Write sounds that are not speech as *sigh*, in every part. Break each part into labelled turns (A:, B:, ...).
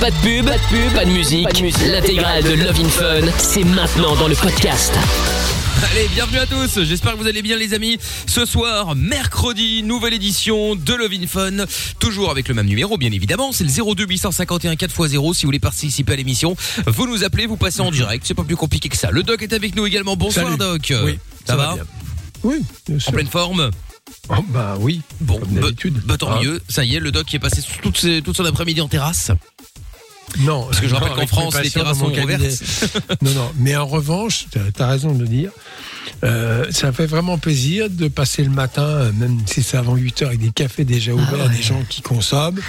A: Pas de pub, pas de pub, pas de musique. L'intégrale de Love in Fun, c'est maintenant dans le podcast.
B: Allez, bienvenue à tous. J'espère que vous allez bien, les amis. Ce soir, mercredi, nouvelle édition de Love in Fun. Toujours avec le même numéro, bien évidemment. C'est le 02 851 4x0. Si vous voulez participer à l'émission, vous nous appelez, vous passez en direct. C'est pas plus compliqué que ça. Le doc est avec nous également. Bonsoir,
C: Salut.
B: doc.
C: Oui,
B: ça,
C: ça
B: va,
C: va bien. Oui, bien
B: En
C: sûr.
B: pleine forme
C: Oh, bah oui.
B: Bon,
C: Comme
B: bah,
C: d'habitude.
B: bah, tant
C: Hein.
B: mieux. Ça y est, le doc est passé toute, ses- toute son après-midi en terrasse.
C: Non,
B: Parce que je rappelle qu'en France, les terrasses sont ouvertes. *laughs*
C: non, non. Mais en revanche, tu as raison de le dire. euh, ça fait vraiment plaisir de passer le matin, même si c'est avant 8 heures, avec des cafés déjà ouverts, des gens qui consomment.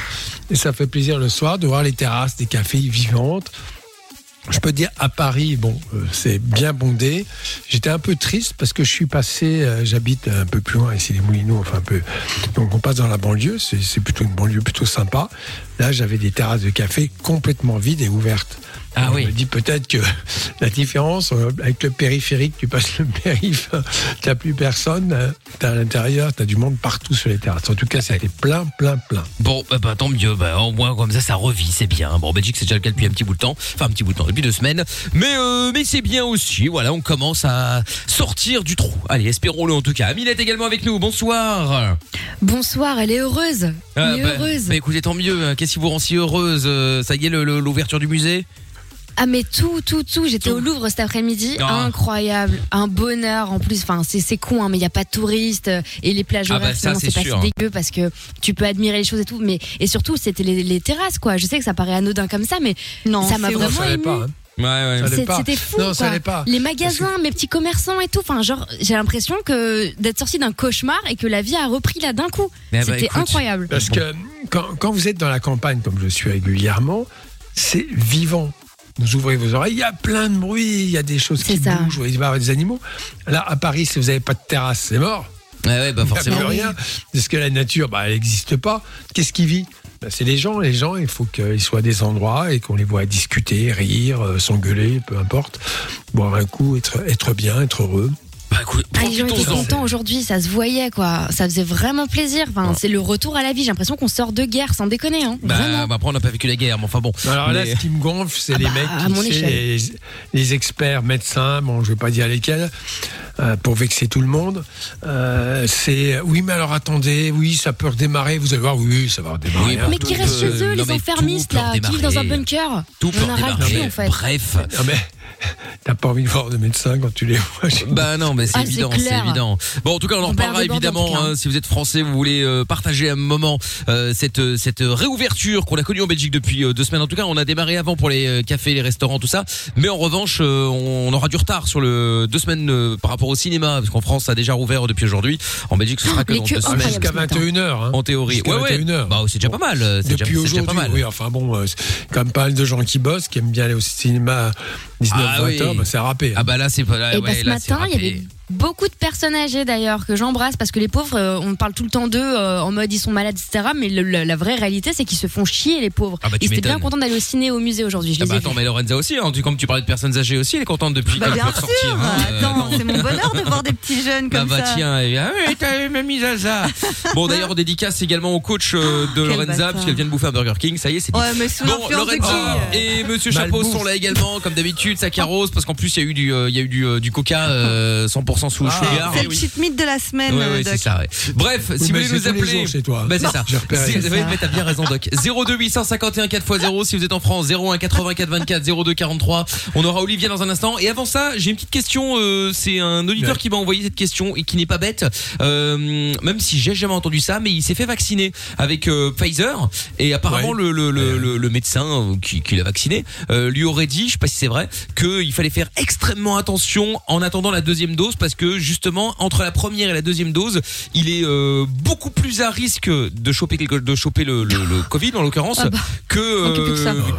C: Et ça fait plaisir le soir de voir les terrasses des cafés vivantes. Je peux dire, à Paris, bon, euh, c'est bien bondé. J'étais un peu triste parce que je suis passé, euh, j'habite un peu plus loin ici, les Moulineaux, enfin un peu. Donc on passe dans la banlieue, c'est plutôt une banlieue plutôt sympa. Là, j'avais des terrasses de café complètement vides et ouvertes.
B: Ah
C: On
B: oui.
C: me dit peut-être que la différence euh, avec le périphérique, tu passes le périph, *laughs* t'as plus personne, euh, t'as à l'intérieur, t'as du monde partout sur les terrasses. En tout cas, c'était plein, plein, plein.
B: Bon, bah, bah, tant mieux. Bah, au moins, comme ça, ça revit, c'est bien. Bon, en Belgique, c'est déjà le cas depuis un petit bout de temps. Enfin, un petit bout de temps, depuis deux semaines. Mais, euh, mais c'est bien aussi. Voilà, on commence à sortir du trou. Allez, espérons-le en tout cas. Amine est également avec nous. Bonsoir.
D: Bonsoir, elle est heureuse.
B: Ah,
D: elle est
B: bah,
D: heureuse.
B: bah, écoutez, tant mieux. Qu'est-ce qui vous rend si heureuse Ça y est, l'ouverture du musée?
D: Ah mais tout, tout, tout. J'étais au Louvre cet après-midi.
B: Ah.
D: Incroyable. Un bonheur en plus. Enfin, c'est c'est con, hein, mais il n'y a pas de touristes. euh, Et les plages
B: Ah
D: horaires,
B: bah, c'est
D: pas
B: sûr.
D: si dégueu parce que tu peux admirer les choses et tout. Mais, et surtout, c'était les, les terrasses, quoi. Je sais que ça paraît anodin comme ça, mais
E: Non,
D: ça m'a vraiment ému.
C: pas. hein.
B: Ouais, ouais.
C: Ça l'est
D: C'est-
C: pas.
D: C'était fou.
C: Non,
D: quoi.
C: pas.
D: Les magasins, mes petits commerçants et tout. Enfin, genre, j'ai l'impression que d'être sorti d'un cauchemar et que la vie a repris là d'un coup.
B: Bah,
D: C'était
B: écoute.
D: incroyable.
C: Parce que quand, quand vous êtes dans la campagne, comme je suis régulièrement, c'est vivant. Vous ouvrez vos oreilles, il y a plein de bruit, il y a des choses qui
D: ça.
C: bougent, il va y avoir des animaux. Là, à Paris, si vous n'avez pas de terrasse, c'est mort.
B: Ouais, ouais, bah,
C: Il n'y a
B: forcément.
C: plus rien. Parce que la nature, bah, elle n'existe pas? Qu'est-ce qui vit? Bah, C'est les gens. Les gens, il faut qu'ils soient à des endroits et qu'on les voit discuter, rire, euh, s'engueuler, peu importe. Boire un coup, être, être bien, être heureux.
B: Bah, écoute,
D: Ah, les gens étaient
B: profitons-en.
D: contents aujourd'hui, ça se voyait quoi. Ça faisait vraiment plaisir. Enfin, c'est le retour à la vie. J'ai l'impression qu'on sort de guerre, sans déconner. Hein.
B: Bah,
D: Vraiment.
B: bah, après, on n'a pas vécu la guerre, mais enfin bon.
C: Alors là,
B: Mais-
C: ce qui me gonfle, c'est
D: Ah
C: les
D: bah,
C: mecs, qui, les, les experts médecins, bon, je vais pas dire lesquels, euh, pour vexer tout le monde. Euh, c'est oui, mais alors attendez, oui, ça peut redémarrer. Vous allez voir, oui, ça va redémarrer.
B: Oui, bah,
D: Mais qui restent chez eux,
B: non,
D: les enfermistes là, qui vivent dans un bunker?
B: Tout peut
D: On en a ras le cul
B: redémarrer.
D: en fait.
B: Bref.
C: Non mais t'as pas envie de voir de médecin quand tu les vois.
B: Bah non, mais c'est
D: Ah,
B: évident, c'est évident. Bon, en tout cas, on en
D: On
B: reparlera évidemment.
D: cas.
B: hein, si vous êtes français, vous voulez euh, partager un moment euh, cette euh, cette réouverture qu'on a connue en Belgique depuis euh, deux semaines. En tout cas, on a démarré avant pour les euh, cafés, les restaurants, tout ça. Mais en revanche, euh, on aura du retard sur le deux semaines euh, par rapport au cinéma, parce qu'en France, ça a déjà rouvert depuis aujourd'hui. En Belgique, ce sera que
D: mais
B: dans
D: que
B: deux semaines.
C: Jusqu'à
D: ce matin.
C: 21h. Hein.
B: En théorie, ouais, ouais.
C: 21h.
B: Bah, c'est déjà pas mal. C'est déjà,
C: Depuis
B: c'est déjà pas
C: aujourd'hui,
B: mal.
C: oui, enfin bon, euh, c'est quand même pas mal de gens qui bossent, qui aiment bien aller au cinéma 19-20
B: Ah oui.
C: heures, bah, c'est râpé. hein.
B: Ah bah là, c'est pas là.
D: Et bah,
B: ouais,
D: ce
B: là, c'est
D: matin, il y
B: râpé.
D: avait beaucoup de personnes âgées d'ailleurs que j'embrasse parce que les pauvres, euh, on parle tout le temps d'eux euh, en mode ils sont malades, etc. Mais le- le- la vraie réalité, c'est qu'ils se font chier les pauvres.
B: Ah bah, tu
D: ils étaient bien
B: m'étonnes.
D: contents d'aller au ciné, au musée aujourd'hui. Je
B: Ah
D: les
B: bah
D: ai
B: attends, mais Lorenza aussi, hein, tu- comme tu parlais de personnes âgées aussi, elle est contente depuis
E: Bah,
B: qu'elle
E: bien
B: peut
E: sûr.
B: sortir. hein, euh,
E: Attends, c'est mon bonheur de voir des petits jeunes
B: Ah
E: comme
B: bah
E: ça.
B: tiens, et- ah oui, t'as même mis à ça. Bon d'ailleurs, on dédicace également au coach euh, de
E: Quel
B: Lorenza,
E: bâtard.
B: puisqu'elle vient de bouffer un Burger King, ça y est, c'est dit.
E: Ouais, mais sous
B: Bon,
E: l'influence de
B: Lorenza et Monsieur Chapeau sont là également, comme d'habitude, ça carose, parce qu'en plus il y a eu du, euh, il y a eu du, euh, du Coca euh, 100% sous
C: Ah,
B: sugar.
E: C'est le
B: oui.
E: cheat meat de la semaine,
B: Ouais, ouais,
E: Doc.
B: c'est ça. ouais. Bref,
C: Oui,
B: si vous voulez nous appeler,
C: chez toi.
B: bah c'est ça. t'as bien raison, Doc. 02 851 4x0 si vous êtes en France, 01 84 24 02 43. On aura Olivier dans un instant. Et avant ça, j'ai une petite question. euh, c'est un auditeur
C: Ouais.
B: qui m'a envoyé cette question et qui n'est pas bête. Euh, même si j'ai jamais entendu ça, mais il s'est fait vacciner avec euh, Pfizer et apparemment
C: Ouais.
B: le, le, le, le, le médecin euh, qui, qui l'a vacciné euh, lui aurait dit, je sais pas si c'est vrai, qu'il fallait faire extrêmement attention en attendant la deuxième dose parce que justement entre la première et la deuxième dose, il est euh, beaucoup plus à risque de choper quelque, de choper le, le, le Covid en l'occurrence
D: Ah bah,
B: que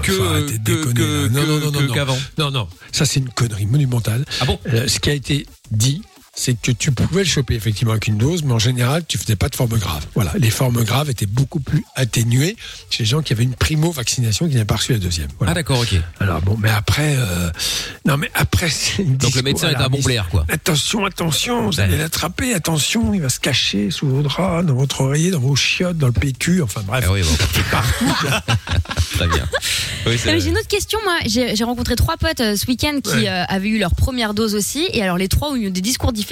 D: que.
C: Non, non, non,
B: que-
C: non.
B: qu'avant.
C: Non, non, ça c'est une connerie monumentale.
B: Ah bon?
C: Euh, ce qui a été dit, c'est que tu pouvais le choper effectivement avec une dose, mais en général, tu faisais pas de forme grave. Voilà, les formes graves étaient beaucoup plus atténuées chez les gens qui avaient une primo-vaccination qui n'avaient pas reçu la deuxième. Voilà.
B: Ah d'accord, ok.
C: Alors bon, mais après, euh, non mais après, c'est une
B: Donc le médecin est un bon blaire quoi.
C: Attention, attention, vous
B: Ouais.
C: allez l'attraper, attention, il va se cacher sous vos draps, dans votre oreiller, dans vos chiottes, dans le PQ, enfin bref.
B: Ah oui, bon. *laughs*
C: partout. *laughs*
B: Très bien. Oui,
D: J'ai une autre question, moi. J'ai j'ai rencontré trois potes euh, ce week-end qui
C: Ouais.
D: euh, avaient eu leur première dose aussi. Et alors, les trois ont eu des discours différents.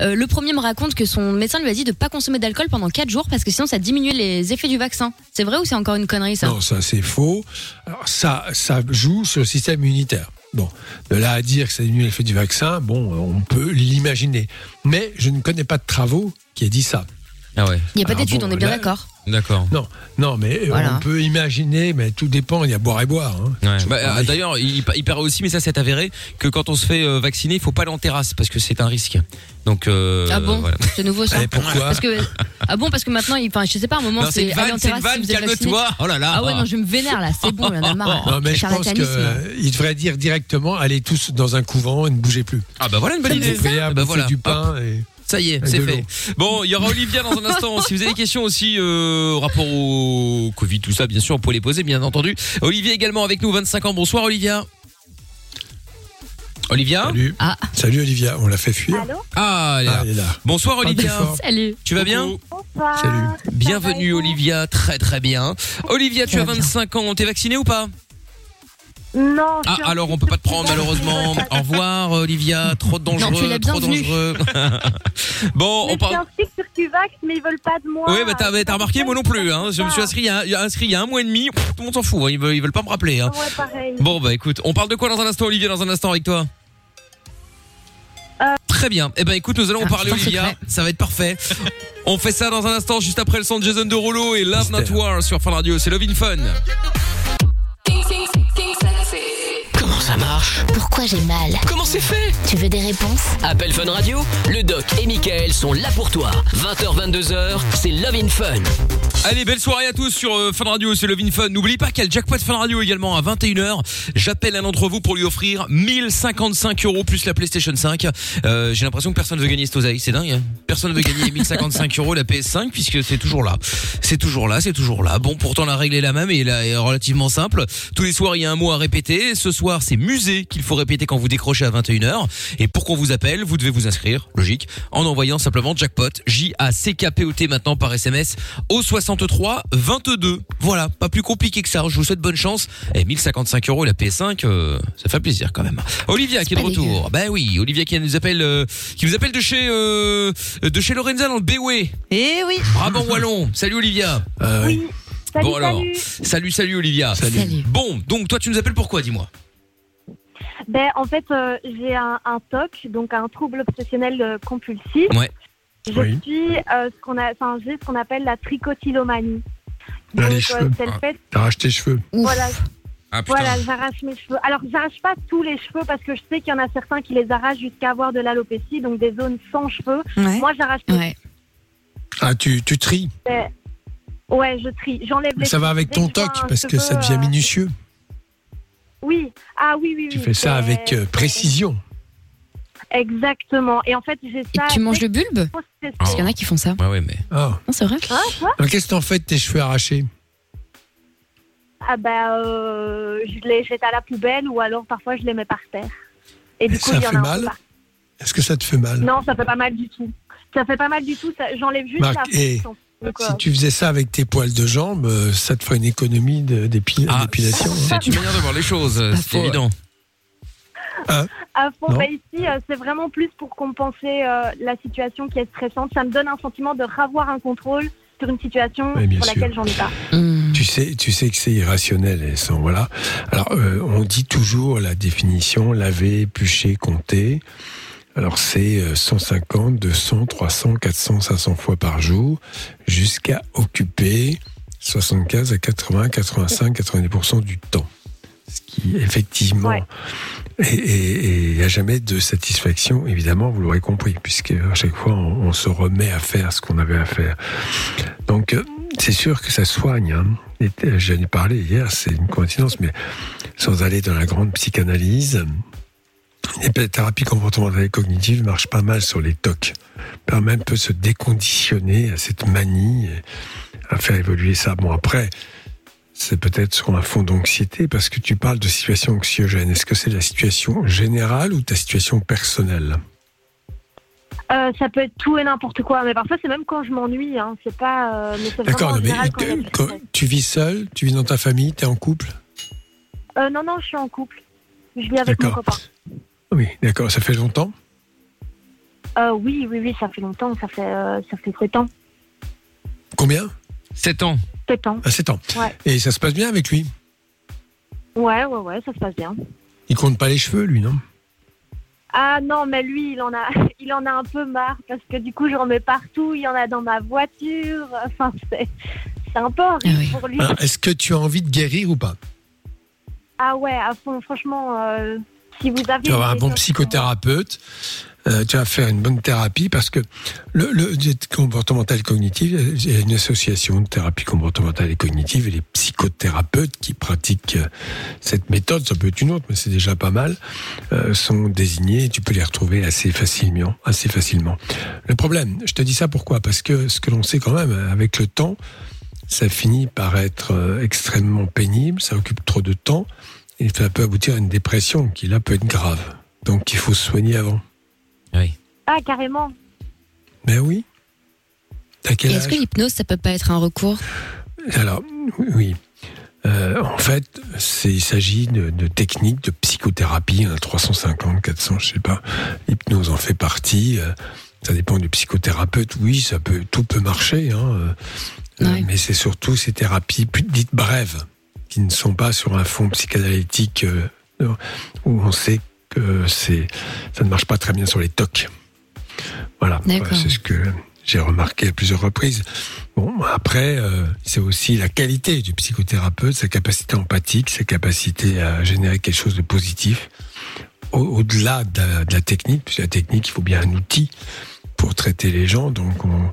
D: Euh, le premier me raconte que son médecin lui a dit de pas consommer d'alcool pendant quatre jours parce que sinon ça diminue les effets du vaccin. C'est vrai ou c'est encore une connerie ça
C: Non, ça c'est faux. Ça, ça joue sur le système immunitaire. Bon, de là à dire que ça diminue l'effet du vaccin, bon, on peut l'imaginer. Mais je ne connais pas de travaux qui aient dit ça.
B: Ah ouais,
D: Il n'y a pas
C: Alors
D: d'études,
C: bon,
D: on est bien
C: là-
D: d'accord.
B: d'accord.
C: Non, non, mais euh,
D: Voilà.
C: on peut imaginer, mais tout dépend. Il y a boire et boire. hein.
B: Ouais. Bah, euh. D'ailleurs, il, il paraît aussi, mais ça c'est avéré, que quand on se fait euh, vacciner, il faut pas aller en terrasse parce que c'est un risque. Donc, euh,
D: ah bon
B: voilà.
D: C'est nouveau ça
C: Et pourquoi
D: Parce que ah bon parce que maintenant, il- enfin je sais pas, à un moment
B: Non, c'est
D: c'est
B: une
D: aller en
B: c'est une
D: terrasse si
B: calme-toi. Oh là là.
D: Ah ouais non, je me vénère là, c'est bon, il y en a marre.
C: Non, mais je pense qu'il devrait dire directement allez tous dans un couvent et ne bougez plus.
B: Ah bah voilà une bonne idée.
C: Et bouffer
B: voilà.
C: du pain.
B: Ça y est, c'est fait. Bon, il y aura Olivia dans un instant. Si vous avez des questions aussi euh, au rapport au Covid, tout ça, bien sûr, vous pouvez les poser, bien entendu. Olivia également avec nous, 25 ans. Bonsoir Olivia. Olivia
C: Salut.
D: Ah,
C: Salut Olivia, on l'a fait fuir.
F: Allô
B: Ah, elle est
C: Ah,
B: là.
C: elle est là.
B: Bonsoir Olivia.
D: salut.
B: Tu vas bien
F: Bonsoir.
C: Salut.
B: Bienvenue Olivia, très très bien. Olivia, tu as
D: va bien.
B: 25 ans, t'es vaccinée ou pas?
F: Non.
B: Ah alors on peut pas te prendre malheureusement. Au revoir Olivia, trop dangereux,
D: Non, tu
B: trop
D: bienvenue.
B: dangereux. *laughs* bon,
F: Mais
B: on
F: je suis
B: parle
F: sur Cuvax, mais ils veulent pas de moi.
B: Oui, bah t'as, t'as remarqué, moi non plus. Hein. Je me suis inscrit il y a, inscrit il y a un mois et demi. Pff, Tout le monde s'en fout. hein. Ils veulent, ils veulent pas me rappeler. Hein.
F: Ouais, pareil.
B: Bon, bah écoute, on parle de quoi dans un instant, Olivier, dans un instant avec toi
F: Euh.
B: Très bien. Eh ben écoute, nous allons
D: Ah,
B: parler, Olivia.
D: secret.
B: Ça va être parfait. on fait ça dans un instant, juste après le son de Jason Derulo et Love Not. War sur Fun Radio. C'est Love in Fun.
A: Ça marche
G: Pourquoi j'ai mal
A: Comment c'est fait
G: Tu veux des réponses
A: Appel Fun Radio, le doc et Michael sont là pour toi. 20h, 22h, c'est Love in Fun.
B: Allez, belle soirée à tous sur euh, Fun Radio, c'est Love in Fun. N'oubliez pas qu'il y a le jackpot Fun Radio également à 21h. J'appelle un d'entre vous pour lui offrir 1055 euros plus la PlayStation 5. Euh, J'ai l'impression que personne ne veut gagner cette oseille, c'est dingue. hein. personne ne veut gagner *laughs* 1055 euros la PS5 puisque c'est toujours là. C'est toujours là, c'est toujours là. Bon, pourtant la règle est la même et là est relativement simple. Tous les soirs, il y a un mot à répéter. Ce soir, c'est musée qu'il faut répéter quand vous décrochez à 21h. Et pour qu'on vous appelle, vous devez vous inscrire, logique, en envoyant simplement jackpot, J-A-C-K-P-O-T maintenant par SMS au 63 22. Voilà, pas plus compliqué que ça. Je vous souhaite bonne chance. Et 1055 euros la PS5, euh, ça fait plaisir quand même. Olivia qui est de retour. Ben oui, Olivia qui nous appelle, euh, qui nous appelle de chez euh, de chez Lorenza dans le Béoué,
E: Eh oui.
B: Brabant wallon. Salut Olivia.
C: Euh,
F: Oui. Salut,
B: Bon, alors.
F: salut.
B: Salut, salut Olivia.
C: Salut.
D: Salut.
B: Bon, donc toi tu nous appelles pourquoi, dis-moi?
F: Ben, en fait, euh, j'ai un, un TOC, donc un trouble obsessionnel euh, compulsif.
B: Ouais.
F: Je
C: Oui.
F: suis euh, ce qu'on a, enfin, j'ai ce qu'on appelle la tricotylomanie.
C: Ah,
F: Donc,
C: les
F: euh,
C: cheveux.
F: c'est le fait,
C: T'as racheté les cheveux.
D: Ouf.
F: voilà,
B: Ah
F: j'arrache mes cheveux. Alors, j'arrache pas tous les cheveux parce que je sais qu'il y en a certains qui les arrachent jusqu'à avoir de l'alopécie, donc des zones sans cheveux.
E: Ouais.
F: Moi, j'arrache
D: Ouais.
C: Ah, tu, tu tries.
F: cheveux. Ouais, je trie. J'enlève les.
C: Ça va avec ton toc parce que ça devient
F: euh,
C: minutieux.
F: Oui. Ah oui, oui,
C: Tu
F: oui.
C: fais ça avec euh, précision.
F: Exactement. Et en fait, j'ai
D: Et
F: ça.
D: tu manges le bulbe Parce qu'il y en a qui font ça.
B: Ah ouais, mais
C: Ah.
D: Non, c'est vrai
F: quoi
C: Alors, Qu'est-ce que t'en fais de tes cheveux arrachés?
F: Ah bah, euh, je les jette à la poubelle ou alors parfois je les mets par terre. Et du
C: Et
F: coup,
C: ça
F: il y en
C: fait
F: a un
C: mal
F: partout?
C: Est-ce que ça te fait mal?
F: Non, ça fait pas mal du tout. Ça fait pas mal du tout. ça- J'enlève juste
C: Marc,
F: la
C: et
F: fonction.
C: Si tu faisais ça avec tes poils de jambes, euh, ça te ferait une économie
B: Ah,
C: d'épilation. hein.
B: c'est une manière de voir les choses, c'est évident.
F: à fond,
C: Non.
F: bah, ici, euh, c'est vraiment plus pour compenser euh, la situation qui est stressante. Ça me donne un sentiment de revoir un contrôle sur une situation
C: Oui,
F: pour
C: sûr.
F: laquelle j'en ai pas.
D: Hmm.
C: Tu sais, tu sais que c'est irrationnel et sans voilà. Alors, euh, on dit toujours la définition laver, éplucher, compter. Alors c'est euh, 150, 200, 300, 400, 500 fois par jour, jusqu'à occuper 75 à 80, 85, 90% du temps. Ce qui effectivement,
F: Ouais.
C: et il n'y a jamais de satisfaction, évidemment, vous l'aurez compris, puisque à chaque fois on, on se remet à faire ce qu'on avait à faire. Donc euh, c'est sûr que ça soigne. Hein. Euh, J'en ai parlé hier, c'est une coïncidence, mais sans aller dans la grande psychanalyse, les thérapies comportementales et cognitives marchent pas mal sur les TOC. Permet un peu de se déconditionner à cette manie, à faire évoluer ça. Bon, après, c'est peut-être sur un fond d'anxiété, parce que tu parles de situation anxiogène. Est-ce que c'est la situation générale ou ta situation personnelle?
F: Euh, ça peut être tout et n'importe quoi, mais parfois c'est même quand je m'ennuie. Hein. C'est pas. euh,
C: D'accord, mais
F: quand
C: tu vis seul, tu vis dans ta famille, tu es en couple?
F: Euh, non, non, je suis en couple. Je vis avec mon copain.
C: Oui, d'accord, ça fait longtemps?
F: Euh, oui, oui, oui, ça fait longtemps. Ça fait, euh, ça fait 7 ans.
C: Combien?
B: 7 ans.
F: 7 ans.
C: 7 ans.
F: Ouais.
C: Et ça se passe bien avec lui?
F: Ouais, ouais, ouais, ça se passe bien.
C: Il compte pas les cheveux, lui, non?
F: Ah non, mais lui, il en a, *laughs* il en a un peu marre parce que du coup, je remets partout. Il y en a dans ma voiture. *laughs* Enfin, c'est, c'est un peu horrible
D: Ah oui.
F: pour lui.
C: Est-ce que tu as envie de guérir ou pas?
F: Ah ouais, à fond. Franchement, euh, si vous avez
C: Tu vas avoir un bon psychothérapeute, euh, tu vas faire une bonne thérapie parce que le, le comportemental cognitif, il y a une association de thérapie comportementale et cognitive et les psychothérapeutes qui pratiquent euh, cette méthode, ça peut être une autre, mais c'est déjà pas mal, euh, sont désignés et tu peux les retrouver assez facilement, assez facilement. Le problème, je te dis ça pourquoi? Parce que ce que l'on sait quand même, avec le temps, ça finit par être extrêmement pénible, ça occupe trop de temps et ça peut aboutir à une dépression qui là peut être grave. Donc il faut se soigner avant.
B: Oui.
F: Ah carrément.
C: Ben oui.
D: Est-ce que l'hypnose, ça peut pas être un recours?
C: Alors, oui. Euh, en fait, il s'agit de, de techniques de psychothérapie. Il y en a 350, 400, je sais pas. L'hypnose en fait partie. euh, Ça dépend du psychothérapeute. Oui, ça peut, tout peut marcher. Hein, euh,
D: Ouais.
C: mais c'est surtout ces thérapies plus dites brèves, qui ne sont pas sur un fond psychanalytique euh, où on sait que c'est, ça ne marche pas très bien sur les tocs. Voilà, c'est ce que j'ai remarqué à plusieurs reprises. Bon, après, euh, c'est aussi la qualité du psychothérapeute, sa capacité empathique, sa capacité à générer quelque chose de positif. Au- Au-delà de, la- de la technique, puisque la technique, il faut bien un outil pour traiter les gens. Donc, on,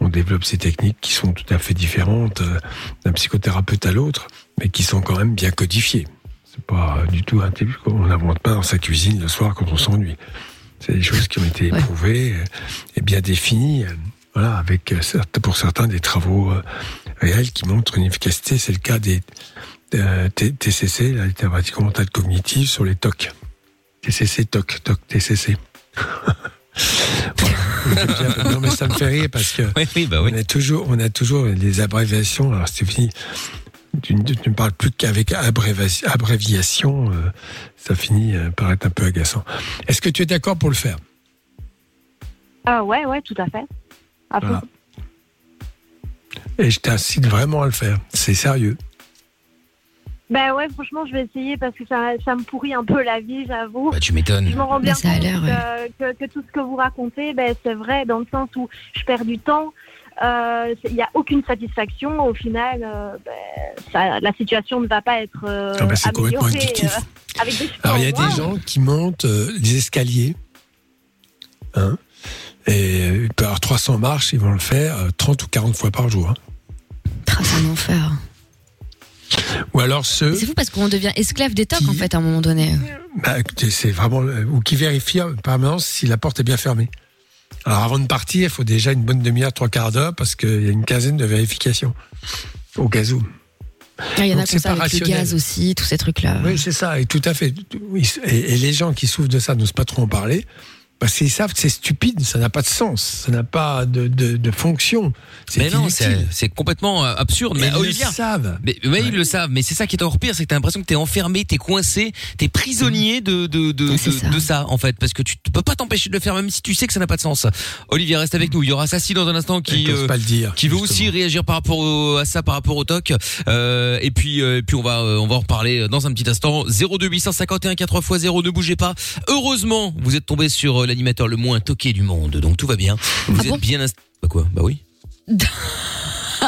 C: on développe ces techniques qui sont tout à fait différentes euh, d'un psychothérapeute à l'autre, mais qui sont quand même bien codifiées. C'est pas du tout un truc qu'on n'invente pas dans sa cuisine le soir quand on s'ennuie. C'est des choses qui ont été éprouvées euh, et bien définies. euh, Voilà, avec euh, pour certains des travaux réels qui montrent une efficacité. C'est le cas des TCC, la thérapie mentale cognitive, sur les TOC. TCC, TOC, TOC, TCC. *laughs* Voilà. non mais ça me fait rire parce que *laughs*
B: Oui, oui, bah oui.
C: on a toujours, on a toujours les abréviations. Alors Stéphanie, tu, ne- tu ne parles plus qu'avec abréviation, euh, ça finit euh, par être un peu agaçant. Est-ce que tu es d'accord pour le faire?
F: Ah ouais, ouais, tout à fait. À.
C: Voilà. Et je t'incite vraiment à le faire. C'est sérieux.
F: Ben ouais, franchement, je vais essayer parce que ça, ça me pourrit un peu la vie, j'avoue.
B: Bah, tu m'étonnes.
F: Je m'en rends bien
D: ça a
F: compte que- que tout ce que vous racontez, ben, c'est vrai dans le sens où je perds du temps. Euh, Il n'y a aucune satisfaction. Au final, euh, ben, ça- la situation ne va pas être euh,
C: Ah ben, c'est complètement
F: améliorée,
C: addictif.
F: euh, avec des
C: Alors il y a des gens qui montent euh, des escaliers, hein, et euh, il peut y avoir 300 marches, ils vont le faire euh, 30 ou 40 fois par jour. hein.
D: C'est un enfer.
C: Ou alors ceux
D: C'est fou parce qu'on devient esclave des tocs
C: Qui-
D: en fait à un moment donné.
C: Bah, c'est vraiment ou qui vérifie en permanence si la porte est bien fermée. Alors avant de partir, il faut déjà une bonne demi-heure, trois quarts d'heure, parce qu'il y a une quinzaine de vérifications au cas où.
D: Ah, Il y en a
C: c'est
D: ça avec le gaz aussi, tous ces trucs-là.
C: Oui, c'est ça, et tout à fait. Et les gens qui souffrent de ça n'osent pas trop en parler. Parce qu'ils savent que c'est stupide, ça n'a pas de sens, ça n'a pas de, de, de fonction.
B: Mais non,
C: inutile.
B: c'est c'est complètement euh, absurde.
C: Et
B: Mais
C: ils le savent.
B: Mais, mais ils le savent, mais c'est ça qui est encore pire, c'est que t'as l'impression que t'es enfermé, t'es coincé, t'es prisonnier de de de,
D: ça.
B: de ça en fait, parce que tu peux pas t'empêcher de le faire même si tu sais que ça n'a pas de sens. Olivier reste avec nous. Il y aura Sassi dans un instant qui euh,
C: pas le dire.
B: qui veut
C: justement.
B: aussi réagir par rapport au- à ça, par rapport au TOC. Euh, et puis, euh, et puis on va, euh, on va en reparler dans un petit instant. 02 851 4 x 0, ne bougez pas. Heureusement, vous êtes tombé sur euh, l'animateur le moins toqué du monde, donc tout va bien. Vous
D: Ah
B: êtes
D: bon
B: bien Bah quoi? Bah oui. *laughs*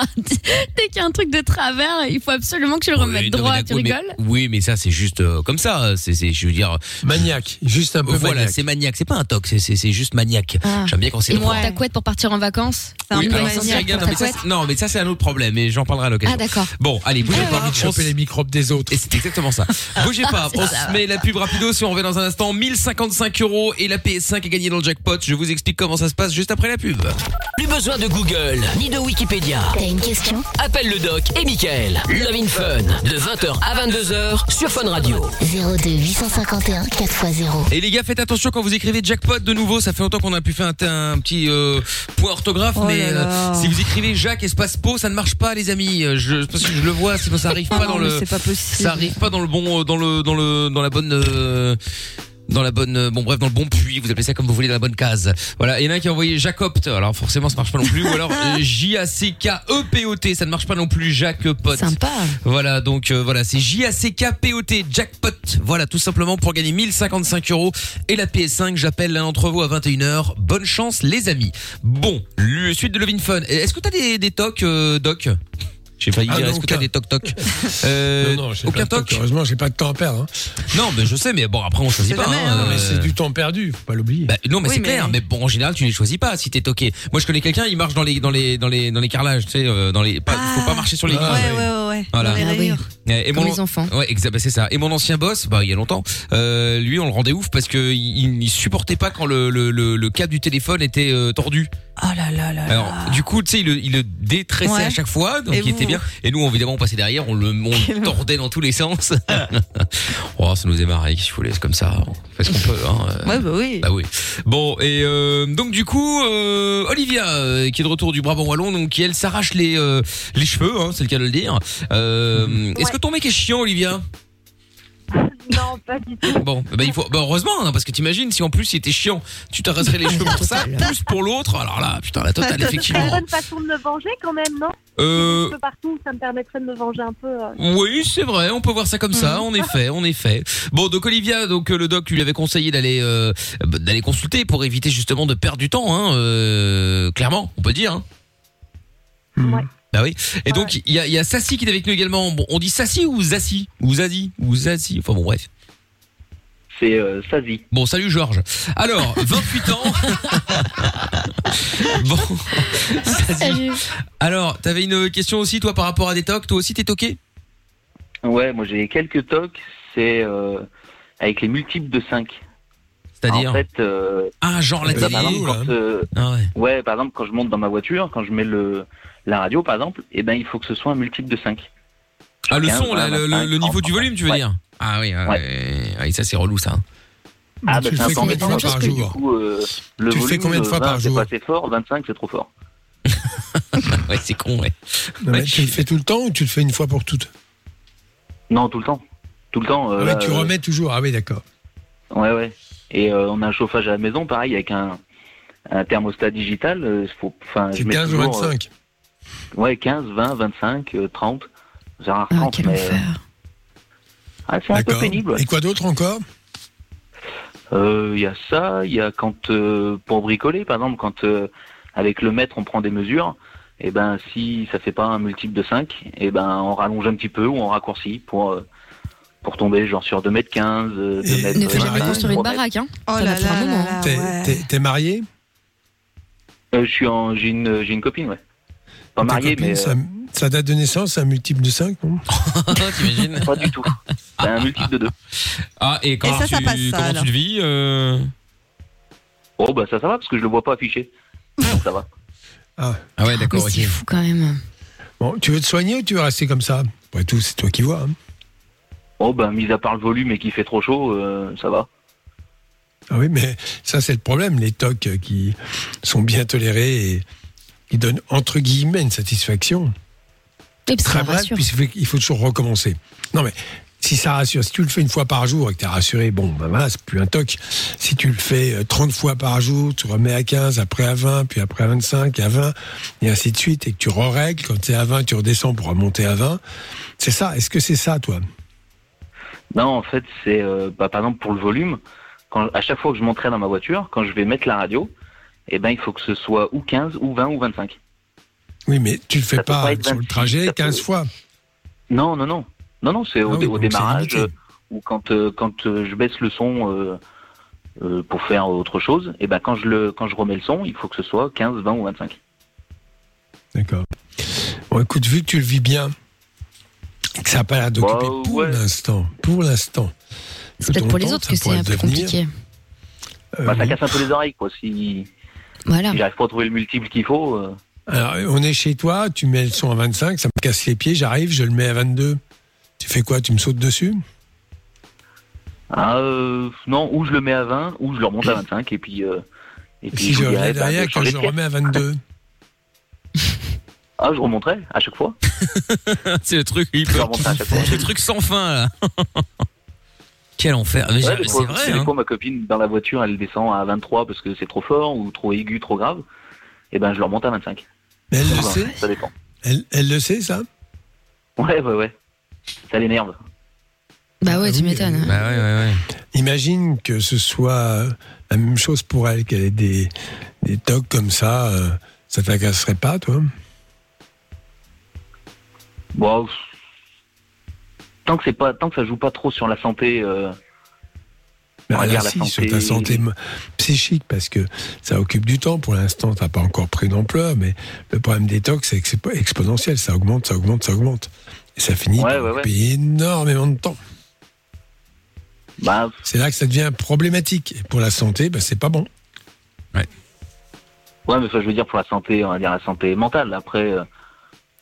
B: *laughs*
D: Dès qu'il y a un truc de travers, il faut absolument que je le remette
B: Oui,
D: droit. Tu
B: mais-
D: rigoles?
B: Oui, mais ça c'est juste euh, comme ça. C'est, c'est, je veux dire,
C: Maniaque, juste un peu
B: voilà,
C: maniaque.
B: c'est maniaque. C'est pas un toc, c'est, c'est, c'est juste maniaque.
D: Ah.
B: J'aime bien quand c'est
D: Et moi, ta couette pour partir en vacances
E: C'est un
B: Oui,
E: peu
B: alors ça, c'est
E: maniaque,
B: regarde, non, mais ça, c'est- non, mais ça c'est un autre problème, et j'en parlerai à l'occasion.
D: Ah d'accord.
B: Bon, allez, bougez
D: Ah,
B: pas.
C: Pas envie de
B: On
C: choper les microbes des autres.
B: Et c'est exactement ça. *laughs* Bougez pas, on se met la pub rapido si on revient dans un instant. 1055 euros et la PS5 est gagnée dans le jackpot. Je vous explique comment ça se passe juste après la pub.
A: Besoin de Google ni de Wikipédia.
G: T'as une question?
A: Appelle le doc et Michael. Love in Fun de 20h à 22h sur Fun Radio.
G: 02 851 4x0.
B: Et les gars, faites attention quand vous écrivez jackpot de nouveau. Ça fait longtemps qu'on a pu faire un, un petit euh, point orthographe,
E: Oh
B: mais
E: là là.
B: euh, si vous écrivez Jacques espace po, ça ne marche pas, les amis. Euh, Je, parce que je le vois, sinon ça arrive pas
E: Non,
B: dans le.
E: c'est pas possible.
B: Ça arrive pas dans le bon, dans le, dans le, dans la bonne. euh, dans la bonne, euh, bon bref, dans le bon puits, vous appelez ça comme vous voulez, dans la bonne case. Voilà, il y en a un qui a envoyé Jacopt, alors forcément ça marche pas non plus, ou alors *laughs* euh, J-A-C-K-E-P-O-T, ça ne marche pas non plus, Pot.
D: Sympa.
B: Voilà, donc euh, voilà, c'est J-A-C-K-P-O-T, jackpot. Voilà, tout simplement pour gagner 1055 euros et la PS5. J'appelle l'un d'entre vous à 21h. Bonne chance, les amis. Bon, le suite de Levin Fun. Est-ce que t'as des, des tocs, euh, Doc? J'ai failli
C: Ah
B: dire, est-ce que t'as
C: aucun.
B: des toc toc *laughs* euh,
C: non, non, j'ai
B: Aucun
C: pas de
B: toc
C: Heureusement, j'ai pas de temps à perdre. hein.
B: Non, mais je sais, mais bon, après on choisit pas. hein.
C: Mais
B: euh,
C: c'est du temps perdu, faut pas l'oublier.
B: bah, non mais
E: Oui,
B: c'est
E: mais-
B: clair mais bon en général tu les choisis pas si t'es toqué moi je connais quelqu'un il marche dans les dans les dans les dans les carrelages tu sais euh, dans les pas, faut pas marcher sur les
C: Ah,
E: Ouais, ouais, ouais, ouais.
B: Voilà.
E: Dans les
D: Ah oui.
E: rayures.
B: et
D: Comme
B: mon
D: les enfants.
B: ouais exact bah, c'est ça et mon ancien boss bah il y a longtemps euh, lui on le rendait ouf parce que il, il supportait pas quand le le, le, le câble du téléphone était euh, tordu
E: Oh là là là
B: alors
E: là.
B: du coup tu sais il, le- il le détressait
E: Ouais.
B: à chaque fois donc
E: Et
B: il était
E: vous
B: bien et nous évidemment on passait derrière on le on le *laughs* tordait dans tous les sens *laughs* oh ça nous est marré qu'il faut laisser comme ça on fait ce qu'on peut hein euh.
E: Ouais, bah oui.
B: Bah oui. Bon et euh, donc du coup euh, Olivia euh, qui est de retour du Brabant wallon donc qui elle s'arrache les euh, les cheveux hein, c'est le cas de le dire. Euh, Est-ce
F: Ouais.
B: que ton mec est chiant Olivia? *laughs*
F: Non, pas du tout.
B: Bon bah il faut bah, heureusement hein, parce que t'imagines si en plus il était chiant tu t'arrêterais les cheveux pour ça *laughs* plus pour l'autre alors là putain la totale
F: C'est une
B: effectivement.
F: bonne façon de me venger quand même, non?
B: Euh,
F: Un peu partout, ça me permettrait de me venger un peu. euh.
B: Oui, c'est vrai, on peut voir ça comme ça, en effet, en effet. Bon, donc Olivia, donc euh, le doc lui avait conseillé d'aller euh, bah, d'aller consulter pour éviter justement de perdre du temps, hein, euh, clairement, on peut dire. Hein.
F: Ouais.
B: Bah oui. Et donc il y a, a Sassi qui est avec nous également. Bon, on dit Sassi ou Zassi ou Zazie ou Zazie. Enfin bon, bref.
H: C'est euh, Sazi.
B: Bon, salut Georges. Alors, *laughs* 28 ans. *laughs* bon.
D: Salut.
B: Alors, t'avais une question aussi toi par rapport à des tocs? Toi aussi t'es toqué?
H: Ouais, moi j'ai quelques tocs, c'est euh, avec les multiples de 5.
B: C'est-à-dire
H: En fait, euh,
B: Ah, genre la
C: Bah,
H: bah,
B: télé.
H: par exemple,
C: là,
H: quand, euh,
B: Ah ouais.
H: ouais, par exemple, quand je monte dans ma voiture, quand je mets le la radio, par exemple, eh ben il faut que ce soit un multiple de 5.
B: Ah, le
H: 15,
B: son, là, le, le-
H: 25,
B: le niveau
H: 30,
B: du volume, tu veux
H: ouais.
B: dire Ah oui, ah,
H: Ouais.
B: ouais. Ah, ça c'est relou ça.
H: Ah,
C: tu
H: bah,
C: le
H: c'est un
C: fais combien de fois par jour
H: Du coup, euh, le
C: Tu le fais combien de fois
H: 20,
C: par
H: c'est
C: jour
H: pas assez fort, 25 c'est trop fort. *laughs*
B: Ouais, c'est con, ouais.
C: Non, mais
B: Ouais.
C: tu le fais tout le temps ou tu le fais une fois pour toutes?
H: Non, tout le temps. Tout le temps. euh,
C: Ah ouais,
H: là,
C: Tu
H: euh,
C: remets toujours. Ah oui, d'accord.
H: Ouais, ouais. Et euh, on a un chauffage à la maison, pareil, avec un, un thermostat digital. euh, faut, enfin, je
C: C'est
H: mets
C: 15 ou
H: toujours, euh,
C: 25.
H: ouais, 15, 20, 25, euh, 30. C'est rare
D: Ah,
H: 30,
D: quel
H: mais
D: enfer.
H: ah, c'est un peu pénible. ouais.
C: Et quoi d'autre encore?
H: Euh, Il y a ça, il y a quand euh, pour bricoler, par exemple, quand euh, avec le mètre on prend des mesures, et ben si ça fait pas un multiple de 5, et ben on rallonge un petit peu ou on raccourcit pour euh, pour tomber genre sur 2 mètres 15, euh, 2
C: Et-
H: mètres.
D: Ne fais jamais
C: Marie,
D: construire une
H: 3 mètres.
D: baraque, hein.
E: Oh
D: Ça
E: là
D: un
E: là
D: moment.
E: là là,
C: T'es
E: ouais.
C: marié
H: Euh, je suis en, j'ai une, j'ai une copine, ouais. Pas
C: copine,
H: mais
C: ça,
H: euh,
C: sa date de naissance, c'est un multiple de 5, non *laughs*
B: T'imagines
H: pas du tout. C'est un multiple de 2.
B: Ah, et comment,
E: ça, ça
B: tu,
E: passe, ça,
B: comment
E: alors.
B: tu le vis euh
H: Oh bah ça, ça va parce que je le vois pas affiché. Donc *laughs* ça va.
B: Ah ouais,
D: Mais
B: d'accord, ok.
D: c'est fou quand même.
C: Bon, tu veux te soigner ou tu veux rester comme ça? Après tout, c'est toi qui vois. hein.
H: Oh bah mis à part le volume et qu'il fait trop chaud, euh, ça va.
C: Ah oui, mais ça, c'est le problème. Les tocs euh, qui sont bien tolérés et qui donnent entre guillemets une satisfaction.
D: Et
C: Très bref, qu'il faut toujours recommencer. Non, mais si ça rassure, si tu le fais une fois par jour et que tu es rassuré, bon, ben voilà, c'est plus un toc. Si tu le fais euh, 30 fois par jour, tu remets à 15, après à 20, puis après à 25, à 20, et ainsi de suite, et que tu re-règles, quand tu es à 20, tu redescends pour remonter à 20. C'est ça. Est-ce que c'est ça, toi?
H: Non, en fait, c'est euh, bah, par exemple pour le volume. Quand, à chaque fois que je monterai dans ma voiture, quand je vais mettre la radio, eh ben il faut que ce soit ou 15, ou 20, ou 25.
C: Oui, mais tu le fais
H: Ça
C: pas,
H: pas
C: sur le
H: 26,
C: trajet
H: ça peut-
C: 15 fois.
H: Non, non, non. Non, non, c'est
C: Ah
H: au,
C: oui,
H: démarrage euh, ou quand euh, quand je baisse le son pour faire autre chose. Et ben quand je le quand je remets le son, il faut que ce soit 15, 20 ou 25.
C: D'accord. Bon, écoute, vu que tu le vis bien, ça n'a pas l'air d'occuper
H: Bah,
C: pour
H: ouais.
C: l'instant, pour l'instant.
D: C'est peut-être pour les autres que c'est un peu compliqué.
C: euh,
H: Bah, ça casse un peu les oreilles, quoi. Si
D: Voilà.
H: Si j'arrive pas à trouver le multiple qu'il faut, euh,
C: Alors, on est chez toi, tu mets le son à 25, ça me casse les pieds, j'arrive, je le mets à 22. Tu fais quoi Tu me sautes dessus?
H: Ah, euh, non, ou je le mets à 20, ou je le remonte à 25, et puis. euh, et puis
C: Si
H: je
C: reviens
H: bah,
C: derrière,
H: changer
C: je le remets à 22.
H: Ah, je remonterai à chaque fois. *laughs*
B: c'est le truc, il
H: Je
B: peut-
H: remonterai à chaque fois.
B: c'est le truc sans fin là. *laughs* Quel enfer. Mais
H: Ouais, des
B: c'est
H: fois,
B: vrai.
H: des
B: hein.
H: fois, ma copine, dans la voiture, elle descend à 23 parce que c'est trop fort, ou trop aigu, trop grave. Et ben, je le remonte à 25.
C: Mais elle le
H: Enfin,
C: sait
H: Ça dépend.
C: elle, elle le sait, ça
H: Ouais, ouais, ouais. Ça l'énerve.
D: Bah ouais,
C: Ah
D: tu m'étonnes. hein.
B: Bah ouais, ouais, ouais.
C: Imagine que ce soit la même chose pour elle, qu'elle ait des, des tocs comme ça. euh, ça t'agacerait pas, toi
H: Bon, tant que c'est pas, tant que ça joue pas trop sur la santé, euh, va
C: là,
H: dire la
C: si,
H: santé-
C: sur ta santé psychique, parce que ça occupe du temps. Pour l'instant, t'as pas encore pris d'ampleur, mais le problème des tocs, c'est que c'est exponentiel. Ça augmente, ça augmente, ça augmente. Et ça finit
H: Ouais,
C: par
H: ouais,
C: énormément de temps.
H: bah,
C: C'est là que ça devient problématique. Et pour la santé, bah, c'est pas bon.
H: ouais, mais ça, je veux dire pour la santé, on va dire la santé mentale. Après, euh,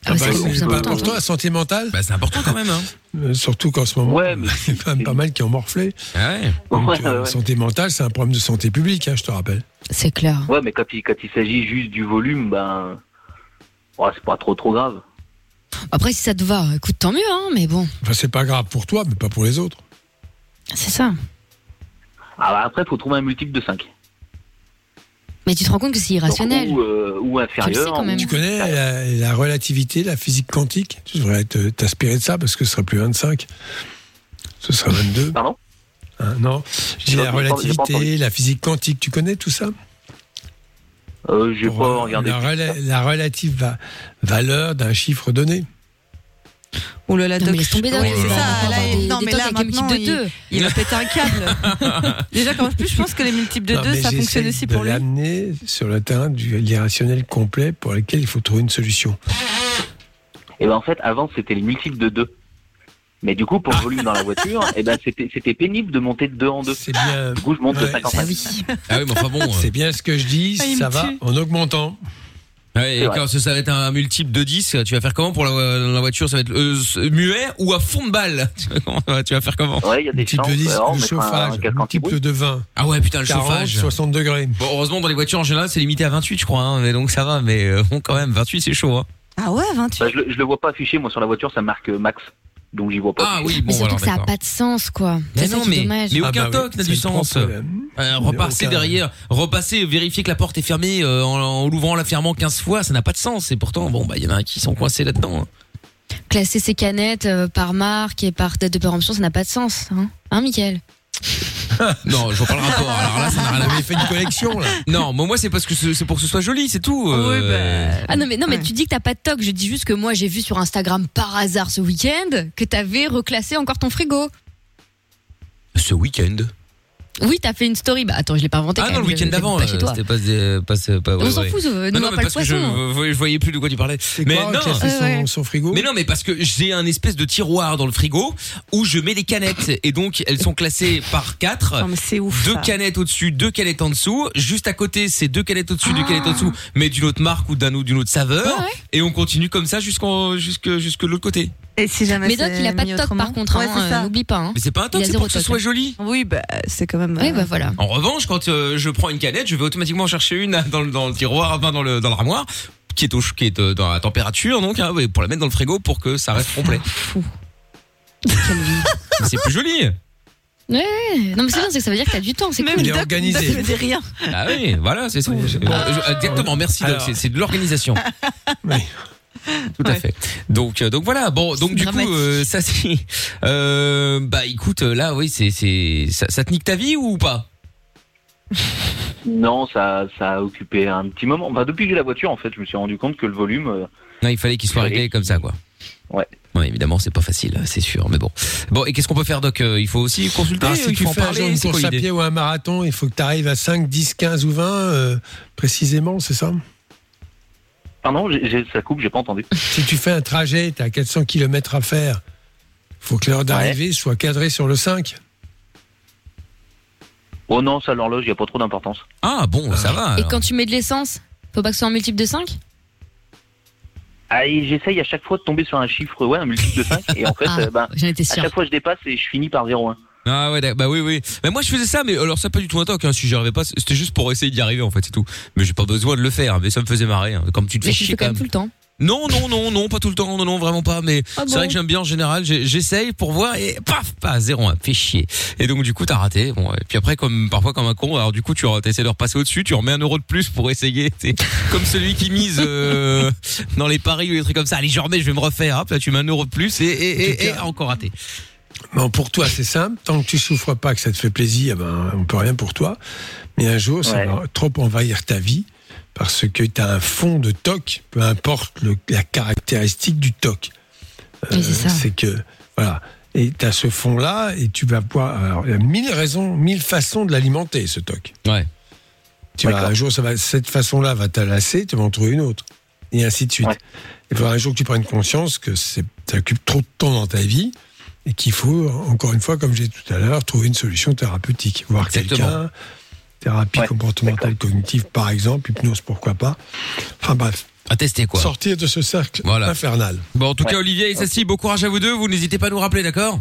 D: Ah,
C: bah,
D: plus
C: c'est pas
D: important.
C: la santé mentale,
B: Bah c'est important quand même. Hein.
C: euh, surtout qu'en ce moment,
H: Ouais, mais
C: il y a quand même pas mal qui ont morflé.
B: Ah ouais.
C: Donc,
H: Ouais,
C: euh, santé mentale, c'est un problème de santé publique, hein, je te rappelle.
D: C'est clair.
H: ouais, mais quand il, quand il s'agit juste du volume, ben, c'est pas trop trop grave.
D: Après, si ça te va, écoute, tant mieux, hein, mais bon,
C: Enfin, c'est pas grave pour toi, mais pas pour les autres.
D: c'est ça.
H: Ah, bah, après, faut trouver un multiple de 5.
D: Mais tu te rends compte que c'est irrationnel.
H: ou, euh, ou inférieur.
D: sais quand même.
C: Tu connais la, la relativité, la physique quantique? Tu devrais t'inspirer de ça parce que ce sera plus 25. Ce sera 22.
H: Pardon?
C: Hein, non,
H: J'ai
C: la relativité, la physique quantique. Tu connais tout ça?
H: Euh, J'ai pas regardé.
C: La, rela- la relative va- valeur d'un chiffre donné.
E: Ouh là là,
D: Non, mais
E: Doc,
D: laisse tomber,
E: c'est ça.
D: avoir
E: Là,
D: des-
E: non,
D: des
E: mais là, maintenant,
D: de
E: il,
D: deux.
E: il va péter un câble. *laughs* Déjà, qu'en plus, je pense que les multiples de
C: Non,
E: 2,
C: mais
E: ça fonctionne aussi
C: de
E: pour lui.
C: l'amener sur le terrain du l'irrationnel complet pour lequel il faut trouver une solution.
H: Et ben en fait, avant, c'était les multiples de 2. Mais du coup, pour le volume dans la voiture, et ben c'était pénible de monter de 2 en 2.
C: C'est bien,
H: Du coup, je monte de
C: Ouais,
H: 55.
D: Ah oui.
B: Ah oui, mais enfin bon.
C: c'est bien ce que je dis.
E: Ah,
C: ça va en augmentant.
B: Ouais, et quand ça va être un multiple de 10, tu vas faire comment pour la, la voiture Ça va être euh, muet ou à fond de balle *laughs* tu vas, faire comment
H: Ouais, il y a des chances.
C: de 10,
H: euh, on
C: le
H: mettra un
C: chauffage, multiple
H: anti-bruit.
C: de 20.
B: Ah ouais, putain, le
C: 40,
B: chauffage.
C: 60 degrés.
B: Bon, heureusement, dans les voitures en général, c'est limité à 28, je crois. Hein, mais donc ça va, mais euh, bon, quand même, 28, c'est chaud. Hein.
E: Ah ouais, 28.
H: Bah, je, le, je le vois pas affiché, moi sur la voiture, ça marque euh, max. Donc j'y vois pas.
B: Ah oui,
D: Mais
B: bon,
D: surtout
B: alors
D: que ça n'a pas de sens, quoi.
B: Mais non, mais,
C: Ah
B: aucun
C: bah
B: toc n'a du sens. Euh,
C: Mais
B: repasser
C: aucun.
B: derrière, repasser, vérifier que la porte est fermée euh, en, en l'ouvrant, la fermant 15 fois, ça n'a pas de sens. Et pourtant, bon, bah, il y en a qui sont coincés là-dedans. hein.
D: Classer ses canettes euh, par marque et par date de péremption, ça n'a pas de sens. Hein, hein Mickaël *laughs*
B: Non, je vois pas le rapport. Alors là, ça n'a rien à
C: avait fait une collection, là.
B: Non, moi, moi c'est parce que c'est c'est pour que ce soit joli, c'est tout. euh,
E: Oui, bah.
D: Ah non, mais, non, mais
E: Ouais.
D: tu dis que t'as pas de toc. Je dis juste que moi, j'ai vu sur Instagram par hasard ce week-end que t'avais reclassé encore ton frigo.
B: Ce week-end.
D: Oui, t'as fait une story. Bah attends, je l'ai pas inventé.
B: Ah
D: quand
B: non, le
D: même,
B: week-end d'avant, euh,
D: Pas chez toi.
B: c'était pas, pas, pas, ouais,
D: On s'en
B: ouais.
D: fout, euh,
B: Non, non,
D: on
B: mais
D: pas
B: parce que je,
D: poisson.
B: je voyais plus de quoi tu parlais. Mais
C: quoi,
B: non.
C: son,
D: Ouais, ouais.
C: son frigo
B: Mais non, mais parce que j'ai un espèce de tiroir dans le frigo où je mets les canettes et donc elles sont classées par quatre.
E: Non, mais c'est ouf.
B: Deux
E: ça.
B: canettes au-dessus, deux canettes en dessous. Juste à côté, c'est deux canettes au-dessus, deux canettes en dessous, mais d'une autre marque ou d'un ou d'une autre saveur.
D: Ouais, ouais.
B: Et on continue comme ça jusqu'en jusque jusque l'autre côté.
E: Et si jamais
D: Mais Doc,
E: c'est
D: il a pas de toc par contre.
E: Ouais,
D: hein, euh,
E: ça.
D: N'oublie pas. hein.
B: Mais c'est pas un toc, c'est pour que ce soit joli.
E: Oui, bah, c'est quand même.
D: Oui,
E: euh,
D: bah voilà.
B: En revanche, quand euh, je prends une canette, je vais automatiquement chercher une *laughs* dans le, dans le tiroir, enfin dans le dans l'armoire, qui est au qui est euh, dans la température, donc hein, ouais, pour la mettre dans le frigo pour que ça reste complet. *laughs* Mais c'est plus joli.
D: Ouais, non mais c'est bien, c'est que ça veut dire que t'as du temps, c'est
E: Même
D: cool.
C: Il est organisé.
E: Doc faisait rien.
B: Ah oui, voilà, c'est ça. Bon, je- exactement, merci Doc, c'est de l'organisation. *laughs*
C: Oui. *laughs*
B: Tout à
E: Ouais.
B: fait. Donc, euh, donc voilà. Bon, donc du coup, euh, ça c'est. *laughs* Euh, bah écoute, là, oui, c'est, c'est, ça, ça te nique ta vie ou pas?
H: Non, ça, ça a occupé un petit moment. Enfin, depuis que j'ai la voiture, en fait, je me suis rendu compte que le volume. euh,
B: Non, il fallait qu'il soit réglé comme ça, quoi.
H: Ouais.
B: Ouais, évidemment, c'est pas facile, c'est sûr, mais bon. Bon, et qu'est-ce qu'on peut faire, Doc Euh, Il faut aussi consulter.
C: Alors, Ah, si
B: il
C: tu
B: faut en
C: fais un jour
B: parler.
C: une
B: C'est quoi
C: course à
B: l'idée?
C: pied ou un marathon, il faut que tu arrives à 5, 10, 15 ou 20, euh, précisément, c'est ça?
H: Pardon, j'ai- j'ai- ça coupe, j'ai pas entendu. *laughs*
C: Si tu fais un trajet, tu as 400 km à faire, faut que l'heure d'arrivée soit cadrée sur le 5.
H: Oh non, ça l'horloge, il n'y a pas trop d'importance.
B: Ah bon, ça va.
D: Et quand tu mets de l'essence, faut pas que ce soit un multiple de 5
H: Ah, et j'essaye à chaque fois de tomber sur un chiffre, ouais, un multiple de 5, et en *laughs* fait,
D: Ah,
H: euh,
D: étais
H: à chaque fois je dépasse et je finis par 0,1.
B: Ah ouais, d'accord. bah oui, oui. Mais moi je faisais ça, mais alors ça pas du tout un toc. Hein, si j'y arrivais pas, c'était juste pour essayer d'y arriver en fait, c'est tout. Mais j'ai pas besoin de le faire. Mais ça me faisait marrer. hein. Comme tu te fais
D: Mais tu le
B: chier
D: fais quand même tout le temps.
B: Non, non, non, non, pas tout le temps, non, non, vraiment pas. Mais
D: Ah
B: c'est
D: bon
B: vrai que j'aime bien en général. j'ai- J'essaye pour voir et paf, pas 0,1, fait chier. Et donc du coup t'as raté. Bon, et puis après comme parfois comme un con, alors du coup tu essaies de repasser au dessus, tu remets un euro de plus pour essayer. Comme celui qui mise euh, *laughs* dans les paris ou des trucs comme ça. Allez, je remets, je vais me refaire. Hop, là tu mets un euro de plus et, et, encore raté.
C: Bon, pour toi, c'est simple. Tant que tu souffres pas, que ça te fait plaisir, ben, on peut rien pour toi. Mais un jour, ça
H: Ouais.
C: va trop envahir ta vie parce que tu as un fond de toc, peu importe le- la caractéristique du toc.
D: Oui, c'est ça.
C: C'est que, voilà. Et tu as ce fond-là et tu vas pouvoir. Alors, il y a mille raisons, mille façons de l'alimenter, ce toc.
B: Ouais.
C: Tu vas, un jour, ça va, cette façon-là va t'alasser, tu vas en trouver une autre. Et ainsi de suite.
H: Ouais.
C: Il faudra un jour que tu prennes conscience que ça occupe trop de temps dans ta vie et qu'il faut, encore une fois, comme j'ai dit tout à l'heure, trouver une solution thérapeutique. Voir quelqu'un, thérapie
H: Ouais,
C: comportementale cognitive par exemple, hypnose pourquoi pas. Enfin bref,
B: À tester quoi.
C: sortir de ce cercle
B: Voilà.
C: infernal.
B: Bon, en tout cas. Olivier et Sassy, bon courage à vous deux. Vous n'hésitez pas à nous rappeler, d'accord?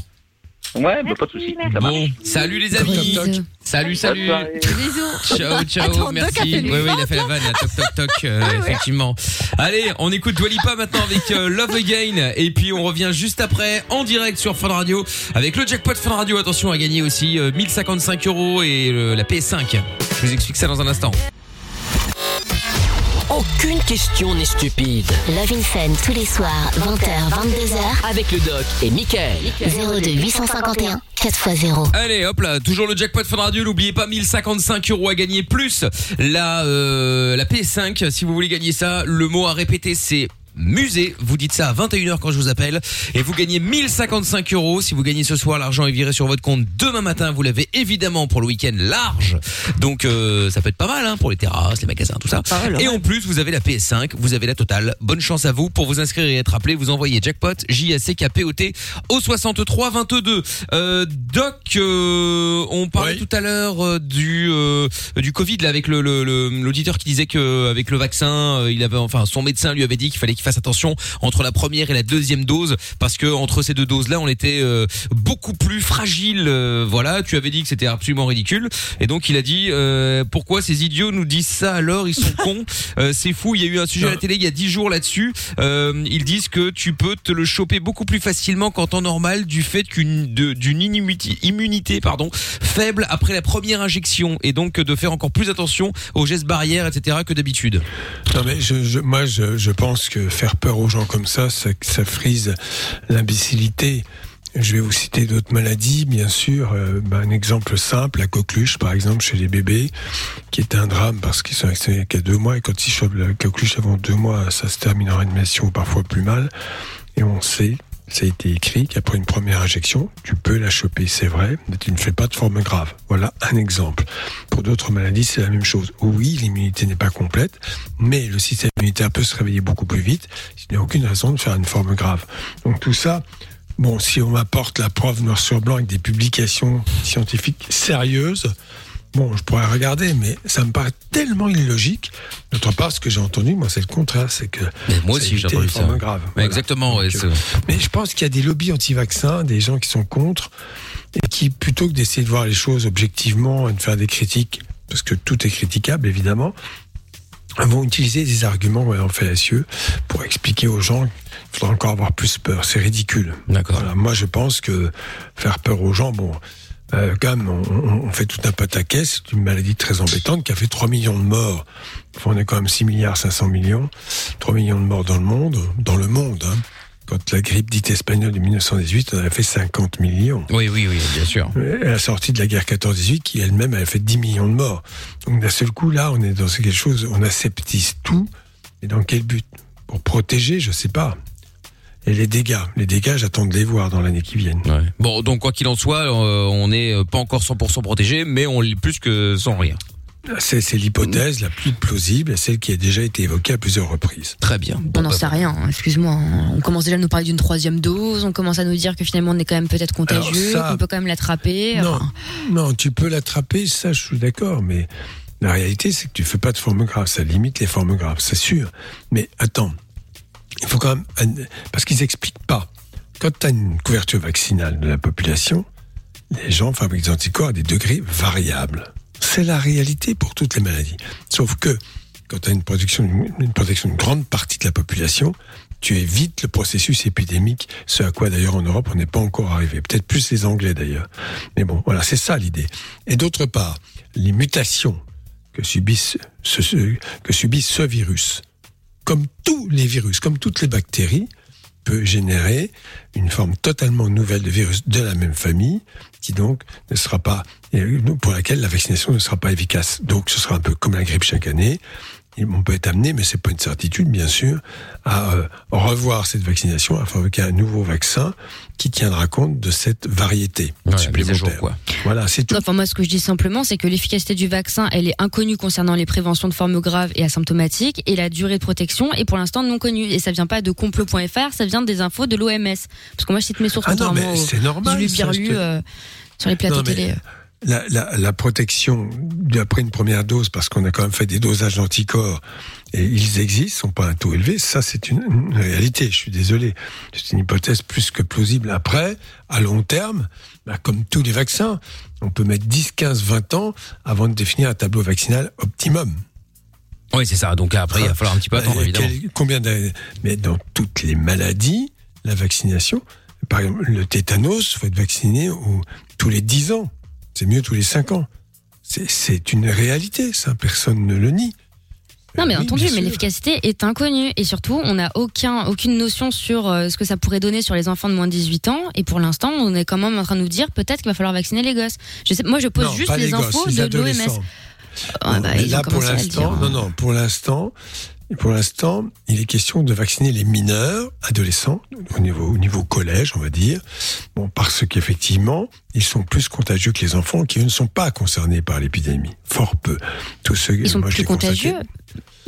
H: Ouais, bah, pas de soucis, ça marche.
B: Bon, salut les amis.
C: toc, toc.
B: Salut, salut.
E: Bisous.
B: Ciao, ciao,
E: Attends, Doc a
B: merci.
E: fait
B: Oui, oui, il a fait la vanne, là. toc, toc, toc, *laughs* euh,
E: Ah
B: effectivement. Allez, on écoute Dwalipa maintenant avec euh, Love Again, et puis on revient juste après en direct sur Fun Radio avec le jackpot Fun Radio. Attention à gagner aussi euh, 1055 euros et euh, la PS5. Je vous explique ça dans un instant.
A: Aucune question n'est stupide.
G: Love in Fun tous les soirs, 20h, 22h,
A: Avec le doc et Michael.
G: 02 851 4x0.
B: Allez, hop là, toujours le jackpot Fun Radio. N'oubliez pas 1055 euros à gagner plus la euh, la PS5. Si vous voulez gagner ça, le mot à répéter c'est musée. Vous dites ça à 21h quand je vous appelle et vous gagnez 1055 euros. Si vous gagnez ce soir, l'argent est viré sur votre compte demain matin. Vous l'avez évidemment pour le week-end large. Donc euh, ça peut être pas mal hein, pour les terrasses, les magasins, tout ça. Et en plus, vous avez la PS5, vous avez la totale. Bonne chance à vous pour vous inscrire et être appelé. Vous envoyez jackpot J A C K P O T au 63 22. Euh, Doc, euh, on parlait
C: Oui.
B: tout à l'heure euh, du euh, du Covid là avec le le- le- l'auditeur qui disait que avec le vaccin, euh, il avait enfin son médecin lui avait dit qu'il fallait qu'il fasse attention entre la première et la deuxième dose parce que entre ces deux doses là, on était euh, beaucoup plus fragile. euh, voilà, tu avais dit que c'était absolument ridicule et donc il a dit euh, pourquoi ces idiots nous disent ça alors ils sont *laughs* cons. C'est fou. Il y a eu un sujet à la télé il y a 10 jours là-dessus. Ils disent que tu peux te le choper beaucoup plus facilement qu'en temps normal du fait qu'une d'une immunité, immunité pardon faible après la première injection et donc de faire encore plus attention aux gestes barrières etc que d'habitude.
C: Non mais je, je- moi je, je pense que faire peur aux gens comme ça, ça, frise l'imbécilité. Je vais vous citer d'autres maladies, bien sûr. Euh, bah, un exemple simple, la coqueluche, par exemple, chez les bébés, qui est un drame parce qu'ils sont vaccinés qu'à deux mois et quand ils chopent la coqueluche avant deux mois, ça se termine en réanimation ou parfois plus mal. Et on sait, ça a été écrit, qu'après une première injection, tu peux la choper, c'est vrai, mais tu ne fais pas de forme grave. Voilà un exemple. Pour d'autres maladies, c'est la même chose. Oui, l'immunité n'est pas complète, mais le système immunitaire peut se réveiller beaucoup plus vite. Il n'y a aucune raison de faire une forme grave. Donc tout ça, bon, si on m'apporte la preuve noir sur blanc avec des publications scientifiques sérieuses, bon, je pourrais regarder, mais ça me paraît tellement illogique. D'autre part, ce que j'ai entendu, moi, c'est le contraire, c'est que
B: Mais moi aussi, j'ai entendu ça.
C: graves.
B: Ouais,
C: Voilà.
B: Exactement.
C: Donc, euh, mais je pense qu'il y a des lobbies anti-vaccins, des gens qui sont contre, et qui, plutôt que d'essayer de voir les choses objectivement et de faire des critiques, parce que tout est critiquable, évidemment, vont utiliser des arguments ouais, fallacieux pour expliquer aux gens qu'il faudra encore avoir plus peur. C'est ridicule.
B: D'accord.
C: Voilà. Moi, je pense que faire peur aux gens, bon, euh, même, on, on- fait tout un pataquès. C'est une maladie très embêtante qui a fait 3 millions de morts. Enfin, on est quand même 6 milliards 500 millions. 3 millions de morts dans le monde. Dans le monde, hein. Quand la grippe dite espagnole de 1918, on avait fait 50 millions.
B: Oui, oui, oui, bien sûr.
C: Et la sortie de la guerre 14-18, qui elle-même avait fait 10 millions de morts. Donc d'un seul coup, là, on est dans quelque chose, on aseptise tout. Et dans quel but? Pour protéger, je sais pas. Et les dégâts, les dégâts, j'attends de les voir dans l'année qui vient.
B: Ouais. Bon, donc quoi qu'il en soit, euh, on n'est pas encore 100% protégé, mais on l'est plus que sans rien.
C: C'est c'est l'hypothèse la plus plausible et celle qui a déjà été évoquée à plusieurs reprises.
B: Très bien.
D: On
B: Bon,
D: n'en
B: bah,
D: sait rien, hein, excuse-moi. hein. On commence déjà à nous parler d'une troisième dose, on commence à nous dire que finalement on est quand même peut-être contagieux,
C: ça-
D: qu'on peut quand même l'attraper.
C: Non,
D: enfin,
C: non, tu peux l'attraper, ça je suis d'accord, mais la réalité c'est que tu fais pas de forme grave, ça limite les formes graves, c'est sûr. Mais attends, il faut quand même, parce qu'ils expliquent pas. Quand tu as une couverture vaccinale de la population, les gens fabriquent des anticorps à des degrés variables. C'est la réalité pour toutes les maladies. Sauf que quand tu as une protection, une protection d'une grande partie de la population, tu évites le processus épidémique, ce à quoi d'ailleurs en Europe on n'est pas encore arrivé. Peut-être plus les Anglais d'ailleurs. Mais bon, voilà, c'est ça l'idée. Et d'autre part, les mutations que subissent ce- que subit ce virus, comme tous les virus, comme toutes les bactéries, peut générer une forme totalement nouvelle de virus de la même famille, qui donc ne sera pas, pour laquelle la vaccination ne sera pas efficace. Donc ce sera un peu comme la grippe chaque année. On peut être amené, mais c'est pas une certitude, bien sûr, à euh, revoir cette vaccination, à fabriquer un nouveau vaccin qui tiendra compte de cette variété
B: Ouais,
C: supplémentaire.
B: jour, quoi.
C: Voilà, c'est tout.
D: Enfin, moi, ce que je dis simplement, c'est que l'efficacité du vaccin, elle est inconnue concernant les préventions de formes graves et asymptomatiques, et la durée de protection est pour l'instant non connue. Et ça vient pas de complot.fr, ça vient des infos de l'OMS. Parce que moi, je cite mes sources
C: Ah non, mais c'est normal.
D: J'ai lu
C: ça,
D: bien
C: je
D: lu euh, sur les plateaux
C: Non, mais-
D: télé.
C: La, la, la protection après une première dose, parce qu'on a quand même fait des dosages d'anticorps, et ils existent, sont pas un taux élevé, ça c'est une, une réalité, je suis désolé. C'est une hypothèse plus que plausible. Après, à long terme, bah, comme tous les vaccins, on peut mettre 10, 15, 20 ans avant de définir un tableau vaccinal optimum.
B: Oui, c'est ça. Donc après, il va falloir un petit peu attendre, évidemment.
C: combien Mais dans toutes les maladies, la vaccination, par exemple, le tétanos, faut être vacciné tous les 10 ans. C'est mieux tous les 5 ans. C'est- une réalité, ça. Personne ne le nie.
D: Non, mais
C: Oui,
D: entendu, mais l'efficacité est inconnue. Et surtout, on n'a aucun, aucune notion sur euh, ce que ça pourrait donner sur les enfants de moins de 18 ans. Et pour l'instant, on est quand même en train de nous dire peut-être qu'il va falloir vacciner les gosses. Je sais, moi, je pose
C: Non,
D: juste les,
C: gosses,
D: infos
C: les
D: de l'OMS. Ah,
C: Non,
D: bah,
C: là, pour l'instant, non,
D: hein.
C: non, pour l'instant, pour l'instant, il est question de vacciner les mineurs, adolescents, au niveau, au niveau collège, on va dire. Bon, parce qu'effectivement, ils sont plus contagieux que les enfants qui eux, ne sont pas concernés par l'épidémie. Fort peu. Tous ceux,
D: Ils sont
C: moi,
D: plus contagieux,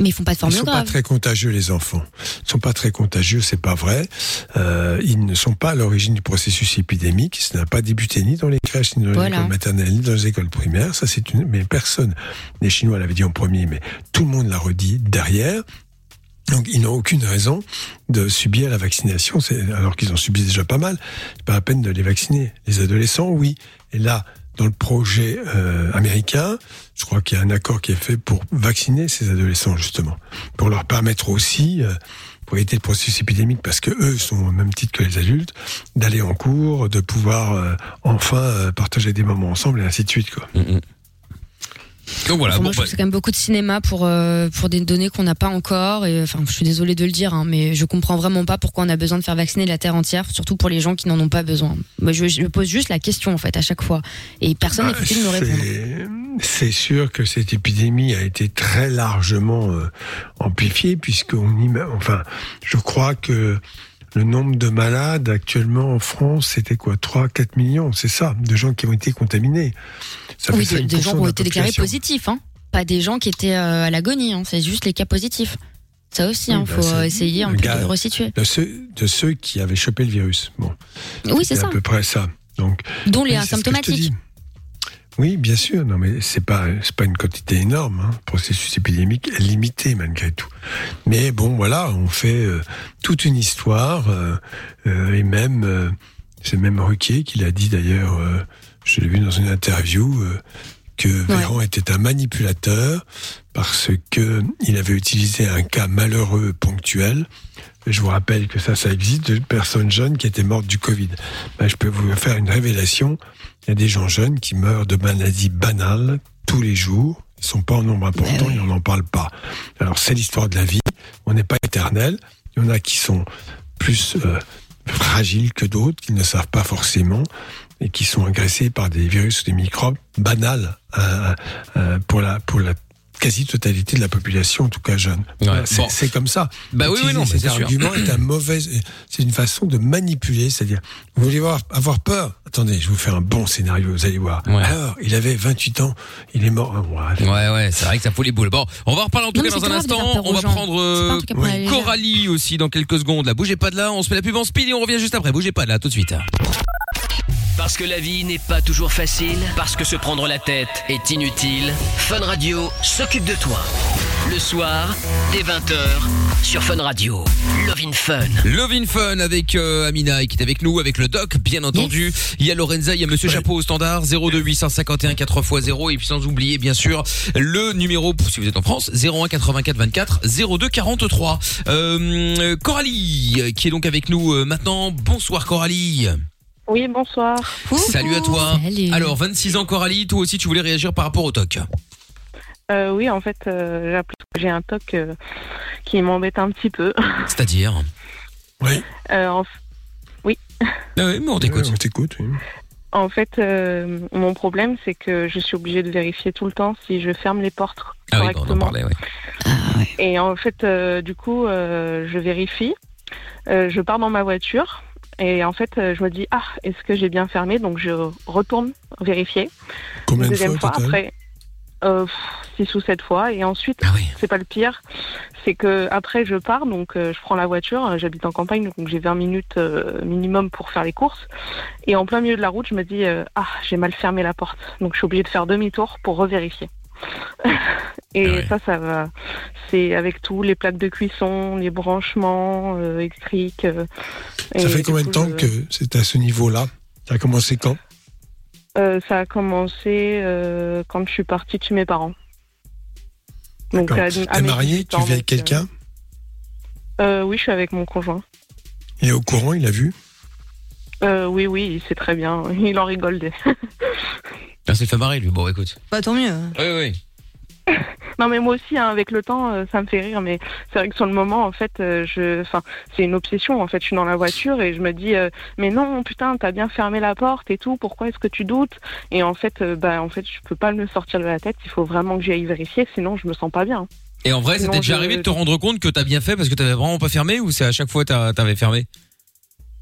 D: mais ils font pas de
C: Ils
D: forme
C: sont pas très contagieux, les enfants. Ils sont pas très contagieux, c'est pas vrai. Euh, ils ne sont pas à l'origine du processus épidémique. Ça n'a pas débuté ni dans les crèches, ni dans les écoles maternelles, ni dans les écoles primaires. Ça, c'est une. Mais personne. Les Chinois l'avaient dit en premier, mais tout le monde l'a redit derrière. Donc, ils n'ont aucune raison de subir la vaccination, alors qu'ils en subissent déjà pas mal. C'est pas la peine de les vacciner. Les adolescents, oui. Et là, dans le projet euh, américain, je crois qu'il y a un accord qui est fait pour vacciner ces adolescents, justement. Pour leur permettre aussi, euh, pour éviter le processus épidémique, parce que eux sont au même titre que les adultes, d'aller en cours, de pouvoir euh, enfin euh, partager des moments ensemble, et ainsi de suite. Quoi.
B: Mm, mm. Donc voilà,
D: Enfin,
B: bon,
D: moi, je trouve
B: bah,
D: que c'est quand même beaucoup de cinéma pour euh, pour des données qu'on n'a pas encore. Et enfin, je suis désolée de le dire, hein, mais je comprends vraiment pas pourquoi on a besoin de faire vacciner la terre entière, surtout pour les gens qui n'en ont pas besoin. Moi, je, je pose juste la question en fait à chaque fois, et personne n'est
C: Ah,
D: foutu de me répondre.
C: c'est- C'est sûr que cette épidémie a été très largement euh, amplifiée, puisqu'on enfin, je crois que le nombre de malades actuellement en France, c'était quoi? 3, 4 millions, c'est ça, de gens qui ont été contaminés. Ça
D: Oui,
C: fait
D: des, des
C: 5%
D: gens qui ont été déclarés positifs, hein. Pas des gens qui étaient euh, à l'agonie, hein. C'est juste les cas positifs. Ça aussi,
C: Oui,
D: il
C: bah,
D: faut essayer un peu de resituer.
C: De ceux, de ceux qui avaient chopé le virus. Bon,
D: Oui, c'est ça.
C: à peu près ça. Donc,
D: Dont les asymptomatiques.
C: Oui, bien sûr. Non, mais c'est pas c'est pas une quantité énorme. Hein. Le processus épidémique est limité malgré tout. Mais bon, voilà, on fait euh, toute une histoire euh, euh, et même c'est même Ruquier qui l'a dit d'ailleurs. je l'ai vu dans une interview que Véran était un manipulateur parce que il avait utilisé un cas malheureux ponctuel. Je vous rappelle que ça, ça existe de personnes jeunes qui étaient mortes du Covid. Ben, je peux vous faire une révélation. Il y a des gens jeunes qui meurent de maladies banales tous les jours. Ils sont pas en nombre important et on n'en parle pas. Alors c'est l'histoire de la vie. On n'est pas éternel. Il y en a qui sont plus euh, fragiles que d'autres, qui ne savent pas forcément et qui sont agressés par des virus ou des microbes banals euh, euh, pour la pour la quasi-totalité de la population, en tout cas jeune. C'est
B: bon.
C: comme ça.
B: Bah oui, oui,
C: Utiliser
B: non, mais
C: cet argument est un mauvais, c'est une façon de manipuler, c'est-à-dire, vous voulez voir, avoir peur? Attendez, je vais vous faire un bon scénario, vous allez voir.
B: Ouais.
C: Alors, il avait 28 ans, il est mort. Ouais.
B: Ouais, ouais, c'est vrai que ça fout les boules. Bon, on va en reparler en tout
D: Non,
B: cas dans un instant. On va prendre euh. Coralie aussi dans quelques secondes. Là, bougez pas de là. On se fait la pub en speed et on revient juste après. Bougez pas de là, tout de suite.
A: Parce que la vie n'est pas toujours facile, parce que se prendre la tête est inutile, Fun Radio s'occupe de toi. Le soir, dès 20h, sur Fun Radio. Love in Fun.
B: Love in Fun avec euh, Amina qui est avec nous, avec le doc, bien entendu. Il y a Lorenza, il y a Monsieur Chapeau au standard, 02 851 4x0 et puis sans oublier bien sûr le numéro pour si vous êtes en France, 01 84 24 02 43. Euh, euh, Coralie euh, qui est donc avec nous euh, maintenant. Bonsoir Coralie.
F: Oui, bonsoir.
B: Salut à toi.
D: Salut.
B: Alors 26 ans Coralie, toi aussi tu voulais réagir par rapport au toc.
F: Euh, oui, en fait, euh, j'ai appris que j'ai un toc euh, qui m'embête un petit peu. *laughs*
B: C'est-à-dire
F: Euh, en,
B: Ah oui, mais on t'écoute.
C: Ouais, on t'écoute, oui.
F: en fait, euh, mon problème, c'est que je suis obligée de vérifier tout le temps si je ferme les portes
B: Ah oui, on en
F: correctement.
B: parlait, ouais.
F: Et en fait, euh, du coup, euh, je vérifie. Euh, je pars dans ma voiture. Et en fait, euh, je me dis, ah, est-ce que j'ai bien fermé? Donc, je retourne vérifier.
C: Combien de
F: Deuxième
C: fois,
F: fois, après, euh, six ou sept fois. Et ensuite,
B: Ah oui.
F: c'est pas le pire, c'est que après je pars, donc euh, je prends la voiture, j'habite en campagne, donc j'ai 20 minutes euh, minimum pour faire les courses. Et en plein milieu de la route, je me dis, euh, ah, j'ai mal fermé la porte. Donc je suis obligée de faire demi-tour pour revérifier. *laughs* Et
B: Ah ouais.
F: ça, ça va. C'est avec tout, les plaques de cuisson, les branchements euh, électriques. euh,
C: Ça fait combien de temps
F: je-
C: que c'est à ce niveau-là? Ça a commencé quand?
F: Euh, ça a commencé euh, quand je suis partie de chez mes parents. Donc, à- à
C: T'es
F: mes
C: marié
F: 18
C: Tu vis avec quelqu'un?
F: euh, Oui, je suis avec mon conjoint.
C: Il est au courant, il a vu?
F: Euh, oui, oui, il sait très bien. *laughs* Il en rigole. Des... *laughs*
B: Ah, c'est fait marrer lui. Bon, écoute.
E: Bah tant mieux.
B: Oui, oui. *laughs*
F: non, mais moi aussi, hein, avec le temps, euh, ça me fait rire. Mais c'est vrai que sur le moment, en fait, euh, je, enfin, c'est une obsession. En fait, je suis dans la voiture et je me dis, euh, mais non, putain, t'as bien fermé la porte et tout. Pourquoi est-ce que tu doutes? Et en fait, euh, bah, en fait, je peux pas me sortir de la tête. Il faut vraiment que j'aille vérifier, sinon je me sens pas bien.
B: Et en vrai, t'est déjà
F: je-
B: arrivé de te rendre compte que t'as bien fait parce que t'avais vraiment pas fermé ou c'est à chaque fois t'avais fermé?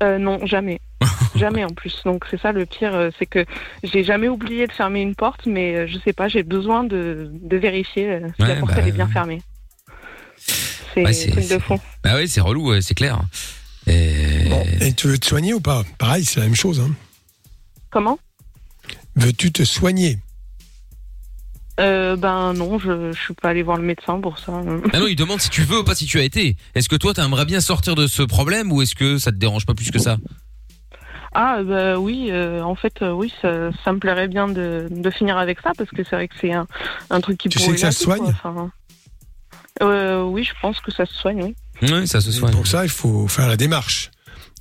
F: Euh, non, jamais. *laughs* jamais en plus. Donc c'est ça le pire, euh, c'est que j'ai jamais oublié de fermer une porte, mais euh, je sais pas, j'ai besoin de, de vérifier si
B: Ouais,
F: la porte
B: bah,
F: elle est bien
B: ouais.
F: fermée. C'est
B: Ouais,
F: de fond.
B: Bah oui, c'est relou, c'est clair. Et...
C: Bon, et tu veux te soigner ou pas? Pareil, c'est la même chose. Hein.
F: Comment?
C: Veux-tu te soigner?
F: Euh, Ben non, je, je suis pas allée voir le médecin pour ça.
B: Ah non, il demande si tu veux ou pas si tu as été. Est-ce que toi t'aimerais bien sortir de ce problème ou est-ce que ça te dérange pas plus que ça?
F: Ah bah oui, euh, en fait euh, oui, ça, ça me plairait bien de, de finir avec ça parce que c'est vrai que c'est un, un truc qui
C: Tu sais que ça se
F: quoi.
C: soigne
F: Enfin, euh, Oui, je pense que ça se soigne, oui.
B: Oui, ça se soigne.
C: Pour ça, il faut faire la démarche.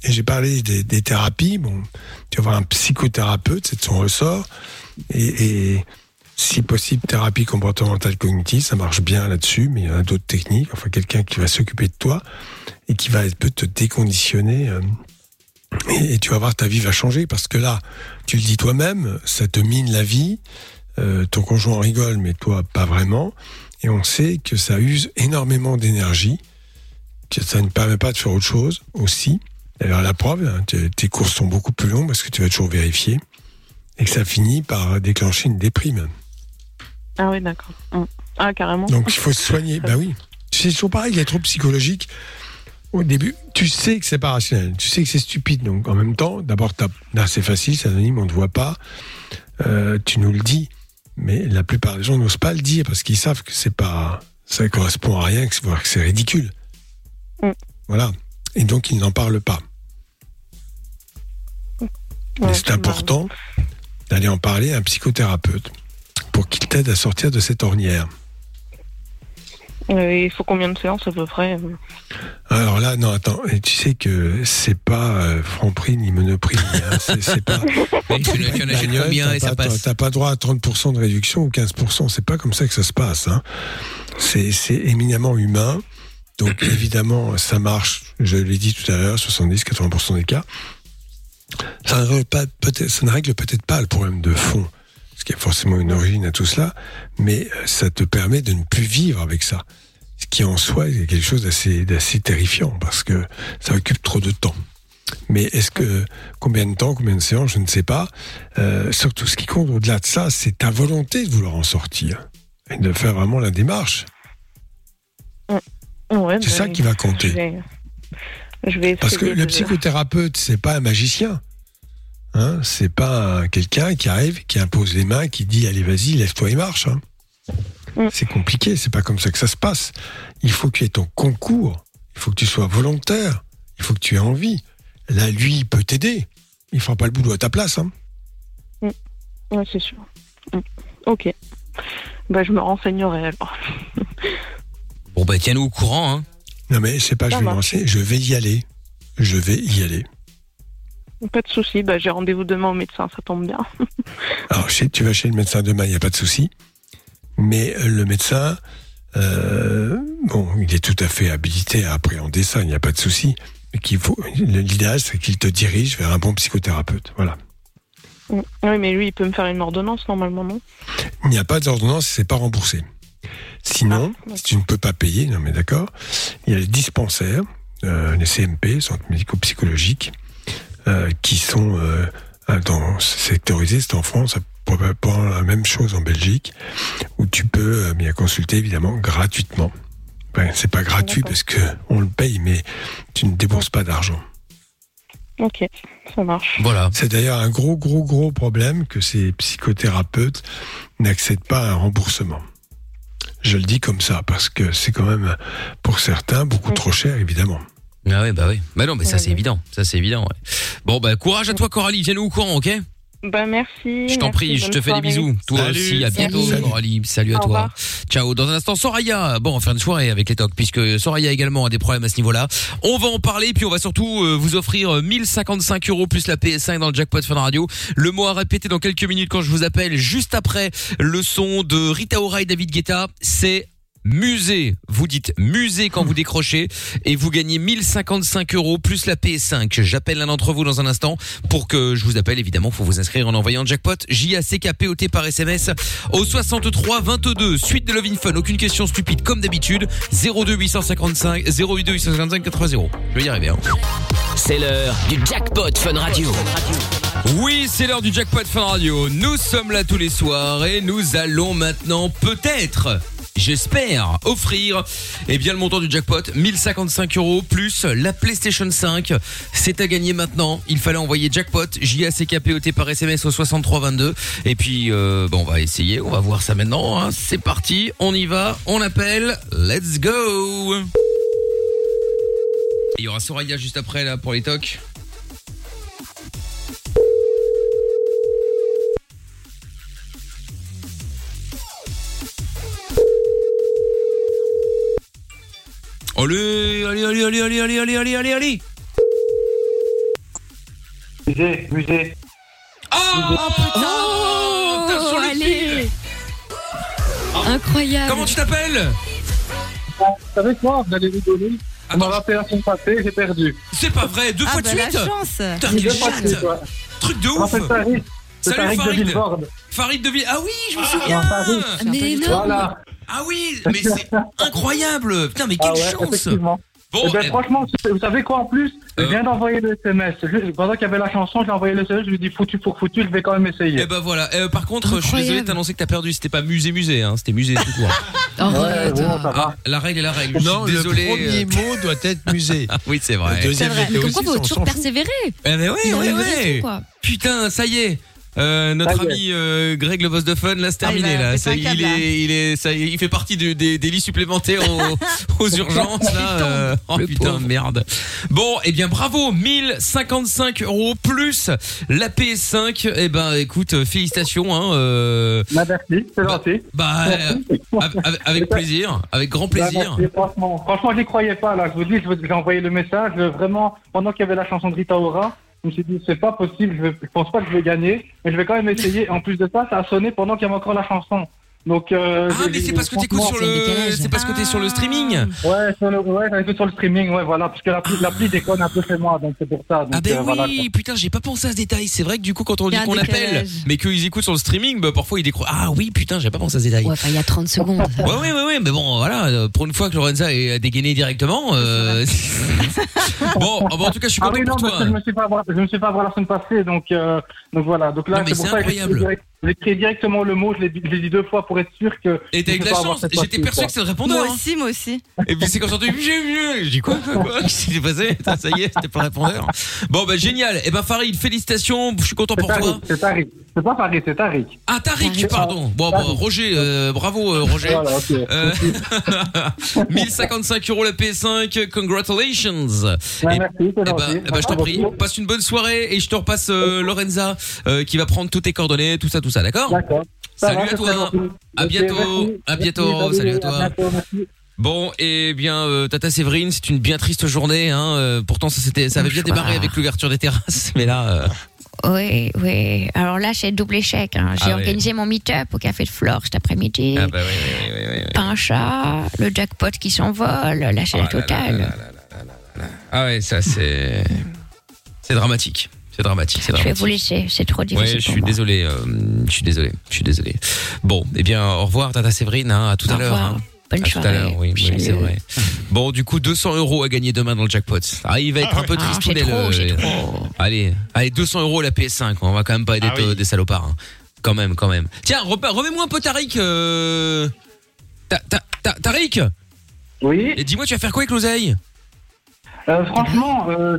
C: Et j'ai parlé des, des thérapies. Bon, tu vas voir un psychothérapeute, c'est de son ressort. Et, et si possible, thérapie comportementale cognitive, ça marche bien là-dessus, mais il y en a d'autres techniques. Enfin, quelqu'un qui va s'occuper de toi et qui va peut te déconditionner. euh, et, tu vas voir, ta vie va changer parce que là, tu le dis toi-même, ça te mine la vie. Euh, ton conjoint rigole, mais toi, pas vraiment. Et on sait que ça use énormément d'énergie que ça ne permet pas de faire autre chose aussi. D'ailleurs, la preuve, hein, tes courses sont beaucoup plus longues parce que tu vas toujours vérifier et que ça finit par déclencher une déprime.
F: Ah oui, d'accord. Mm. Ah carrément.
C: Donc, il faut se soigner. bah oui. C'est toujours pareil, les troubles psychologiques. Au début, tu sais que c'est pas rationnel, tu sais que c'est stupide. Donc, en même temps, d'abord, t'as- là, c'est facile, c'est anonyme, on ne te voit pas. Euh, tu nous le dis, mais la plupart des gens n'osent pas le dire parce qu'ils savent que c'est pas, ça correspond à rien, que c'est voire que c'est ridicule.
F: Mm.
C: Voilà. Et donc, ils n'en parlent pas. Mais
F: Ouais,
C: c'est important d'aller en parler à un psychothérapeute pour qu'il t'aide à sortir de cette ornière.
F: Euh, il faut combien de séances à peu près euh
C: Alors là, non, attends, tu sais que c'est pas euh, Franprix ni Monoprix, hein, c'est pas. *laughs* T'as
B: et ça
C: pas-
B: passe
C: T'as pas droit à 30% de réduction ou 15%, c'est pas comme ça que ça se passe. Hein. C'est éminemment humain, donc *clears throat* évidemment ça marche, je l'ai dit tout à l'heure, 70-80% des cas. Ça ne règle pas- peut-être ça ne règle peut-être pas le problème de fond. Parce qu'il y a forcément une origine à tout cela, mais euh, ça te permet de ne plus vivre avec ça. Ce qui en soi est quelque chose d'assez d'assez terrifiant, parce que ça occupe trop de temps. Mais est-ce que combien de temps, combien de séances, je ne sais pas. Euh, surtout, ce qui compte au-delà de ça, c'est ta volonté de vouloir en sortir et de faire vraiment la démarche.
F: Ouais,
C: C'est
F: bah,
C: ça qui va compter.
F: Je vais, je vais
C: Parce que le psychothérapeute, c'est pas un magicien. Hein, c'est pas un- quelqu'un qui arrive, qui impose les mains, qui dit allez vas-y, lève-toi et marche. hein.
F: Mm.
C: C'est compliqué, c'est pas comme ça que ça se passe. Il faut que tu aies ton concours, il faut que tu sois volontaire, il faut que tu aies envie. Là, lui, il peut t'aider. Il fera pas le boulot à ta place. Hein.
F: Ouais, c'est sûr. Mm. Ok. Bah, je me renseignerai alors.
B: Bon bah tiens-nous au courant. Hein.
C: Non mais c'est pas je vais me je vais y aller. Je vais y aller.
F: Pas de souci. Bah, j'ai rendez-vous demain au médecin, ça tombe bien. *laughs*
C: Alors, chez- tu vas chez le médecin demain, il n'y a pas de souci. Mais euh, le médecin, euh, bon, il est tout à fait habilité à appréhender ça, il n'y a pas de souci. L'idéal, c'est qu'il te dirige vers un bon psychothérapeute. Voilà.
F: Oui, mais lui, il peut me faire une ordonnance normalement, non?
C: Il n'y a pas d'ordonnance, c'est pas remboursé. Sinon,
F: Ah,
C: si tu ne peux pas payer, non mais d'accord, il y a les dispensaires, euh, les CMP, centres médico-psychologiques, qui sont euh, dans, sectorisés, c'est en France, probablement la même chose en Belgique, où tu peux euh, bien consulter évidemment gratuitement. Ben, c'est pas gratuit parce que on le paye, mais tu ne débourses pas d'argent.
F: Ok, ça marche.
B: Voilà.
C: C'est d'ailleurs un gros, gros, gros problème que ces psychothérapeutes n'accèdent pas à un remboursement. Je le dis comme ça parce que c'est quand même, pour certains, beaucoup trop cher, évidemment.
B: Ah ouais bah oui. Bah non mais ça
F: Ouais,
B: c'est évident. Ça c'est évident. ouais. Bon bah courage à toi Coralie. Tiens-nous au courant, ok?
F: Bah, merci.
B: Je t'en
F: merci,
B: prie, je
F: bonne
B: te fais des
F: soirée.
B: bisous. Toi
C: Salut.
B: aussi, à bientôt
C: Salut.
B: Coralie. Salut à
F: Au
B: toi.
F: revoir.
B: Ciao. Dans un instant, Soraya. Bon, on va faire une soirée avec les tocs puisque Soraya également a des problèmes à ce niveau-là. On va en parler puis on va surtout euh, vous offrir euh, 1055 euros plus la PS5 dans le jackpot Fun Radio. Le mot à répéter dans quelques minutes quand je vous appelle juste après le son de Rita Ora et David Guetta, c'est Musée, vous dites musée quand vous décrochez et vous gagnez 1055 euros plus la PS5. J'appelle l'un d'entre vous dans un instant pour que je vous appelle. Évidemment, faut vous inscrire en envoyant jackpot J A C K P O T par SMS au 63 22. Suite de Lovin Fun, aucune question stupide comme d'habitude. 02 855 082 855 80. Je vais y arriver. Hein.
A: C'est l'heure du jackpot Fun Radio.
B: Oui, c'est l'heure du jackpot Fun Radio. Nous sommes là tous les soirs et nous allons maintenant peut-être, j'espère, offrir eh bien le montant du jackpot 1055 euros plus la PlayStation 5. C'est à gagner maintenant. Il fallait envoyer jackpot J A C K P O T par SMS au 6322 et puis euh, bon, on va essayer. On va voir ça maintenant. hein. C'est parti. On y va. On appelle. Let's go. Il y aura Soraya juste après là pour les tocs. Allez, allez, allez, allez, allez, allez, allez, allez, allez, allez.
I: Musée, musée.
B: Oh, putain
D: Oh,
B: T'as sur le
D: allez Incroyable
B: Comment tu t'appelles
I: Vous savez quoi Vous allez rigoler. On m'a rappelé la semaine passée, j'ai perdu.
B: C'est pas vrai, deux
E: Ah
B: fois
E: bah
B: de
E: la
B: suite
E: chance
B: Putain,
I: J'ai
B: quelle
I: deux fois de suite, ouais.
B: Truc de ouf
I: Farid. C'est
B: Salut,
I: Farid de
B: Farid.
I: Villeforde.
B: Farid de Ville. Ah oui, je me
I: Non,
B: souviens
I: Farid.
D: Mais non
I: Voilà.
B: Ah oui, mais c'est *laughs* incroyable Putain, mais
I: Ah
B: quelle
I: ouais,
B: chance. Bon,
I: Eh ben,
B: eh,
I: franchement, vous savez quoi en plus Je
B: Euh.
I: viens d'envoyer le SMS. Je- pendant qu'il y avait la chanson, j'ai envoyé le SMS, je lui ai dit foutu pour foutu, je vais quand même essayer.
B: eh ben voilà. Euh, par contre, je suis désolé de t'annoncer que t'as perdu. C'était pas musée musée, hein. C'était musée tout court. *laughs*
I: ouais,
D: Arrête
I: bon, ça
B: Ah,
I: va.
B: la règle est la règle. Je
C: Non,
B: suis désolé.
C: le premier
B: euh,
C: mot doit être musée. *laughs*
B: Ah oui, c'est
C: Le
B: vrai.
D: C'est
C: deuxième
D: vrai, mais comme
C: aussi,
D: quoi, faut toujours persévérer
B: Eh ben ouais.
D: tout, quoi.
B: Putain, ça y est. Euh, notre ami euh, Greg le boss de fun, là c'est
E: Ah,
B: terminé là. Ça, il est, il est, ça, il fait partie du- des, des lits supplémentaires aux, *laughs* aux urgences là. euh, oh putain
C: pauvre.
B: merde. Bon, eh bien bravo, 1055 euros plus la PS5. Eh ben écoute, félicitations. Hein, euh,
I: Bah, merci, c'est gentil.
B: bah euh,
I: Merci.
B: avec, avec plaisir, avec grand plaisir.
I: Bah, merci, franchement, franchement, je n'y croyais pas là. Je vous dis, je vous- j'ai envoyé le message. euh, Vraiment, pendant qu'il y avait la chanson de Rita Ora, je me suis dit, c'est pas possible. Je, je pense pas que je vais gagner, mais je vais quand même essayer. En plus de ça, ça a sonné pendant qu'il y avait encore la chanson. Donc, euh,
B: Ah, mais c'est parce que t'écoutes sur le, c'est parce que t'es sur le streaming.
I: Ouais, sur le, ouais, j'écoute sur le streaming, ouais, voilà, parce que l'appli, l'appli déconne un peu chez moi, donc c'est pour ça. Donc,
B: Ah ben
I: euh, voilà,
B: oui, putain, j'ai pas pensé à ce détail. C'est vrai que du coup, quand on dit qu'on appelle, mais qu'ils écoutent sur le streaming, bah, parfois ils décrochent. Ah oui, putain, j'ai pas pensé à ce détail.
D: Ouais, enfin, il y a 30 secondes. *laughs*
B: Ouais, ouais, ouais, ouais, mais bon, voilà, euh, pour une fois que Lorenza est dégainé directement. Euh... *laughs* bon, ah bon, en tout cas, je suis
I: Ah
B: content
I: oui, non,
B: pour toi.
I: je me suis pas voir, je me suis pas voir la semaine passée, donc, euh, donc voilà. Donc là,
B: Non, mais
I: c'est pour
B: c'est
I: ça que j'ai écrit directement le mot, je l'ai dit- deux fois pour être sûr que.
B: Et t'as eu de la chance. J'étais persuadé que c'était le répondeur.
E: Moi
B: hein.
E: aussi, moi aussi.
B: Et puis c'est quand j'entends j'ai mieux. Je dis quoi, quoi, quoi Qu'est-ce qui s'est passé Ça y est, c'était pas le répondeur. Bon, bah génial. Et ben Farid, félicitations. Je suis content pour toi.
I: C'est Tariq. C'est pas Farid, c'est Tariq.
B: Ah,
I: Tariq,
B: pardon. Bon,
I: Tariq.
B: bon Roger, euh, bravo euh, Roger.
I: Voilà, ok.
B: Euh, *laughs* 1055 euros la PS5, congratulations.
I: Ouais,
B: Et-
I: merci, c'est
B: eh ben,
I: gentil.
B: eh ben, je t'en prie, passe une bonne soirée et je te repasse euh, Lorenza euh, qui va prendre toutes tes coordonnées, tout ça, tout ça, d'accord
I: D'accord.
B: Salut
I: va,
B: à toi. À bientôt.
I: merci.
B: À bientôt.
I: Merci,
B: Salut à toi. Bon, et bien, euh, Tata Séverine, c'est une bien triste journée. Hein, euh, pourtant, ça, c'était, ça avait bien démarré avec l'ouverture des terrasses, mais là, euh,
D: Oui, oui. Alors là, c'est double échec. hein. J'ai
B: Ah ouais.
D: organisé mon meet-up au Café de Flore cet après-midi.
B: ah bah oui, oui, oui, oui, oui.
D: Pas un chat, le jackpot qui s'envole,
B: Oh
D: la
B: là
D: totale.
B: Ah ouais, ça c'est, c'est dramatique, c'est dramatique, c'est
D: Je vais
B: dramatique.
D: vous laisser, c'est trop difficile.
B: Ouais, je
D: pour
B: suis
D: moi.
B: désolé, euh, je suis désolé, je suis désolé. Bon, eh bien, au revoir, Tata Séverine, hein, à tout
D: Au
B: à l'heure.
D: revoir.
B: hein.
D: Bonne
B: à tout à
D: soirée.
B: l'heure, oui, oui,
D: Salut.
B: c'est vrai. Bon, du coup, 200 euros à gagner demain dans le jackpot. Ah, il va être un peu
D: Ah,
B: triste.
D: c'est trop, c'est trop.
B: Allez, allez, 200 euros la PS5. On va quand même pas aider
J: Ah oui.
B: des salopards. hein. Quand même, quand même. Tiens, re- remets-moi un peu Tariq. Euh... Ta- ta- ta- Tariq
I: Oui.
B: Et dis-moi, tu vas faire quoi avec l'oseille?
I: Euh, franchement, euh,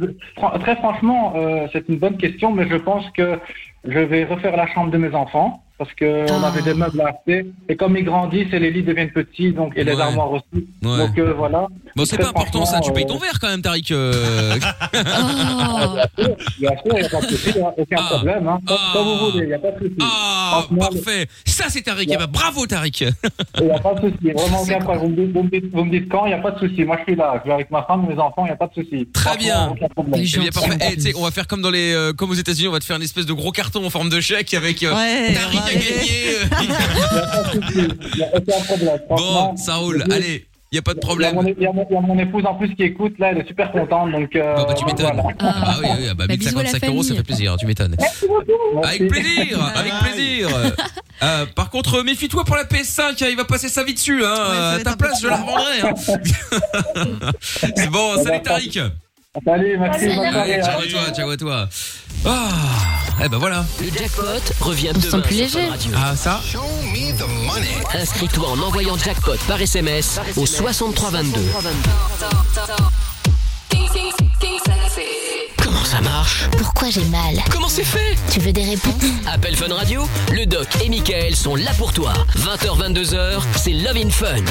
I: très franchement, euh, c'est une bonne question, mais je pense que je vais refaire la chambre de mes enfants parce que on
D: Ah.
I: avait des meubles à acheter et comme ils grandissent et les lits deviennent petits, donc et les
B: Ouais.
I: armoires aussi.
B: Ouais.
I: Donc euh, voilà.
B: Bon, c'est pas important ça. Tu payes ton verre quand même, Tariq. euh.
D: Oh. *laughs*
I: Bien sûr, il n'y a pas de souci, a aucun
B: Ah.
I: problème. Hein. Comme-
B: Ah.
I: Comme vous voulez, il n'y a pas de souci.
B: Ah, parfait. Ça, c'est Tariq. Eh ben, bravo, Tariq. *laughs*
I: Il n'y a pas de souci, vraiment aucun problème. Vous me dites, vous me dites, vous me dites quand, il n'y a pas de souci. Moi, je suis là, je vais avec ma femme, mes enfants, il n'y a pas de souci.
B: Très bien. Eh bien, parfait. Eh, on va faire comme dans les, euh, comme aux États-Unis, on va te faire une espèce de gros carton en forme de chèque avec euh,
E: Ouais,
B: Tariq *laughs* a gagné.
I: N'y n'y.
B: Bon, ça roule. Allez, il y a pas de problème.
I: mon, il y a mon- il y a mon épouse en plus qui écoute, là, elle est super contente, donc. Euh,
B: bah, tu m'étonnes.
I: voilà.
B: Ah, oui, oui, bah,
D: Bah, bisous à la
B: 1055 euros, ça fait plaisir, tu m'étonnes.
I: Merci.
B: Avec plaisir, avec plaisir. Euh, par contre, méfie-toi pour la PS5, hein, il va passer sa vie dessus. Hein. à ta place, je la revendrai. Hein. *laughs* C'est bon, salut Tariq.
I: Salut, merci.
B: Allez,
I: hein.
B: ciao à toi, ciao à toi. Ah, eh ben voilà.
A: Le jackpot revient
D: On
A: demain
D: plus
A: sur
D: léger.
B: Ah, ça
A: Inscris-toi en envoyant jackpot par SMS au 6322. Ça marche
G: Pourquoi j'ai mal
A: Comment c'est fait
G: Tu veux des réponses
A: Appel Fun Radio, le doc et Michael sont là pour toi. 20h, 22h, c'est Love in Fun.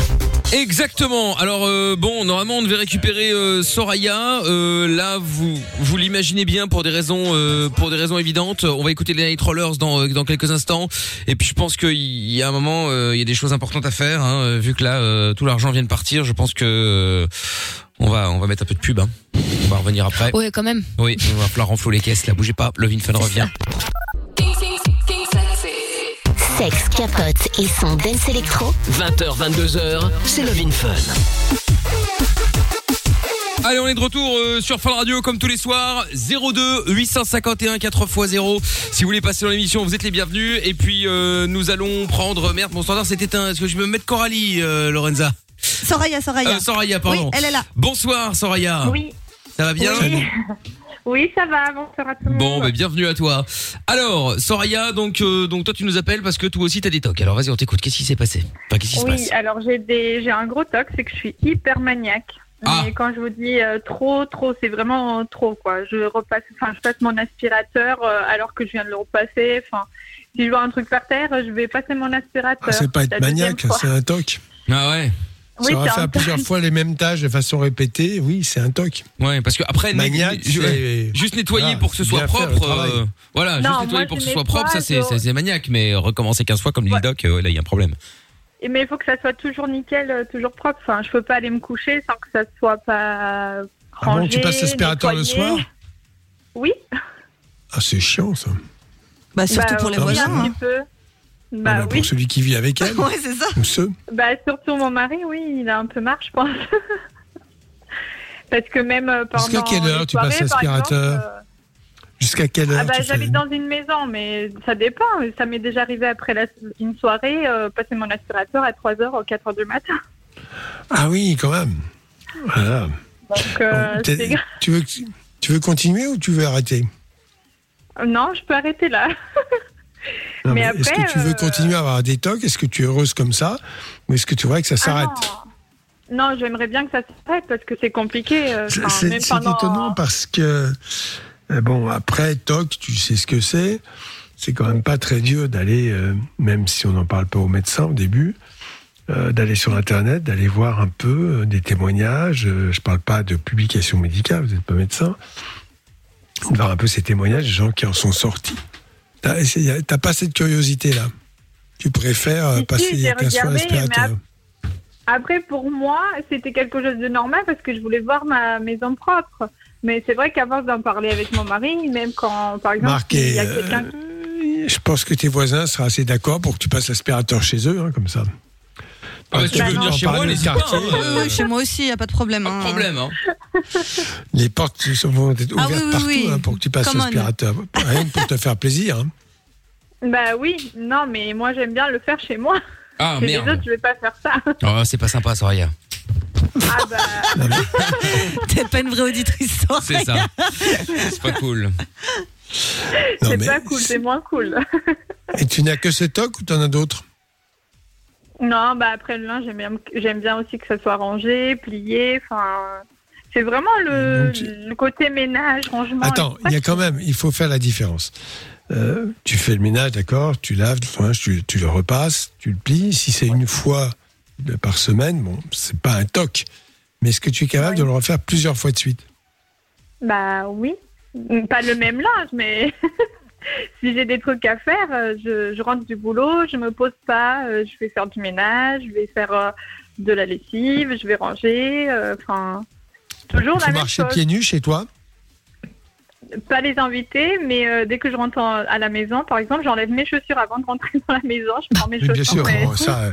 B: Exactement. Alors euh, bon, normalement on devait récupérer euh, Soraya. Euh, là, vous vous l'imaginez bien pour des raisons euh, pour des raisons évidentes. On va écouter les Night Rollers dans euh, dans quelques instants. Et puis je pense qu'il y a un moment, euh, il y a des choses importantes à faire. Hein, vu que là euh, tout l'argent vient de partir, je pense que euh, on va on va mettre un peu de pub. Hein. On va revenir après.
D: Ouais, quand même.
B: Oui, on va falloir renflouer les caisses. Là, bougez pas. Love in Fun revient.
G: Sexe, capote et son dance électro
A: 20h, 22h, c'est Love in Fun.
B: Allez, on est de retour euh, sur Fun Radio comme tous les soirs. 02 851 4x0. Si vous voulez passer dans l'émission, vous êtes les bienvenus. Et puis euh, nous allons prendre merde, mon standard s'est éteint. Est-ce que je peux me mettre Coralie, euh, Lorenza?
E: Soraya, Soraya.
B: Euh, Soraya, pardon.
E: Oui, elle est là.
B: Bonsoir Soraya.
F: Oui,
B: Ça va bien
F: oui. *laughs* oui, ça va. Bonsoir à tout le
B: Bon,
F: monde.
B: bah, bienvenue à toi. Alors, Soraya, donc euh, donc toi tu nous appelles parce que toi aussi t'as des tocs. Alors vas-y, on t'écoute. Qu'est-ce qui s'est passé? Enfin, qu'est-ce qui se
F: Oui,
B: passe?
F: alors j'ai des, j'ai un gros toc, c'est que je suis hyper maniaque.
B: Ah.
F: Mais quand je vous dis euh, trop, trop, c'est vraiment trop quoi. Je repasse, enfin, je passe mon aspirateur euh, alors que je viens de le repasser. Enfin, si je vois un truc par terre, je vais passer mon aspirateur.
C: Ah, c'est pas être maniaque, c'est un toc.
B: Ah ouais.
F: Oui,
C: ça
F: un
C: plusieurs fois les mêmes tâches de façon répétée, oui, c'est un toc.
B: Ouais, parce que après
C: c'est-
B: juste nettoyer
C: Voilà,
B: pour que ce soit propre. euh, voilà,
F: Non,
B: juste nettoyer pour que ce soit propre, ça c'est maniaque, mais recommencer 15 fois comme dit le doc, euh, là il y a un problème.
F: Et Mais il faut que ça soit toujours nickel, euh, toujours propre. Enfin, je peux pas aller me coucher sans que ça soit pas
C: Ah bon,
F: rangé.
C: tu passes l'aspirateur le soir?
F: Oui.
C: Ah, c'est chiant ça.
E: Bah, surtout
F: Bah,
E: pour les voisins.
F: un
E: hein.
F: petit peu.
J: Bah
C: Ah bah,
J: oui.
C: Pour celui qui vit avec elle. *laughs*
E: Ouais, c'est ça.
C: Ou ceux.
J: Bah surtout mon mari, oui, il a un peu marre, je pense. *laughs* Parce que même euh, pendant
C: Jusqu'à quelle heure
J: les
C: tu passes l'aspirateur
J: euh,
C: Jusqu'à quelle heure
J: Ah bah j'habite dans une maison, mais ça dépend. Ça m'est déjà arrivé après la- une soirée, euh, passer mon aspirateur à 3h ou 4h du matin.
C: Ah oui, quand même. Voilà.
J: Donc euh, c'est
C: tu, veux, tu veux continuer ou tu veux arrêter?
J: Non, je peux arrêter là. *laughs*
C: Non,
J: Mais
C: mais Est-ce que tu veux
J: euh,
C: continuer à avoir des tocs? Est-ce que tu es heureuse comme ça? Ou est-ce que tu voudrais que ça s'arrête
J: Ah non, non j'aimerais bien que ça s'arrête parce que c'est compliqué. euh,
C: C'est-
J: enfin,
C: C'est
J: même
C: c'est
J: pendant-
C: étonnant parce que, euh, bon, après, TOC, tu sais ce que c'est. C'est quand même pas très dur d'aller, euh, même si on n'en parle pas au médecin au début, euh, d'aller sur Internet, d'aller voir un peu des témoignages. Je parle pas de publications médicales, vous n'êtes pas médecin. De voir un peu ces témoignages des gens qui en sont sortis. T'as pas cette curiosité-là Tu préfères
J: Si, si,
C: passer
J: j'ai
C: 15 fois
J: regardé, mais
C: l'aspirateur
J: Après, pour moi, c'était quelque chose de normal parce que je voulais voir ma maison propre. Mais c'est vrai force d'en parler avec mon mari, même quand, par exemple,
C: Marc,
J: il y a quelqu'un
C: euh, je pense que tes voisins seraient assez d'accord pour que tu passes l'aspirateur chez eux, hein, comme ça.
B: Ah bah, tu veux venir
C: en
B: chez moi,
C: au
B: n'hésite pas,
C: quartier.
B: hein.
E: Oui, oui, chez moi aussi, il n'y a pas de problème. hein.
B: Problème, hein. *laughs*
C: Les portes sont- vont être
E: Ah
C: ouvertes
E: oui, oui,
C: partout
E: oui.
C: hein, pour que tu passes l'aspirateur. Rien que pour te faire plaisir. hein.
J: Bah oui, non, mais moi j'aime bien le faire chez moi.
B: Ah,
J: chez
B: merde.
J: les autres, je vais pas faire ça.
B: Oh, c'est pas sympa, Soraya.
J: Ah bah, *laughs*
E: T'es pas une vraie auditrice, Soraya.
B: C'est ça. C'est pas cool.
J: C'est
C: mais-
J: pas cool, c'est moins cool.
C: Et tu n'as que ce toc ou tu en as d'autres?
J: Non, bah après le linge, j'aime bien, j'aime bien aussi que ça soit rangé, plié. Enfin, c'est vraiment le,
C: Donc, tu-
J: le côté ménage, rangement.
C: Attends, il y a quand même, il faut faire la différence. Euh, tu fais le ménage, d'accord, tu laves, le linge, tu, tu le repasses, tu le plies. Si c'est une fois par semaine, bon, c'est pas un toc. Mais est-ce que tu es capable de le refaire plusieurs fois de suite?
J: Bah oui, pas le même linge, mais *laughs* *laughs* si j'ai des trucs à faire, euh, je, je rentre du boulot, je me pose pas, euh, je vais faire du ménage, je vais faire euh, de la lessive, je vais ranger, euh, enfin toujours
C: Il
J: la même chose.
C: pieds nus chez toi
J: Pas les invités, mais euh, dès que je rentre en- à la maison, par exemple, j'enlève mes chaussures avant de rentrer dans la maison, je prends mes chaussures.
C: Bien sûr, bon, ça, euh,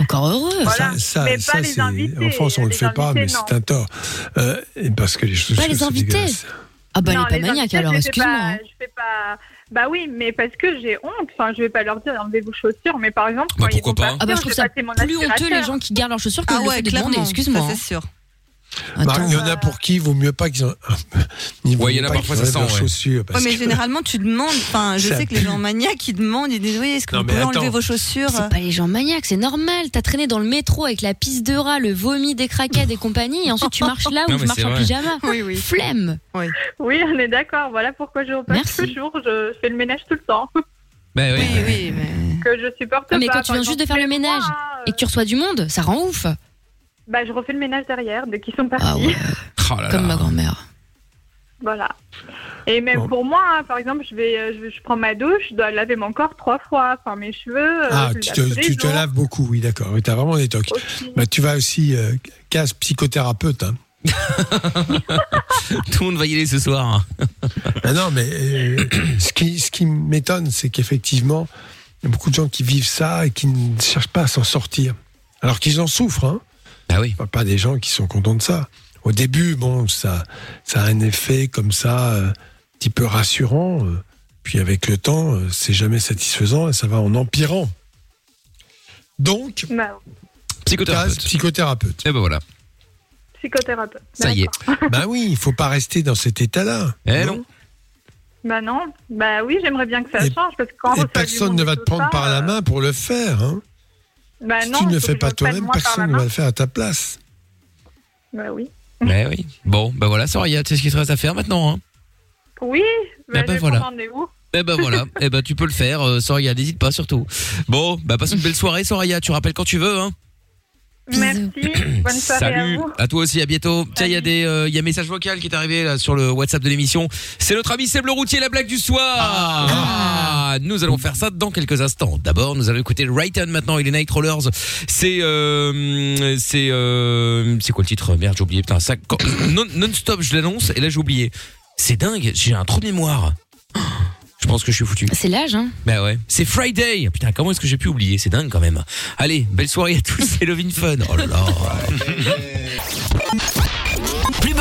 D: Encore heureux.
J: Voilà.
C: ça, ça,
J: Mais pas
C: ça,
J: les invités,
C: En France, on le
J: les
C: fait pas, mais c'est un tort. Euh, parce que les chaussures,
D: Pas les invités. Ah bah,
J: Non,
D: elle est pas maniaque
J: invités,
D: alors,
J: je fais
D: excuse-moi.
J: pas-
D: hein.
J: Je fais pas. Bah oui, mais parce que j'ai honte. Enfin, je vais pas leur dire enlevez vos chaussures, mais par exemple,
B: Bah,
J: quand ils
B: pourquoi
J: vont
B: pas
J: partir,
D: Ah bah je trouve ça plus honteux les gens qui gardent leurs chaussures que
E: Ah
D: le
E: ouais,
D: fait de demander, excuse-moi. hein.
E: c'est sûr.
C: Bah,
D: Attends.
C: il y en a pour qui il vaut mieux pas qu'ils ont. il
B: Ouais, y en a
C: pas
B: parfois, ça sent, ouais.
C: chaussures.
E: Ouais, mais
C: que-
E: généralement, tu demandes. Enfin, je
C: Ça
E: sais que les gens maniaques, ils demandent, ils disent oui, est-ce que
C: Non,
E: vous enlever vos chaussures
D: C'est pas les gens maniaques, c'est normal. T'as traîné dans le métro avec la pisse de rat, le vomi des craquettes et compagnie, et ensuite tu marches là *laughs*
B: Non,
D: où je
B: mais
D: marche
B: c'est
D: en
B: vrai.
D: pyjama. *laughs*
E: Oui, oui.
D: Flemme.
J: Oui, on est d'accord. Voilà pourquoi je repasse
D: Merci.
J: toujours. Je fais le ménage tout le temps. *laughs*
B: Bah oui.
E: Oui, oui, mais.
J: Que je supporte
D: Ah, mais
J: pas.
D: quand tu viens juste de faire le ménage et que tu reçois du monde, ça rend ouf.
J: Bah, je refais le ménage derrière dès qu'ils sont partis.
D: Ah ouais, *laughs*
B: Oh là
D: comme
B: là.
D: ma grand-mère.
J: Voilà. Et même
C: Bon.
J: pour moi, hein, par exemple, je vais, euh, je, vais- je prends ma douche, je dois laver mon corps trois fois. Enfin, mes cheveux. euh,
C: Ah, tu te, tu laves beaucoup, oui, d'accord. Oui, tu as vraiment des tocs. Bah, tu vas aussi euh, casse psychothérapeute. Hein. *laughs*
B: Tout le monde va y aller ce soir. *laughs*
C: Ah non, mais euh, ce qui, ce qui m'étonne, c'est qu'effectivement, il y a beaucoup de gens qui vivent ça et qui ne cherchent pas à s'en sortir. Alors qu'ils en souffrent, hein.
B: Ah oui.
C: Pas- Pas des gens qui sont contents de ça. Au début, bon, ça, ça a un effet comme ça, euh, un petit peu rassurant. euh, puis avec le temps, euh, c'est jamais satisfaisant et ça va en empirant. Donc,
J: Bah,
C: case
B: Psychothérapeute.
C: psychothérapeute.
B: Et ben voilà.
J: psychothérapeute.
B: Ça y est. *laughs* *laughs*
C: Bah oui, il faut pas rester dans cet état-là.
B: Eh non.
J: Bah non. Bah oui, j'aimerais bien que ça
C: Et-
J: change parce que quand
C: Et personne ne va te prendre
J: ça,
C: par la main pour le faire. Hein.
J: Bah
C: si
J: non,
C: tu ne le fais pas toi-même, personne ne va le faire à ta place.
J: Bah oui.
B: Bah oui. Bon, bah voilà, Soraya, tu sais ce qu'il te reste à faire maintenant. Hein?
J: Oui, bah,
B: Ah bah
J: vais
B: voilà. Eh ben voilà, *laughs* eh ben tu peux le faire, euh, Soraya, n'hésite pas surtout. Bon, bah passe une belle soirée, Soraya, tu rappelles quand tu veux. Hein.
J: Merci. *clears throat* Bonne soirée à
B: Salut,
J: vous.
B: à, toi aussi, à bientôt. Tiens, il y a des, euh, il y a un message vocal qui est arrivé là sur le WhatsApp de l'émission. C'est notre ami Seb le routier, la blague du soir. Ah, nous allons faire ça dans quelques instants. D'abord, nous allons écouter Rayton maintenant et les Nightcrawlers. C'est, euh, c'est, euh, c'est quoi le titre? Merde, j'ai oublié. Putain, ça, quand- *coughs* non, non-stop, je l'annonce et là j'ai oublié. C'est dingue, j'ai un trou de mémoire. Je pense que je suis foutu.
D: C'est l'âge, hein.
B: Bah ouais. C'est Friday. Putain, comment est-ce que j'ai pu oublier? C'est dingue quand même. Allez, belle soirée à tous. *laughs* C'est Lovin Fun. Oh là là. *laughs*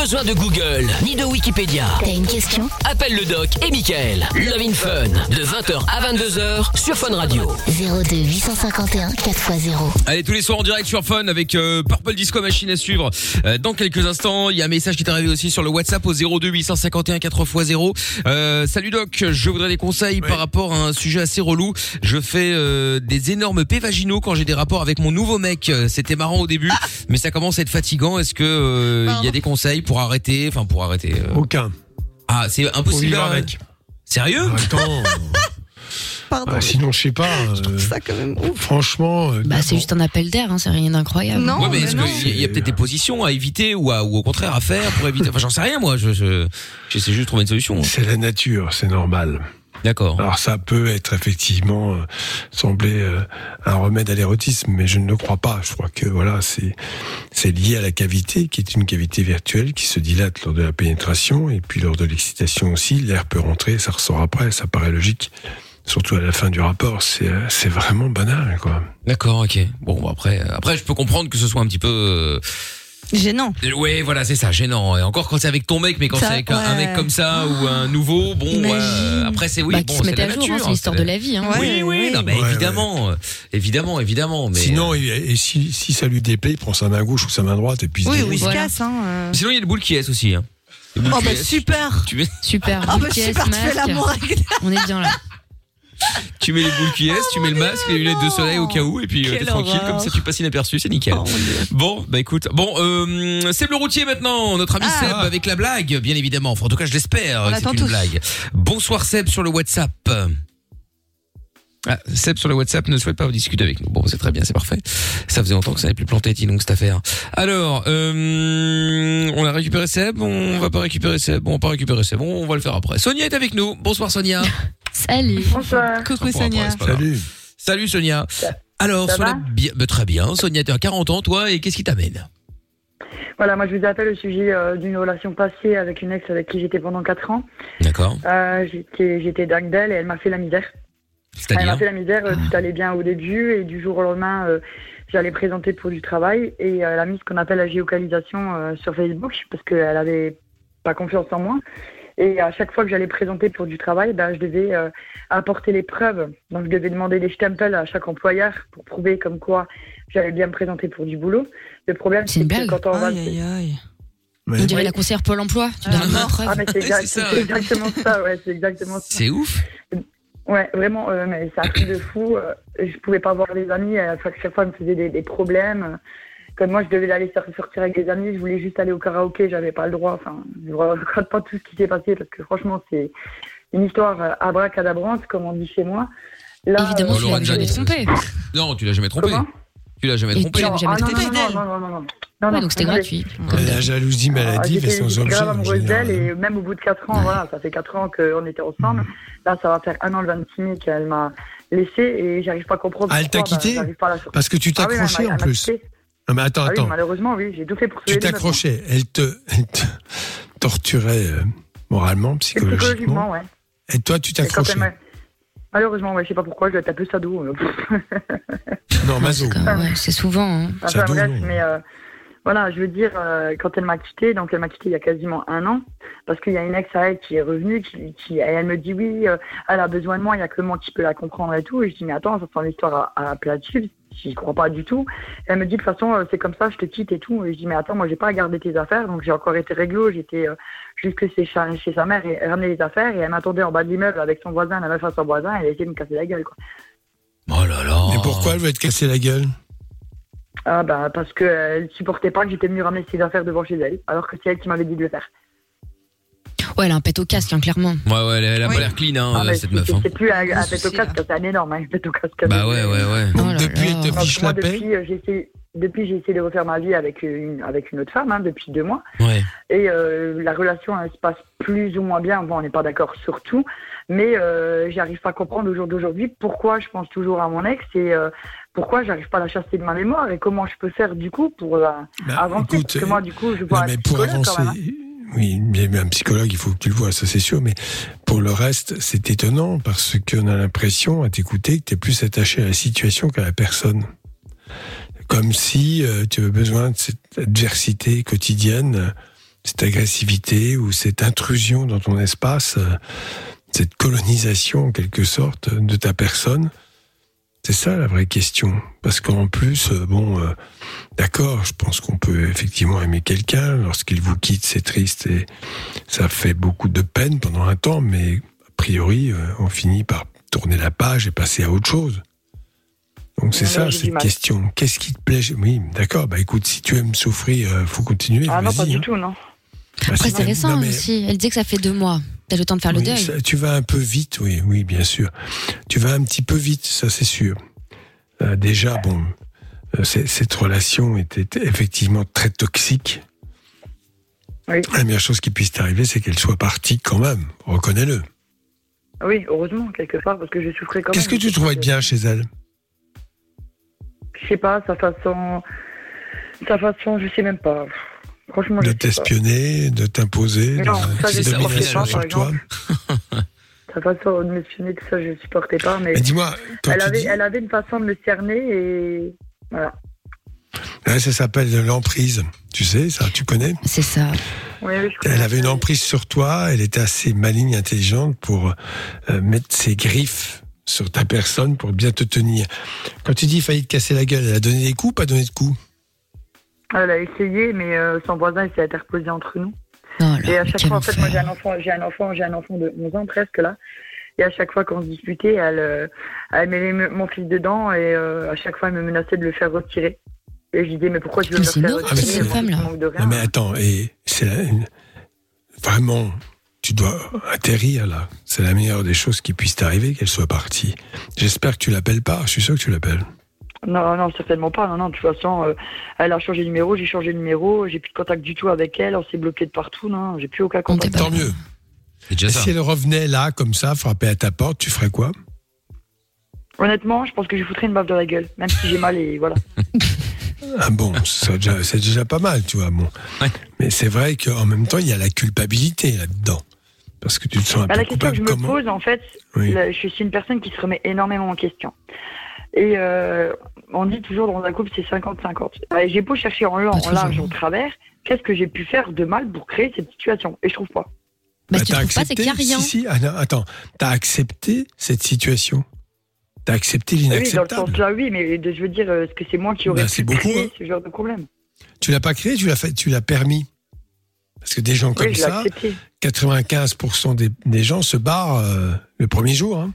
A: Besoin de Google ni de Wikipédia.
G: T'as une question?
A: Appelle le doc et Michael. Love in Fun de 20h à 22h sur Fun Radio.
G: 02 851 4x0.
B: Allez, tous les soirs en direct sur Fun avec euh, Purple Disco Machine à suivre. Euh, dans quelques instants, il y a un message qui est arrivé aussi sur le WhatsApp au 02 851 4x0. Euh, salut Doc, je voudrais des conseils par rapport à un sujet assez relou. Je fais euh, des énormes P vaginaux quand j'ai des rapports avec mon nouveau mec. Euh, C'était marrant au début, mais ça commence à être fatigant. Est-ce que euh, il y a des conseils pour arrêter Enfin, pour arrêter. euh,
C: Aucun.
B: Ah, c'est impossible.
C: vivre
B: hein.
C: avec.
B: Sérieux?
C: Attends. *laughs*
E: Pardon.
C: Ah, sinon, je sais pas. euh,
E: Ça, quand même. Ouf.
C: franchement. euh,
D: Bah, c'est juste un appel d'air, hein, c'est rien d'incroyable.
E: Non.
B: Ouais, mais est-ce qu'il y a peut-être des positions à éviter ou, à, ou au contraire à faire pour éviter Enfin, j'en sais rien, moi. Je, je, j'essaie juste de trouver une solution.
C: C'est la nature, c'est normal.
B: D'accord.
C: Alors ça peut être effectivement euh, sembler euh, un remède à l'érotisme, mais je ne le crois pas. Je crois que voilà, c'est c'est lié à la cavité, qui est une cavité virtuelle qui se dilate lors de la pénétration et puis lors de l'excitation aussi. L'air peut rentrer, ça ressort après, ça paraît logique. Surtout à la fin du rapport, c'est euh, c'est vraiment banal, quoi.
B: D'accord, ok. Bon, après, après, je peux comprendre que ce soit un petit peu.
E: Gênant.
B: Ouais, voilà, c'est ça, gênant. Et encore quand c'est avec ton mec, mais quand c'est avec un- mec comme ça ou un nouveau, bon, euh, après c'est oui,
D: bah,
B: bon, c'est la
D: à jour, hein,
B: nature.
D: c'est l'histoire de la vie. Hein.
E: Ouais.
B: Oui, oui, non, mais
C: Ouais,
B: évidemment, euh, évidemment, évidemment. Mais
C: Sinon, et, et si, si ça lui déplaît, il prend sa main gauche ou sa main droite et puis il se
E: Oui,
C: débrouille.
E: oui, il se
D: Voilà.
E: casse. Hein. euh.
B: sinon il y a le boule qui est aussi. Hein.
E: Oh, bah super.
B: Tu
D: Super.
E: Ah, bah super, tu fais l'amour avec
D: On est bien là. *laughs*
B: tu mets les boules qui est, tu mets le masque, les lunettes de soleil au cas où, et puis euh, t'es tranquille, comme ça tu passes inaperçu, c'est nickel.
E: Oh.
B: Bon, bah écoute, bon, euh, Seb le routier maintenant, notre ami
E: Ah.
B: Seb avec la blague, bien évidemment. Enfin, en tout cas, je l'espère.
E: Attend
B: C'est une
E: tous.
B: blague. Bonsoir Seb sur le WhatsApp. Ah, Seb sur le WhatsApp ne souhaite pas discuter avec nous. Bon, c'est très bien, c'est parfait. Ça faisait longtemps que ça n'avait plus planté, donc cette affaire. Alors, euh, on a récupéré Seb, on va pas récupérer Seb, bon, on va pas récupérer Seb, bon, on va le faire après. Sonia est avec nous. Bonsoir Sonia. *laughs*
D: Salut.
K: Bonsoir.
E: Coucou Sonia.
C: Salut.
B: Salut Sonia. Alors,
K: ça
B: sur la
K: va
B: bien, bah, très bien. Sonia, tu as 40 ans, toi, et qu'est-ce qui t'amène?
K: Voilà, moi je vous appelle au sujet euh, d'une relation passée avec une ex avec qui j'étais pendant 4 ans.
B: D'accord.
K: Euh, j'étais, j'étais dingue d'elle et elle m'a fait la misère. Elle m'a fait la misère, euh, tout allait bien au début et du jour au lendemain, euh, j'allais présenter pour du travail et elle a mis ce qu'on appelle la géocalisation euh, sur Facebook parce qu'elle avait pas confiance en moi. Et à chaque fois que j'allais présenter pour du travail, ben, je devais euh, apporter les preuves. Donc je devais demander des stempels à chaque employeur pour prouver comme quoi j'allais bien me présenter pour du boulot. Le problème,
D: C'est
K: que quand on va...
E: Aïe, aïe.
C: Ouais.
D: On dirait
K: Oui.
D: la conseillère Pôle emploi. Tu donnes
E: Ah,
D: la preuve.
K: Ah, mais c'est *laughs* exact-
B: ça,
K: exactement ça, ouais, c'est exactement ça.
B: C'est ouf.
K: Ouais, vraiment, euh, mais c'est un truc de fou. euh, je pouvais pas voir les amis, à chaque, chaque fois, elle me faisait des, des problèmes. Euh, Comme moi, je devais aller sor- sortir avec des amis, je voulais juste aller au karaoké, j'avais pas le droit. Enfin, je ne regrette pas tout ce qui s'est passé parce que franchement, c'est une histoire euh, abracadabrante, comme on dit chez moi. Là,
D: Évidemment,
B: Oh,
D: tu l'as jamais trompé.
B: Non, tu l'as jamais trompé.
K: Comment?
B: Tu l'as jamais trompé.
D: tu l'as
K: Non,
D: jamais
K: ah, non,
D: trompé.
K: non, non, non, non, non, non. Non,
D: Ouais,
K: non,
D: donc c'était gratuit.
C: Euh, La jalousie maladive
K: Ah,
C: et
K: j'étais-
C: sans
K: j'étais
C: objet.
K: grave amoureuse d'elle et même au bout de 4 ans, voilà, ça fait 4 ans qu'on était ensemble. Là, ça va faire un an le 26 mai qu'elle m'a laissé et j'arrive pas à comprendre.
C: Ah, elle t'a
K: bah,
C: quitté
K: j'arrive pas à la sortir.
C: Parce que tu
K: Ah oui,
C: t'accrochais
K: elle
C: en plus.
K: quitté.
C: Ah, mais attends,
K: Ah oui,
C: attends.
K: malheureusement, oui, j'ai tout fait pour
C: Tu t'accrochais. Elle te, elle te torturait euh, moralement, psychologiquement.
K: Psychologiquement, ouais.
C: Et toi, tu t'accrochais.
K: m'a- Malheureusement, ouais, je sais pas pourquoi, je un peu sado. euh, *laughs*
C: Non, Mazo.
D: C'est ouais, souvent. hein.
K: Enfin,
C: Sado,
K: bref,
C: non.
K: mais euh, voilà, je veux dire, euh, quand elle m'a quitté, donc elle m'a quitté il y a quasiment un an, parce qu'il y a une ex à elle qui est revenue, qui, qui- et elle me dit oui, euh, elle a besoin de moi, il y a que moi qui peux la comprendre et tout. Et je dis mais attends, ça sent l'histoire à, à plat j'y crois pas du tout. Et elle me dit de toute façon euh, c'est comme ça, je te quitte et tout. Et je dis mais attends, moi j'ai pas à garder tes affaires, donc j'ai encore été réglo, j'étais euh, jusque chez, sa- chez sa mère et elle ramenait les affaires et elle m'attendait en bas de l'immeuble avec son voisin, la meuf à son voisin, et elle a essayé de me casser la gueule quoi.
B: Oh là là.
C: Mais pourquoi elle veut te casser la gueule?
K: Ah bah parce qu'elle supportait pas que j'étais venu ramener ses affaires devant chez elle, alors que c'est elle qui m'avait dit de le faire.
D: Ouais, elle a un pet au casque, hein, clairement.
B: Ouais, ouais, elle a, elle a
E: Oui.
B: pas l'air clean, hein,
K: Ah,
B: euh, cette meuf. Hein.
K: C'est plus un, pet au casque, c'est un énorme hein, un pet au casque.
B: Bah ouais, ouais, ouais.
D: Oh
C: Donc depuis, elle te fiche la paix
K: depuis, euh, j'ai essayé, depuis, j'ai essayé de refaire ma vie avec une, avec une autre femme, hein, depuis deux mois.
B: Ouais.
K: Et euh, la relation, elle se passe plus ou moins bien. Bon, on n'est pas d'accord sur tout, mais euh, j'arrive pas à comprendre au jour d'aujourd'hui pourquoi je pense toujours à mon ex et euh, pourquoi j'arrive pas à la chasser de ma mémoire et comment je peux faire du coup pour euh,
C: Bah,
K: avancer.
C: écoute,
K: parce que moi, du coup, je vois
C: mais pour avancer,
K: quand même. hein.
C: Oui, mais un psychologue, il faut que tu le vois, ça c'est sûr. Mais pour le reste, c'est étonnant parce qu'on a l'impression, à t'écouter, que tu es plus attaché à la situation qu'à la personne. Comme si euh, tu avais besoin de cette adversité quotidienne, cette agressivité ou cette intrusion dans ton espace, euh, cette colonisation en quelque sorte de ta personne. C'est ça la vraie question. Parce qu'en plus, euh, bon, euh, d'accord, je pense qu'on peut effectivement aimer quelqu'un. Lorsqu'il vous quitte, c'est triste et ça fait beaucoup de peine pendant un temps, mais a priori, euh, on finit par tourner la page et passer à autre chose. Donc c'est ça, cette question. Qu'est-ce qui te plaît? Oui, d'accord. Bah écoute, si tu aimes souffrir, euh, faut continuer.
K: Ah non, pas du
C: hein.
K: tout, non.
C: Bah,
D: c'est récent
C: non, mais-
D: aussi. Elle dit que ça fait deux mois. T'as le temps de faire le deuil.
C: ça- tu vas un peu vite, oui, oui, bien sûr. Tu vas un petit peu vite, ça c'est sûr. Euh, déjà, bon, euh, cette relation était effectivement très toxique.
K: Oui.
C: La meilleure chose qui puisse t'arriver, c'est qu'elle soit partie quand même. Reconnais-le.
K: Ah Oui, heureusement, quelque part, parce que je souffrais quand
C: Qu'est-ce que
K: même.
C: tu trouvais de bien chez elle?
K: Je sais pas, sa façon. Sa façon, je sais même pas. Franchement,
C: De t'espionner, de t'imposer,
K: Non,
C: de
K: ça, je
C: de domination
K: pas,
C: sur
K: par
C: toi.
K: Sa *laughs* façon de m'espionner, tout ça, je supportais pas. Mais,
C: Mais dis-moi, quand
K: elle,
C: tu
K: avait,
C: dis-
K: elle avait une façon de me cerner et. Voilà.
C: Ouais, ça s'appelle l'emprise. Tu sais, ça, tu connais
D: C'est ça.
K: Oui, oui, je connais
C: Elle avait une
K: ça.
C: emprise sur toi, elle était assez maligne, intelligente pour euh, mettre ses griffes sur ta personne pour bien te tenir. Quand tu dis failli te casser la gueule, elle a donné des coups, pas donné de coups?
K: Elle a essayé, mais euh, son voisin s'est interposé entre nous.
D: Oh là,
K: Et à chaque fois, en fait, moi j'ai un enfant, j'ai un enfant, j'ai un enfant de 11 ans presque là. Et à chaque fois qu'on se disputait, elle, euh, elle mettait mon fils dedans et euh, à chaque fois elle me menaçait de le faire retirer. Et je disais mais pourquoi tu veux me
D: c'est
K: le faire retirer?
D: femme-là.
K: manque de rien.
C: Non mais attends, et c'est la- une- vraiment, tu dois atterrir là. C'est la meilleure des choses qui puisse t'arriver qu'elle soit partie. J'espère que tu l'appelles pas. Je suis sûr que tu l'appelles.
K: Non, non, certainement pas. Non, non, de toute façon, euh, elle a changé de numéro, j'ai changé de numéro, j'ai plus de contact du tout avec elle, on s'est bloqué de partout, non, j'ai plus aucun contact.
C: Tant mieux.
B: Déjà ça.
C: si elle revenait là, comme ça, frapper à ta porte, tu ferais quoi?
K: Honnêtement, je pense que je foutrais une baffe dans la gueule, même si j'ai mal et voilà. *laughs*
C: Ah bon, c'est déjà, c'est déjà pas mal, tu vois. Bon.
B: Ouais.
C: Mais c'est vrai qu'en même temps, il y a la culpabilité là-dedans. Parce que tu te sens un
K: Bah,
C: peu
K: la question que je me
C: Comment
K: pose, en fait,
C: Oui.
K: là, je suis une personne qui se remet énormément en question. Et euh, on dit toujours dans un couple, c'est 50-50. Euh, J'ai beau chercher en long, en large, en travers, qu'est-ce que j'ai pu faire de mal pour créer cette situation? Et je trouve pas.
D: Bah,
C: Bah,
D: tu trouves pas, c'est qu'il a rien.
C: Si, si, ah non, attends, t'as accepté cette situation? T'as accepté
K: Oui, dans le
C: l'inacceptable?
K: sens là, oui, mais de- je veux dire, est-ce que c'est moi qui aurais
C: Bah,
K: pu
C: c'est beaucoup,
K: créer
C: hein.
K: ce genre de problème?
C: Tu l'as pas créé, tu l'as fait, tu l'as permis. Parce que des gens comme
K: Oui,
C: ça,
K: accepté.
C: 95% des, des gens se barrent euh, le premier jour. Hein.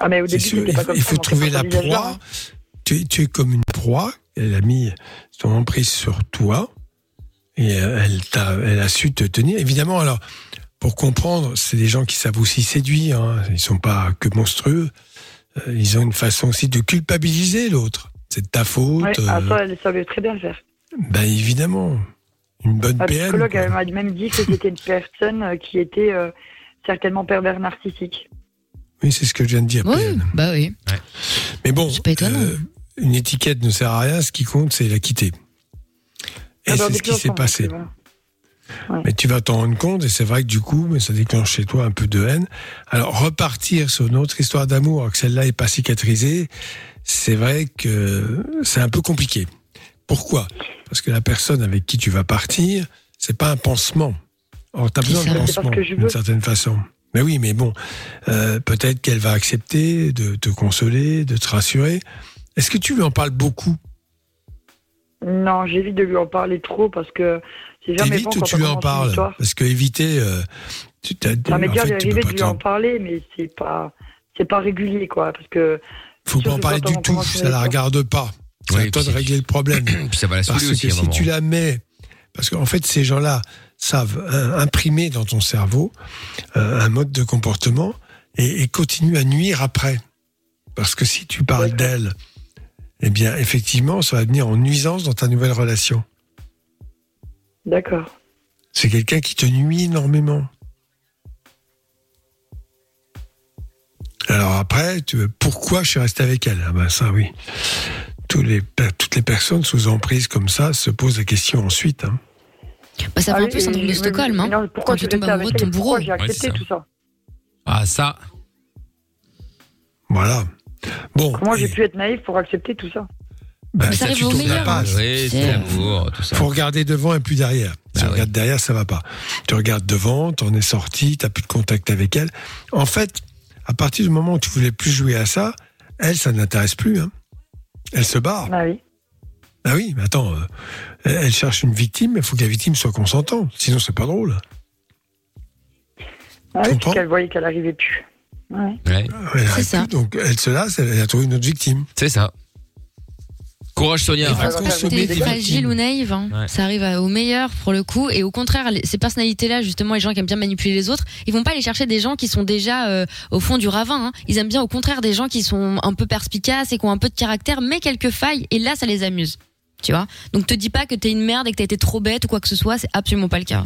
K: Ah, mais au
C: C'est
K: début,
C: sûr,
K: c'était
C: il
K: pas
C: faut,
K: comme
C: il
K: ça,
C: faut
K: on
C: trouver la proie. Tu, es- tu es comme une proie. Elle a mis son emprise sur toi et elle, a su te tenir. Évidemment, alors, pour comprendre, c'est des gens qui savent aussi séduire. Hein. Ils sont pas que monstrueux. Euh, Ils ont une façon aussi de culpabiliser l'autre. C'est de ta faute.
K: Ouais, ah,
C: euh,
K: ça, elle savait très bien le faire.
C: ben évidemment. Une bonne
K: Un
C: PN.
K: psychologue m'a même dit que c'était une personne euh, qui était euh, certainement pervers narcissique.
C: Oui, c'est ce que je viens de dire.
D: Oui,
C: PN.
D: bah oui.
C: Mais bon,
D: C'est pas étonnant.
C: euh, une étiquette ne sert à rien. Ce qui compte, c'est la quitter. Et
K: Ah, bah,
C: c'est ce qui s'est passé. Mais tu vas t'en rendre compte, et c'est vrai que du coup, mais ça déclenche chez toi un peu de haine. Alors, repartir sur une autre histoire d'amour, alors que celle-là n'est pas cicatrisée, c'est vrai que c'est un peu compliqué. Pourquoi? Parce que la personne avec qui tu vas partir, c'est pas un pansement. Or, tu as besoin de pansement, d'une certaine façon. Mais oui, mais bon, euh, peut-être qu'elle va accepter de te consoler, de te rassurer. Est-ce que tu lui en parles beaucoup?
K: Non, j'évite de lui en parler trop parce que c'est jamais bon
C: ou
K: quand
C: tu lui en parles. Parce que éviter, euh, tu t'as,
K: Ça m'est déjà arrivé de lui en parler, mais c'est pas, c'est pas régulier, quoi. Parce que
C: faut pas en parler du tout, ça la regarde pas. C'est à toi de régler le problème. *coughs*
B: Ça va la
C: Parce
B: aussi
C: que si
B: moment.
C: tu la mets, parce qu'en fait ces gens-là savent euh, imprimer dans ton cerveau euh, un mode de comportement et, et continuent à nuire après. Parce que si tu parles d'elle, eh bien effectivement ça va venir en nuisance dans ta nouvelle relation.
K: d'accord.
C: C'est quelqu'un qui te nuit énormément. Alors après, tu, pourquoi je suis resté avec elle? Ah ben ça oui. Tous les, per- toutes les personnes sous emprise comme ça se posent la question ensuite. hein.
D: Bah, ça fait
K: Ah
D: un peu syndrome de Stockholm, hein.
K: non, pourquoi
D: Quand tu tombes amoureux de ton bourreau.
K: Pourquoi j'ai
B: Ouais,
K: accepté tout ça
B: Ah ça.
C: Voilà. Bon.
K: Comment j'ai pu être naïf pour accepter tout ça?
C: Bah,
D: Mais ça
C: ça,
D: arrive
C: tu
D: au
C: tournes la
D: meilleur,
C: page.
B: Oui, c'est l'amour, tout ça.
C: Faut regarder devant et plus derrière. Si
B: Ah
C: tu
B: oui.
C: regardes derrière, ça va pas. Tu regardes devant, t'en es sorti, t'as plus de contact avec elle. En fait, à partir du moment où tu voulais plus jouer à ça, elle, ça n'intéresse plus. Hein. Elle se barre.
K: Ah oui.
C: Ah oui, mais attends, euh, elle elle cherche une victime, mais il faut que la victime soit consentante. Sinon, c'est pas drôle.
K: Ah oui, qu'elle voyait qu'elle arrivait plus. Ouais.
B: Ouais,
C: Elle
D: C'est
C: arrête
D: ça.
C: plus, donc elle se lasse, elle a trouvé une autre victime.
B: c'est ça. Courage Sonia.
D: T'es fragile ou naïve, hein.
B: Ouais.
D: ça arrive à- au meilleur pour le coup. Et au contraire, les- ces personnalités-là, justement, les gens qui aiment bien manipuler les autres, ils vont pas aller chercher des gens qui sont déjà euh, au fond du ravin. hein. Ils aiment bien au contraire des gens qui sont un peu perspicaces et qui ont un peu de caractère, mais quelques failles. Et là, ça les amuse. Tu vois Donc te dis pas que t'es une merde et que t'as été trop bête ou quoi que ce soit, c'est absolument pas le cas.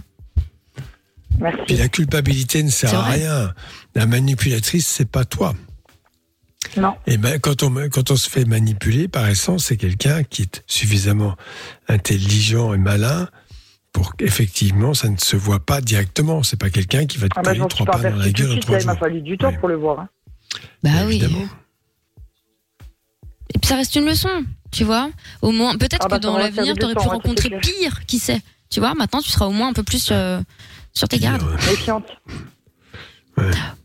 C: Puis
K: Merci.
C: la culpabilité ne sert à rien. La manipulatrice, c'est pas toi.
K: Non.
C: Et ben, quand on, quand on se fait manipuler, par essence, c'est quelqu'un qui est suffisamment intelligent et malin pour qu'effectivement, ça ne se voit pas directement. C'est pas quelqu'un qui va te
K: Ah bah,
C: trois
K: pas
C: dans la gueule
K: suite.
C: trois
K: Il m'a fallu du temps
C: Ouais.
K: pour le voir. hein.
D: Bah
C: Bien
D: oui.
C: évidemment.
D: Et puis ça reste une leçon, tu vois. Au moins, peut-être
K: Ah bah,
D: que dans l'avenir,
K: de
D: t'aurais pu rencontrer pire, qui sait. Tu vois, maintenant, tu seras au moins un peu plus euh, sur tes gardes.
K: Méfiante.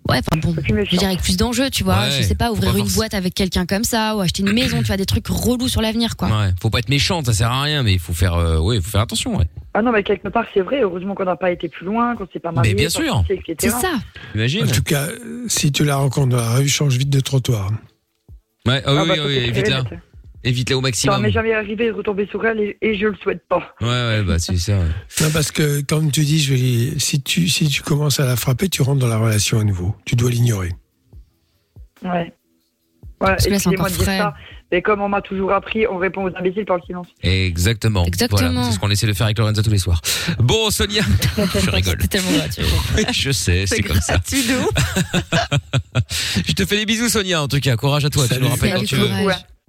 D: Ouais, enfin bon, je veux dire avec plus d'enjeux, tu vois.
B: Ouais,
D: je sais pas, ouvrir
B: pas
D: une boîte avec quelqu'un comme ça, ou acheter une *clears throat* maison, tu vois, des trucs relous sur l'avenir, quoi.
B: Ouais, faut pas être méchante, ça sert à rien, mais il faut faire, euh, ouais, faut faire attention, ouais.
K: Ah non, mais quelque part, c'est vrai. Heureusement qu'on n'a pas été plus loin, qu'on s'est pas marié.
B: bien sûr.
D: C'est ça.
B: Imagine.
C: En tout cas, euh, si tu la rencontres rue, change vite de trottoir.
B: Ouais, ah oui,
K: Ah bah,
B: oui,
K: ça,
B: oui,
K: très
B: évite-la. Évite-la au
K: Ça
B: maximum.
K: m'est jamais arrivé de retomber sur elle et, et je le souhaite pas.
B: Ouais, ouais, bah c'est ça. ouais.
C: Non, parce que, comme tu dis, je vais, si tu, si tu commences à la frapper, tu rentres dans la relation à nouveau. Tu dois l'ignorer.
K: Ouais. Ouais,
D: que là, c'est
K: excusez-moi
D: encore
K: de dire
D: frais.
K: ça. Mais comme on m'a toujours appris, on répond aux imbéciles par le silence.
B: Exactement.
D: Exactement.
B: Voilà, c'est ce qu'on essaie de faire avec Lorenza tous les soirs. Bon, Sonia, *laughs* je rigole.
D: C'est tellement gratuit. *laughs*
B: Je sais, c'est comme ça. *laughs* Je te fais des bisous, Sonia. En tout cas, courage à toi. Tu me rappelles quand tu veux.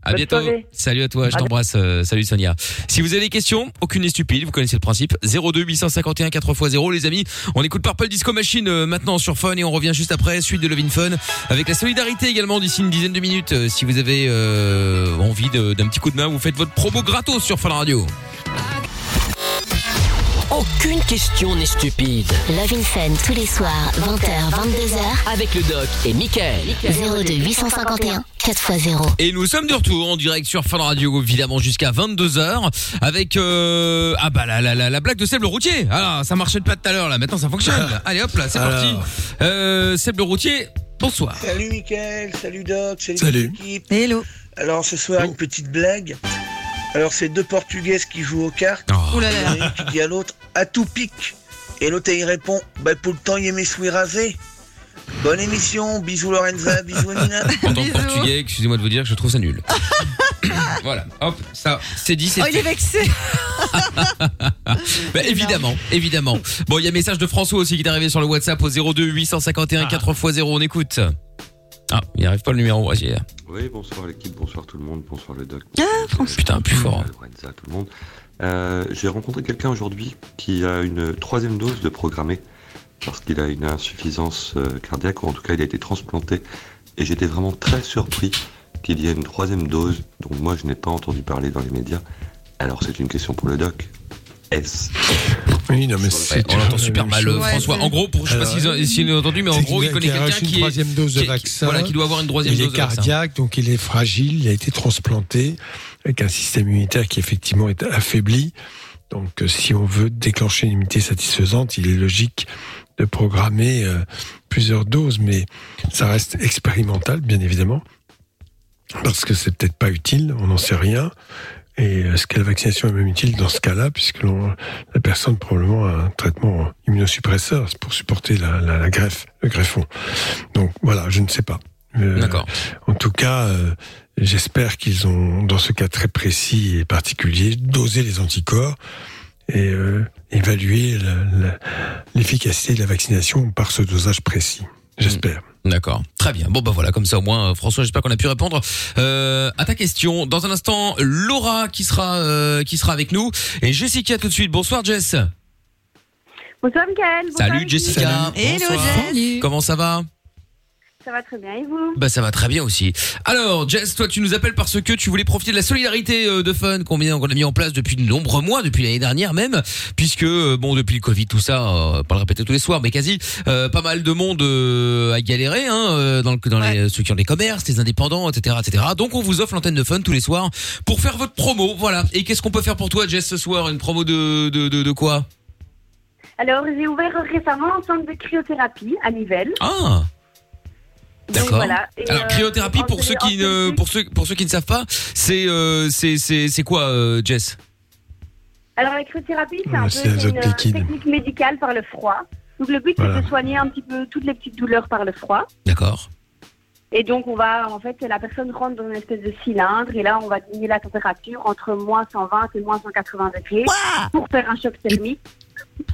B: À
K: Bonne
B: bientôt.
K: soirée.
B: Salut à toi, je t'embrasse. euh, salut Sonia. Si vous avez des questions, aucune n'est stupide, vous connaissez le principe. 02 851 4x0 les amis. On écoute Purple Disco Machine euh, maintenant sur Fun et on revient juste après, suite de Levin Fun avec la solidarité également d'ici une dizaine de minutes. Euh, si vous avez euh, envie d'un petit coup de main, vous faites votre promo gratos sur Fun Radio.
A: Aucune question n'est stupide.
G: Love in Fun tous les soirs, 20h, 22h,
A: Avec le doc et Michael.
G: 02 851 4x0.
B: Et nous sommes de retour en direct sur Fun Radio, évidemment jusqu'à 22h avec euh, ah bah la, la, la, la blague de Seb le routier. Ah ça marchait pas tout à l'heure là, maintenant ça fonctionne. là. Allez hop là, c'est
C: Alors.
B: parti. Euh, Seb le routier, bonsoir.
L: Salut Mickaël, salut Doc, salut,
C: Salut.
L: l'équipe.
E: Hello.
L: Alors ce soir une petite blague. Alors c'est deux Portugaises qui jouent aux cartes.
B: Oh.
E: Ouh là
L: Il y
E: là.
L: en a une qui dit à l'autre à tout pic. Et l'autre il répond bah pour le temps il y a mes souhaits rasés. Bonne émission, bisous Lorenza, bisous Amina. *laughs*
B: En tant que portugais, excusez-moi de vous dire que je trouve ça nul. *laughs* voilà, hop, ça, c'est dit, c'est
E: Oh, il est vexé. *laughs*
B: Bah, évidemment, évidemment. Bon, il y a un message de François aussi qui est arrivé sur le WhatsApp au 02 851 4x0, on écoute. Ah, il n'arrive pas le numéro, voici.
M: Oui, bonsoir l'équipe, bonsoir tout le monde, bonsoir le doc.
E: Ah.
B: Putain, plus fort. hein.
M: Lorenza, tout le monde. Euh, J'ai rencontré quelqu'un aujourd'hui qui a une troisième dose de programmée parce qu'il a une insuffisance euh, cardiaque ou en tout cas il a été transplanté et j'étais vraiment très surpris qu'il y ait une troisième dose dont moi je n'ai pas entendu parler dans les médias. Alors c'est une question pour le doc.
C: Oui, non, mais c'est
B: on
C: toujours
B: l'entend super mal,
C: chose.
E: Ouais,
B: François. En gros, pour, je sais pas s'ils s'ils l'ont entendu, mais en gros,
C: qu'il
B: il connaît
C: a
B: quelqu'un
C: une
B: qui est,
C: troisième dose de vaccin.
B: voilà, qui doit avoir une troisième
C: Il
B: dose
C: est
B: de vaccin.
C: cardiaque, donc il est fragile, il a été transplanté avec un système immunitaire qui effectivement est affaibli. Donc euh, si on veut déclencher une immunité satisfaisante, il est logique de programmer euh, plusieurs doses, mais ça reste expérimental, bien évidemment, parce que c'est peut-être pas utile, on n'en sait rien. Et est-ce que la vaccination est même utile dans ce cas-là, puisque la personne probablement a un traitement immunosuppresseur pour supporter la, la, la greffe, le greffon. Donc voilà, je ne sais pas. Euh,
B: D'accord.
C: En tout cas, euh, j'espère qu'ils ont, dans ce cas très précis et particulier, dosé les anticorps et euh, évalué l'efficacité de la vaccination par ce dosage précis. J'espère.
B: D'accord. Très bien. Bon bah voilà, comme ça au moins, euh, François, j'espère qu'on a pu répondre euh, à ta question. Dans un instant, Laura qui sera euh, qui sera avec nous et Jessica tout de suite. Bonsoir Jess.
N: Bonsoir Michael. bonsoir
B: Salut. Jessica. Bonsoir. Comment ça va?
N: Ça va très bien et vous?
B: Bah ça va très bien aussi. Alors Jess, toi tu nous appelles parce que tu voulais profiter de la solidarité euh, de Fun qu'on vient- qu'on a mis en place depuis de nombreux mois, depuis l'année dernière même, puisque euh, bon depuis le Covid tout ça, euh, pas le répéter tous les soirs, mais quasi, euh, pas mal de monde euh, a galéré, hein, euh, dans, le, dans les, ceux qui ont des commerces, les indépendants, etc., etc. Donc on vous offre l'antenne de Fun tous les soirs pour faire votre promo, voilà. Et qu'est-ce qu'on peut faire pour toi Jess ce soir? Une promo de de de, de quoi?
N: Alors, j'ai ouvert récemment un centre de cryothérapie à Nivelles.
B: Ah D'accord.
N: voilà.
B: Alors
N: euh,
B: cryothérapie pour ceux qui ne pour ceux pour ceux qui ne savent pas, c'est euh, c'est quoi euh, Jess?
N: Alors, la cryothérapie, c'est un peu une technique médicale par le froid. Donc, le but,
B: Voilà.
N: c'est de soigner un petit peu toutes les petites douleurs par le froid.
B: D'accord.
N: Et donc, on va, en fait, la personne rentre dans une espèce de cylindre et là, on va diminuer la température entre moins 120 et moins 180 degrés pour faire un choc thermique.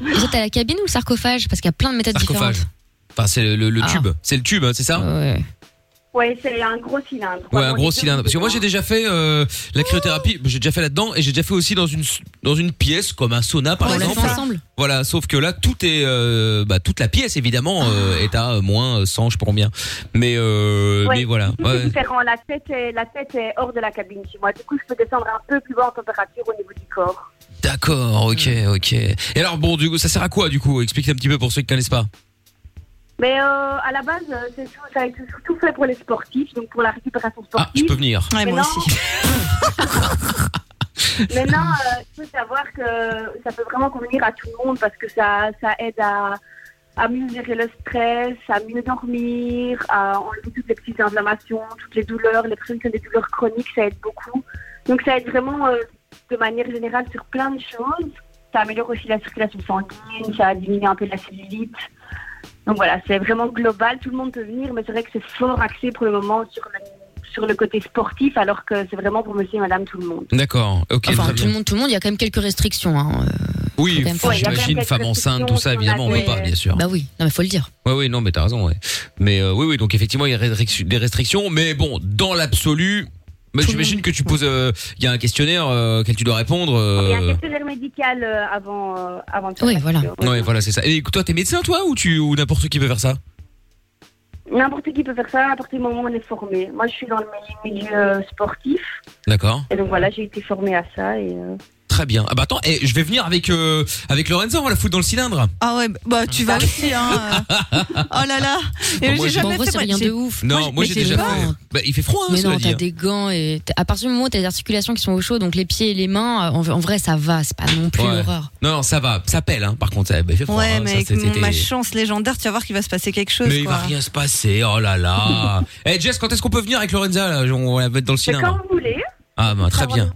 D: Vous êtes à la cabine ou le sarcophage? Parce qu'il y a plein de méthodes
B: Sarcophage.
D: différentes.
B: Enfin c'est le, le- le
D: Ah.
B: tube, c'est le tube, hein, c'est ça
D: Ouais.
N: Ouais, c'est un gros cylindre.
B: Ouais, un gros cylindre. Parce que moi j'ai déjà fait euh, la cryothérapie, j'ai déjà fait là-dedans et j'ai déjà fait aussi dans une dans une pièce comme un sauna par exemple. Voilà, sauf que là tout est euh, bah, toute la pièce évidemment euh, est à moins 100 je sais pas combien. Mais euh,
N: Ouais,
B: mais voilà.
N: ici,
B: Ouais.
N: C'est différent. La tête, est, la tête est hors de la cabine chez moi. Du coup, je peux descendre un peu plus bas en température au niveau du corps.
B: D'accord, OK, OK. Et alors bon du coup ça sert à quoi du coup? Explique un petit peu pour ceux qui connaissent pas.
N: Mais euh, à la base, euh, c'est ça a été surtout fait pour les sportifs, donc pour la récupération
B: Ah, je
N: sportive.
B: peux venir.
E: Ouais, moi
N: Maintenant-
E: aussi. *laughs*
N: Maintenant, euh, il faut savoir que ça peut vraiment convenir à tout le monde parce que ça, ça aide à, à mieux gérer le stress, à mieux dormir, à enlever toutes les petites inflammations, toutes les douleurs, les personnes qui ont des douleurs chroniques, ça aide beaucoup. Donc ça aide vraiment euh, de manière générale sur plein de choses. Ça améliore aussi la circulation sanguine, ça diminue un peu la cellulite. Donc voilà, c'est vraiment global, tout le monde peut venir, mais c'est vrai que c'est fort axé pour le moment sur le, sur le côté sportif, alors que c'est vraiment pour monsieur et madame tout le monde.
B: D'accord. OK,
D: Enfin,
B: très
D: tout
B: bien.
D: le monde, tout le monde, il y a quand même quelques restrictions. Hein. euh,
B: Oui,
D: faire-
B: j'imagine femme enceinte tout ça évidemment, on peut pas bien sûr.
D: Bah oui, non mais faut le dire.
B: Ouais, oui, non, mais t'as raison, ouais. Mais euh, oui, oui, donc effectivement, il y a des restrictions, mais bon, dans l'absolu, bah, j'imagine que tu poses, euh, il y a un questionnaire euh, auquel tu dois répondre.
N: Il y a un
B: Euh...
N: questionnaire médical euh, avant, euh, avant de faire
D: Oui, voilà.
B: Ouais, voilà, c'est ça. Et toi, t'es médecin, toi, ou tu, ou n'importe qui peut faire ça?
N: N'importe qui peut faire ça à partir du moment où on est formé. Moi, je suis dans le milieu, sportif.
B: D'accord.
N: Et donc voilà, j'ai été formée à ça. Et, euh,
B: Très bien. Ah bah attends, eh, je vais venir avec euh, avec Lorenzo, on va la foutre dans le cylindre.
E: Ah ouais, bah tu vas aussi, hein. *laughs* Oh là là. Et
B: Bon, moi,
E: j'ai
B: j'ai-
E: jamais
D: En vrai,
E: fait
D: c'est
E: moi,
D: rien
E: j'ai-
D: de ouf.
B: Non, moi, j'ai
D: mais
B: déjà
D: c'est
B: fait.
D: pas-
B: Bah, il fait froid, hein,
D: Mais
B: cela
D: non,
B: dit,
D: t'as
B: hein.
D: des gants et t'as- à partir du moment où t'as des articulations qui sont au chaud, donc les pieds et les mains, en, en vrai, ça va, c'est pas non plus
B: Ouais.
D: l'horreur.
B: Non, non, ça va, ça pèle, hein. Par contre, ça, bah, il fait froid.
E: Ouais,
B: hein,
E: mais
B: ça,
E: avec
B: c'est-
E: mon-
B: c'était-
E: ma chance légendaire, tu vas voir qu'il va se passer quelque chose.
B: Mais il
E: quoi.
B: va rien se passer. Oh là là. *laughs* Eh Jess, quand est-ce qu'on peut venir avec Lorenza là? On va la mettre dans le cylindre.
N: vous voulez.
B: Ah bah très bien.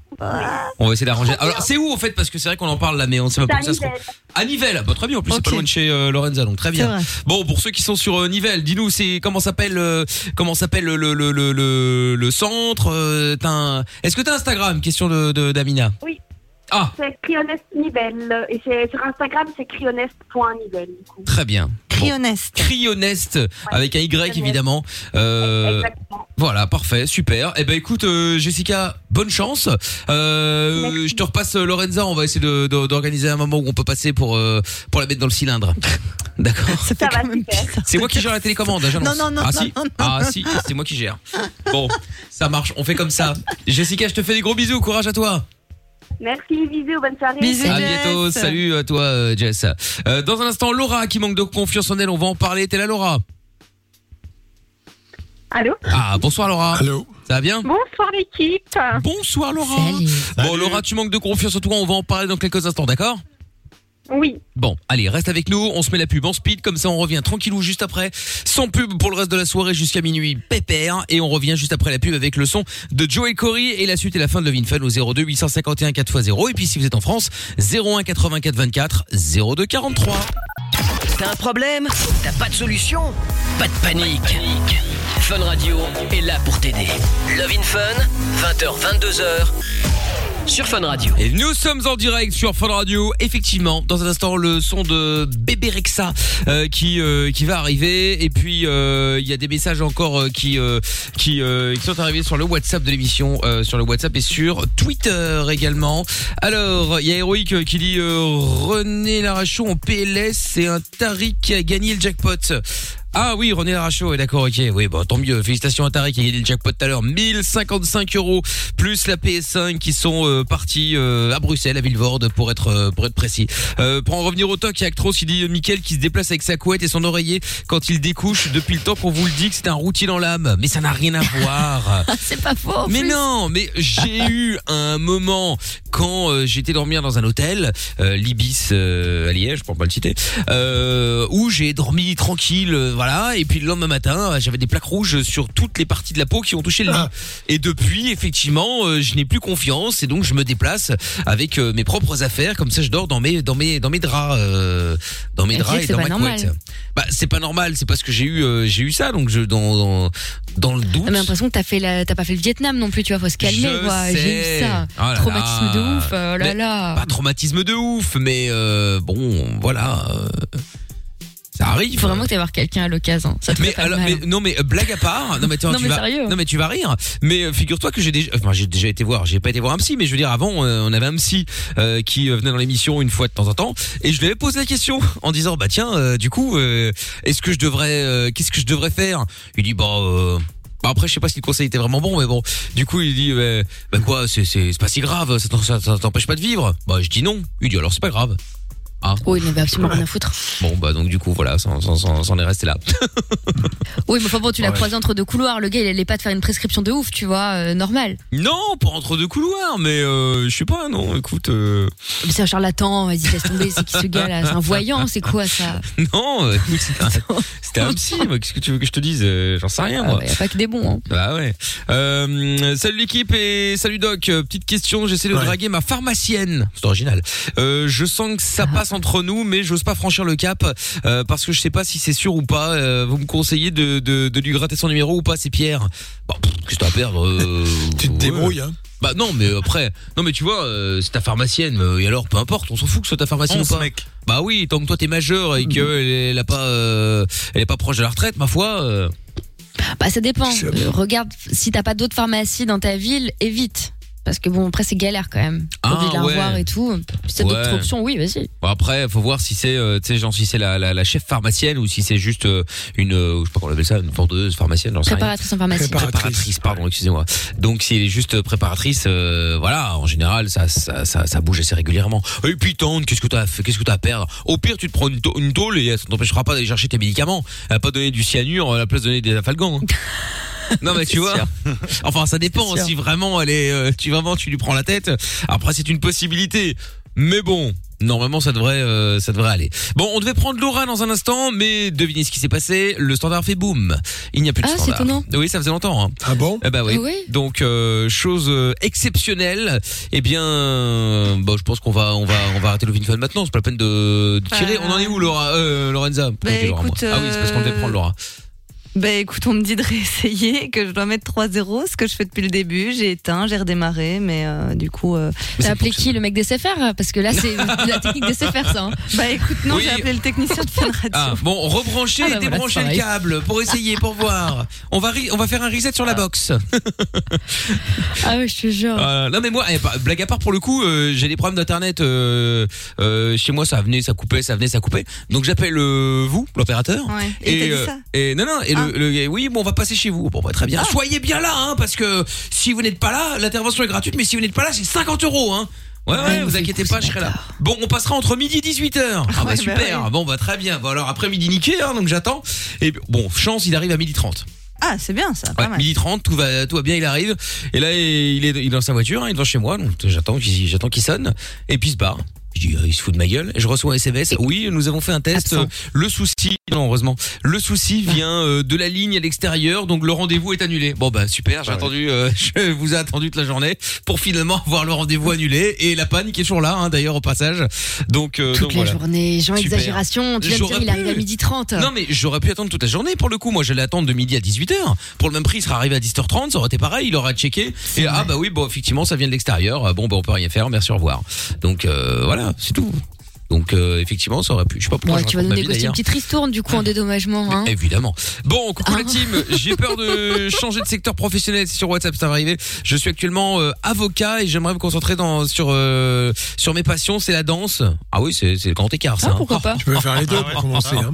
B: On va essayer d'arranger. Alors c'est où en fait parce que c'est vrai qu'on en parle là mais on sait pas
N: C'est à
B: où ça se trouve.
N: Nivelles.
B: À Nivelles. Bah très bien. En plus c'est pas loin de chez euh, Lorenza donc très bien. Bon pour ceux qui sont sur euh, Nivelles, dis-nous c'est comment s'appelle euh, comment s'appelle le le le le le, le centre. euh, t'as un- Est-ce que t'as Instagram? Question de de- d'Amina.
N: Oui.
B: Ah.
N: C'est Crionest Nivelle. Et c'est- sur Instagram, c'est crionest.nivelle. du coup.
B: Très bien.
E: Crionest.
B: Crionest avec un Y évidemment. Euh,
N: Exactement.
B: Voilà, parfait, super. Eh ben écoute, euh, Jessica, bonne chance. Euh, je te repasse euh, Lorenza. On va essayer de- de- d'organiser un moment où on peut passer pour euh, pour la mettre dans le cylindre. *laughs* D'accord.
E: Ça fait quand même bizarre.
B: C'est moi qui gère la télécommande. hein, j'annonce.
E: Non, non, non,
B: Ah
E: non,
B: si.
E: non, non,
B: ah si, c'est moi qui gère. Bon, ça marche. On fait comme ça. Jessica, je te fais des gros bisous. Courage à toi.
N: Merci, bisous, bonne soirée.
B: À bientôt. Salut à toi, euh, Jess. Euh, dans un instant, Laura qui manque de confiance en elle. On va en parler. T'es là, Laura.
N: Allô
B: Ah, bonsoir, Laura.
C: Allô.
B: Ça va bien
N: Bonsoir, l'équipe.
B: Bonsoir, Laura. Bon, Laura, tu manques de confiance en toi. On va en parler dans quelques instants, d'accord
N: Oui.
B: Bon, allez, reste avec nous. On se met la pub en speed, comme ça on revient tranquillou juste après. Sans pub pour le reste de la soirée jusqu'à minuit, pépère. Et on revient juste après la pub avec le son de Joe et Cory. Et la suite et la fin de Levin Fun au 02 851 4x0. Et puis si vous êtes en France, 01 84 24 02 43.
A: T'as un problème? T'as pas de solution? Pas de panique. Fun Radio est là pour t'aider. Love in Fun, 20h, 22h sur Fun.
B: Et nous sommes en direct sur Fun Radio. Effectivement, dans un instant, le son de Bébé Rexa euh, qui euh, qui va arriver. Et puis euh, il y a des messages encore qui qui, qui sont arrivés sur le WhatsApp de l'émission, sur le WhatsApp et sur Twitter également. Alors, il y a Héroïque qui dit René Larachaud en PLS, c'est un Tariq qui a gagné le jackpot. Ah oui, René Larachaud, ouais, d'accord, ok. Oui, bon, tant mieux. Félicitations à Tariq qui a gagné le jackpot tout à l'heure. 1055 euros plus la PS5 qui sont euh, partis euh, à Bruxelles, à Villevorde, pour être euh, pour être précis. Euh, pour en revenir au toc, il y a Actros qui dit euh, Mickaël qui se déplace avec sa couette et son oreiller quand il découche depuis le temps qu'on vous le dit que c'est un routier dans l'âme. Mais ça n'a rien à voir. *laughs*
D: C'est pas faux. en
B: Mais
D: plus.
B: non, mais j'ai eu un moment quand euh, j'étais dormir dans un hôtel, euh, l'Ibis euh, à Liège, pour pas le citer, euh, où j'ai dormi tranquille, euh, voilà, et puis le lendemain matin, euh, j'avais des plaques rouges sur toutes les parties de la peau qui ont touché le lit. Et depuis, effectivement, euh, je n'ai plus confiance et donc je me déplace avec euh, mes propres affaires, comme ça je dors dans mes dans mes dans mes draps, euh, dans mes draps et
D: c'est
B: dans
D: pas
B: ma
D: normal.
B: couette. Bah c'est pas normal, c'est parce que j'ai eu j'ai eu ça, donc je dans dans, dans le doute.
D: T'as l'impression que t'as fait la- t'as pas fait le Vietnam non plus, tu vois, faut se calmer
B: Je
D: quoi. J'ai eu ça.
B: Oh là
D: Traumatisme
B: là.
D: de ouf, oh là
B: Mais
D: là.
B: Pas traumatisme de ouf, mais bon, voilà. Ça arrive.
D: Il faut vraiment que t'aies voir quelqu'un à l'occasion. Ça te
B: Mais,
D: fait pas
B: alors,
D: mal.
B: mais non mais euh, blague à part non mais, tu, *laughs*
D: Non,
B: tu
D: mais
B: vas
D: sérieux.
B: non mais tu vas rire mais euh, figure-toi que j'ai déjà enfin j'ai déjà été voir j'ai pas été voir un psy mais je veux dire avant euh, on avait un psy euh, qui euh, venait dans l'émission une fois de temps en temps et je lui avais posé la question en disant bah tiens euh, du coup euh, est-ce que je devrais euh, qu'est-ce que je devrais faire? Il dit bah euh, bah après je sais pas si le conseil était vraiment bon mais bon du coup il dit euh, bah quoi c'est c'est c'est pas si grave ça t'en- ça ça t'empêche pas de vivre? Bah je dis non il dit alors c'est pas grave ah
D: Oh, il n'avait absolument rien à foutre.
B: bon bah donc du coup voilà ça ça- ça- ça en est resté là *laughs*
D: Oui, mais enfin bon, tu l'as
B: Ouais.
D: croisé entre deux couloirs. Le gars, il allait pas te faire une prescription de ouf, tu vois, euh, normal.
B: Non, pas entre deux couloirs, mais euh, je sais pas, non, écoute, euh,
D: Mais c'est un charlatan, vas-y, laisse tomber, c'est qui ce gars là? C'est un voyant, c'est quoi ça? *laughs*
B: Non, euh, écoute, c'était un, c'était un psy, moi, qu'est-ce que tu veux que je te dise? Euh, J'en sais rien,
D: Ah
B: moi.
D: bah, y a pas que des bons. Hein.
B: Bah ouais. Euh, salut l'équipe et salut Doc. Euh, Petite question, j'essaie de draguer ma pharmacienne. C'est original. Euh, je sens que ça passe entre nous, mais j'ose pas franchir le cap euh, parce que je sais pas si c'est sûr ou pas. Euh, vous me conseillez de, de, de lui gratter son numéro ou pas C'est Pierre? Bon, pff, qu'est-ce que t'as à perdre euh,
C: Tu te
B: ouais.
C: débrouilles, hein.
B: Bah non, mais après, non mais tu vois, euh, c'est ta pharmacienne. Et alors, peu importe, on s'en fout que ce soit ta pharmacienne ou pas.
O: mec.
B: Bah oui, tant que toi t'es majeur et qu'elle elle a pas, euh, elle est pas proche de la retraite, ma foi. euh,
D: Bah ça dépend. Euh, regarde, si t'as pas d'autres pharmacies dans ta ville, évite. Parce que bon, après c'est galère quand même.
B: Ah,
D: obligé de la
B: ouais.
D: revoir et tout. Si t'as d'autres
B: Ouais.
D: options, oui, vas-y.
B: Bon après, faut voir si c'est, euh, tu sais, genre si c'est la, la, la chef pharmacienne ou si c'est juste euh, une, euh, je sais pas comment on appelle ça, une vendeuse pharmacienne. j'en sais rien.
D: Préparatrice en pharmacie.
B: Préparatrice, pardon, excusez-moi. Donc si elle est juste préparatrice, euh, voilà, en général, ça, ça, ça, ça bouge assez régulièrement. Et puis tante, qu'est-ce que t'as, fait- qu'est-ce que t'as à perdre? Au pire, tu te prends une, une tôle et ça t'empêchera pas d'aller chercher tes médicaments. Elle va pas donner du cyanure à la place de donner des afalgans. hein. *laughs* Non mais *laughs* tu vois, enfin ça dépend
D: sûr.
B: si vraiment elle est, euh, tu vraiment tu lui prends la tête. Après c'est une possibilité, mais bon. Normalement, ça devrait, euh, ça devrait aller. Bon, on devait prendre Laura dans un instant, mais devinez ce qui s'est passé. Le standard fait boum. Il n'y a plus de
D: Ah, c'est
B: standard.
D: étonnant.
B: Oui, ça faisait longtemps. Hein.
C: Ah bon?
B: Eh bah oui.
D: Ah oui
B: Donc euh, chose euh, exceptionnelle. Eh bien, euh, bon, je pense qu'on va, on va, on va arrêter le Fun maintenant. C'est pas la peine de, de tirer.
E: Bah.
B: On en est où, Laura, euh, Lorenza?
E: Bah,
B: Laura,
E: écoute,
B: Ah oui, c'est parce qu'on devait prendre Laura.
E: Bah écoute, on me dit de réessayer, que je dois mettre 3-0, ce que je fais depuis le début. J'ai éteint, j'ai redémarré, mais euh, du coup. euh,
D: T'as appelé qui le mec des SFR Parce que là, c'est *laughs* la technique des SFR, ça. hein.
E: Bah écoute, non,
B: Oui.
E: j'ai appelé le technicien de Fun Radio.
B: Ah, bon, rebrancher
D: Ah bah
B: et
D: voilà,
B: débrancher le câble pour essayer, pour *laughs* voir. On va, on va faire un reset sur la box.
D: Ah ouais, je te jure.
B: Euh, non mais moi, eh, pas- blague à part pour le coup, euh, j'ai des problèmes d'internet euh, euh, chez moi, ça venait, ça coupait, ça venait, ça coupait. Donc j'appelle euh, vous, l'opérateur.
E: Ouais. Et, il t'a dit
B: euh,
E: ça?
B: et non non et
E: Ah.
B: le, le- oui bon on va passer chez vous bon bah, très bien soyez bien là hein parce que si vous n'êtes pas là l'intervention est gratuite mais si vous n'êtes pas là c'est 50 euros hein Ouais, ouais,
D: Ouais,
B: vous inquiétez pas, je serai là. Bon, on passera entre midi et 18h. Ah, bah,
E: Ouais, bah
B: super.
E: ouais.
B: Bon, bah, très bien. Bon, alors, après midi niqué, hein, donc j'attends. Et bon, chance, il arrive à midi 30.
E: Ah, c'est bien ça, pas
B: Ouais,
E: mal.
B: midi 30, tout va, tout va bien, il arrive. Et là, il est, il est dans sa voiture, hein, il est devant chez moi, donc j'attends qu'il, j'attends qu'il sonne. Et puis il se barre. Je dis, euh, il se fout de ma gueule. Et je reçois un SMS. Oui, nous avons fait un test.
D: Absent.
B: Euh, Le souci, non, heureusement. Le souci vient euh, de la ligne à l'extérieur, donc le rendez-vous est annulé. Bon, bah, super. J'ai attendu, euh, *laughs* je vous ai attendu toute la journée pour finalement avoir le rendez-vous annulé et la panne qui est toujours là, hein, d'ailleurs, au passage. Donc, euh,
D: Toute
B: donc
D: la
B: voilà.
D: journée. Jean,
B: Super.
D: exagération. Tu vas me il arrive à midi 30.
B: Non mais j'aurais pu attendre toute la journée pour le coup. Moi j'allais attendre de midi à 18h. Pour le même prix, il serait arrivé à 10h30, ça aurait été pareil, il aurait checké. Et ah bah oui, bon effectivement ça vient de l'extérieur. Bon bah on peut rien faire, merci au revoir. Donc euh, voilà, c'est tout. Donc euh, effectivement ça aurait pu. Je sais pas pourquoi
D: Ouais,
B: je
D: tu vas nous
B: vie,
D: négocier une petite ristourne du coup en dédommagement. Hein.
B: Évidemment. Bon, coucou
D: Ah.
B: la team. J'ai peur de *laughs* changer de secteur professionnel. Sur WhatsApp, ça va arriver. Je suis actuellement euh, avocat et j'aimerais me concentrer dans sur euh, sur mes passions. C'est la danse. Ah oui, c'est c'est le grand écart, ça.
D: Ah,
B: hein.
D: pourquoi pas
C: Tu peux faire les deux *laughs* pour commencer. Hein.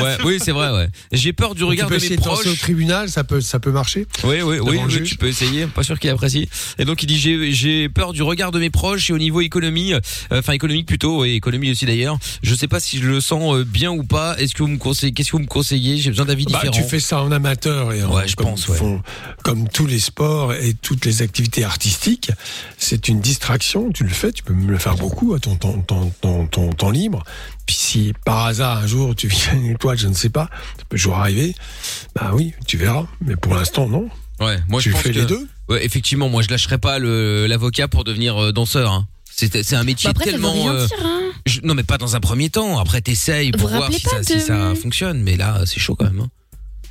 B: Ouais, oui, c'est vrai. Ouais. J'ai peur du regard
C: tu peux
B: de mes
C: essayer de danser au
B: proches.
C: tribunal, ça peut, ça peut marcher.
B: Oui, oui, oui, oui, tu peux essayer. Pas sûr qu'il apprécie. Et donc il dit j'ai j'ai peur du regard de mes proches et au niveau économie, euh, enfin économique plutôt, et économie aussi d'ailleurs. Je sais pas si je le sens euh, bien ou pas. Est-ce que vous me conseillez Qu'est-ce que vous me conseillez? J'ai besoin d'avis
C: Bah,
B: différents.
C: tu fais ça en amateur et en,
B: Ouais, je
C: comme,
B: pense, ouais.
C: font- comme tous les sports et toutes les activités artistiques, c'est une distraction. Tu le fais, tu peux me le faire beaucoup à ton temps ton, ton, ton, temps libre. Puis si par hasard un jour tu *laughs* viens une étoile, je ne sais pas, ça peut toujours arriver. Bah oui, tu verras. Mais pour l'instant, non.
B: Ouais, moi
C: Tu
B: je pense
C: fais
B: que
C: les deux?
B: Ouais, effectivement, moi je lâcherai pas l'avocat pour devenir euh, danseur. Hein. C'est un métier
D: Bah après, ça veut
B: tellement.
D: rien
B: euh,
D: dire, hein.
B: je- non mais pas dans un premier temps. Après t'essayes pour
D: Vous
B: voir si ça, si
D: de-
B: ça fonctionne. Mais là c'est chaud quand même. hein.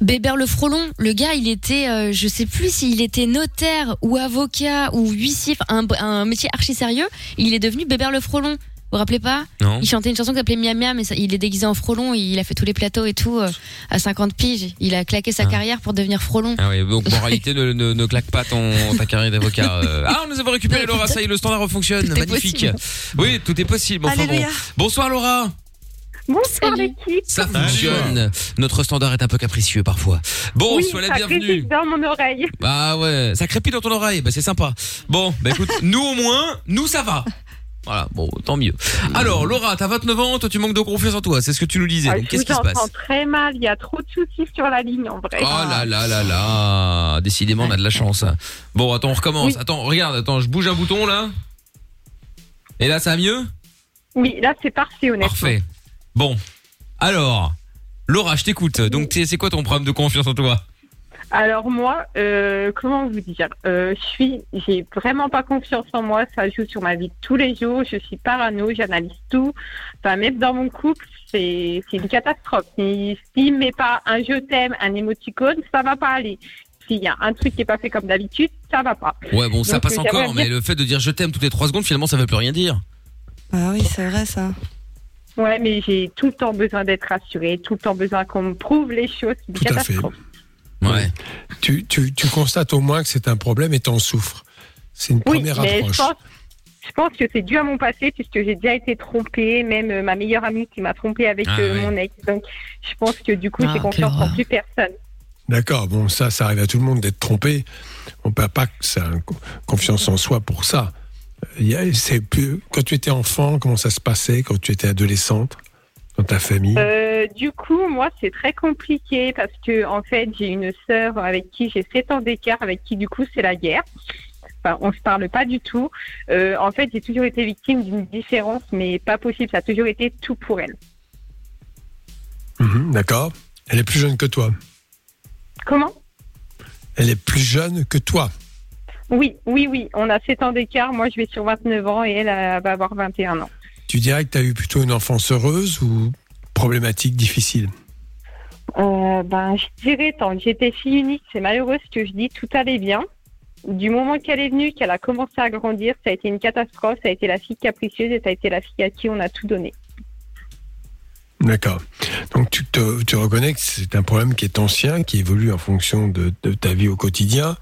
D: Bébert le Frelon, le gars, il était, euh, je sais plus s'il était notaire ou avocat ou huissier, un, un métier archi sérieux. Il est devenu Bébert le Frelon. Vous vous rappelez pas
B: Non.
D: Il chantait une chanson qui s'appelait Miam Miam, mais il est déguisé en frelon, il a fait tous les plateaux et tout euh, à 50 piges. Il a claqué sa carrière pour devenir frelon.
B: Ah oui, donc moralité *laughs* ne, ne, ne claque pas ton ta carrière d'avocat. Euh, *laughs* Ah, nous avons récupéré Laura, ça y est, le standard refonctionne, magnifique.
D: possible.
B: Oui, tout est possible. Enfin bon.
E: Alléluia.
B: Bonsoir Laura.
J: Bonsoir l'équipe.
B: Ça fonctionne. Notre standard est un peu capricieux parfois. Bon,
J: oui,
B: sois la
J: ça
B: bienvenue.
J: crépite dans mon oreille.
B: Bah ouais, ça crépite dans ton oreille, bah c'est sympa. Bon, bah écoute, *laughs* nous au moins, nous ça va. Voilà, bon, tant mieux. Alors, Laura, t'as 29 ans, toi tu manques de confiance en toi, c'est ce que tu nous disais.
J: Ah,
B: Donc qu'est-ce qui se passe
J: très mal. Il y a trop de soucis sur la ligne en vrai.
B: Oh là là là là, décidément on a de la chance. Bon, attends, on recommence.
J: Oui.
B: Attends, regarde, attends, je bouge un bouton là. Et là, ça va mieux
J: Oui, là c'est parfait honnêtement.
B: Parfait. Bon, alors, Laura, je t'écoute. Donc, c'est quoi ton problème de confiance en toi?
J: Alors moi, euh, comment vous dire euh, Je suis, j'ai vraiment pas confiance en moi. Ça joue sur ma vie de tous les jours. Je suis parano, j'analyse tout. Enfin, même dans mon couple, c'est c'est une catastrophe. Si- S'il me met pas un je t'aime, un émoticône, ça va pas aller. S'il y a un truc qui est pas fait comme d'habitude, ça va pas.
B: Ouais, bon, ça
J: Donc,
B: passe encore, mais le fait de dire je t'aime toutes les 3 secondes, finalement, ça veut plus rien dire.
E: Ah oui, c'est vrai ça.
J: Ouais, mais j'ai tout le temps besoin d'être rassurée, tout le temps besoin qu'on me prouve les choses. C'est une
C: Tout à fait.
B: Ouais.
C: Tu, tu, tu constates au moins que c'est un problème et t'en souffres. C'est une
J: Oui,
C: première
J: mais
C: approche.
J: je pense, je pense que c'est dû à mon passé puisque j'ai déjà été trompée, même euh, ma meilleure amie qui m'a trompée avec
C: Ah
J: euh, mon ex. Donc, je pense que du coup,
C: Ah,
J: j'ai confiance en plus personne.
C: D'accord, bon, ça, ça arrive à tout le monde d'être trompé. On peut pas que ça confiance en soi pour ça. Il y a- C'est plus quand tu étais enfant, comment ça se passait quand tu étais adolescente? Dans ta famille?
J: Euh, du coup, moi, c'est très compliqué parce que en fait, j'ai une sœur avec qui j'ai 7 ans d'écart, avec qui du coup, c'est la guerre. Enfin, on se parle pas du tout. Euh, en fait, j'ai toujours été victime d'une différence, mais pas possible. Ça a toujours été tout pour elle.
C: Mhm, D'accord. Elle est plus jeune que toi.
J: Comment?
C: Elle est plus jeune que toi.
J: Oui, oui, oui. On a 7 ans d'écart. Moi, je vais sur 29 ans et elle, elle va avoir 21 ans.
C: Tu dirais que tu as eu plutôt une enfance heureuse ou problématique, difficile
J: Euh, ben, je dirais, tant que j'étais fille unique, c'est malheureux ce que je dis, tout allait bien. Du moment qu'elle est venue, qu'elle a commencé à grandir, ça a été une catastrophe, ça a été la fille capricieuse et ça a été la fille à qui on a tout donné.
C: D'accord. Donc tu, te, tu reconnais que c'est un problème qui est ancien, qui évolue en fonction de, de ta vie au quotidien.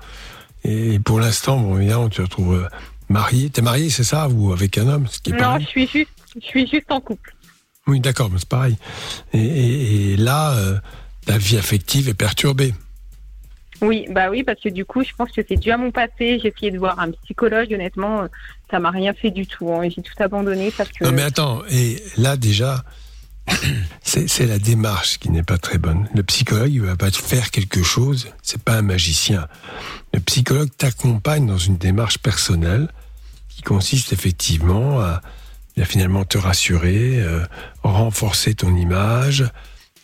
C: Et pour l'instant, bon, évidemment, tu te retrouves euh, marié. T'es marié, c'est ça, ou avec un homme, ce qui est
J: Non,
C: pareil
J: je suis juste, je suis juste en couple.
C: Oui, d'accord, c'est pareil. Et, et- et là, euh, ta vie affective est perturbée.
J: Oui, bah oui, parce que du coup, je pense que c'est dû à mon passé. J'ai essayé de voir un psychologue, honnêtement, euh, ça m'a rien fait du tout. hein. J'ai tout abandonné parce que.
C: Non, mais attends, et là déjà, *clears throat* c'est c'est la démarche qui n'est pas très bonne. Le psychologue, il va pas te faire quelque chose, c'est pas un magicien. Le psychologue t'accompagne dans une démarche personnelle qui consiste effectivement à Il va finalement te rassurer, euh, renforcer ton image,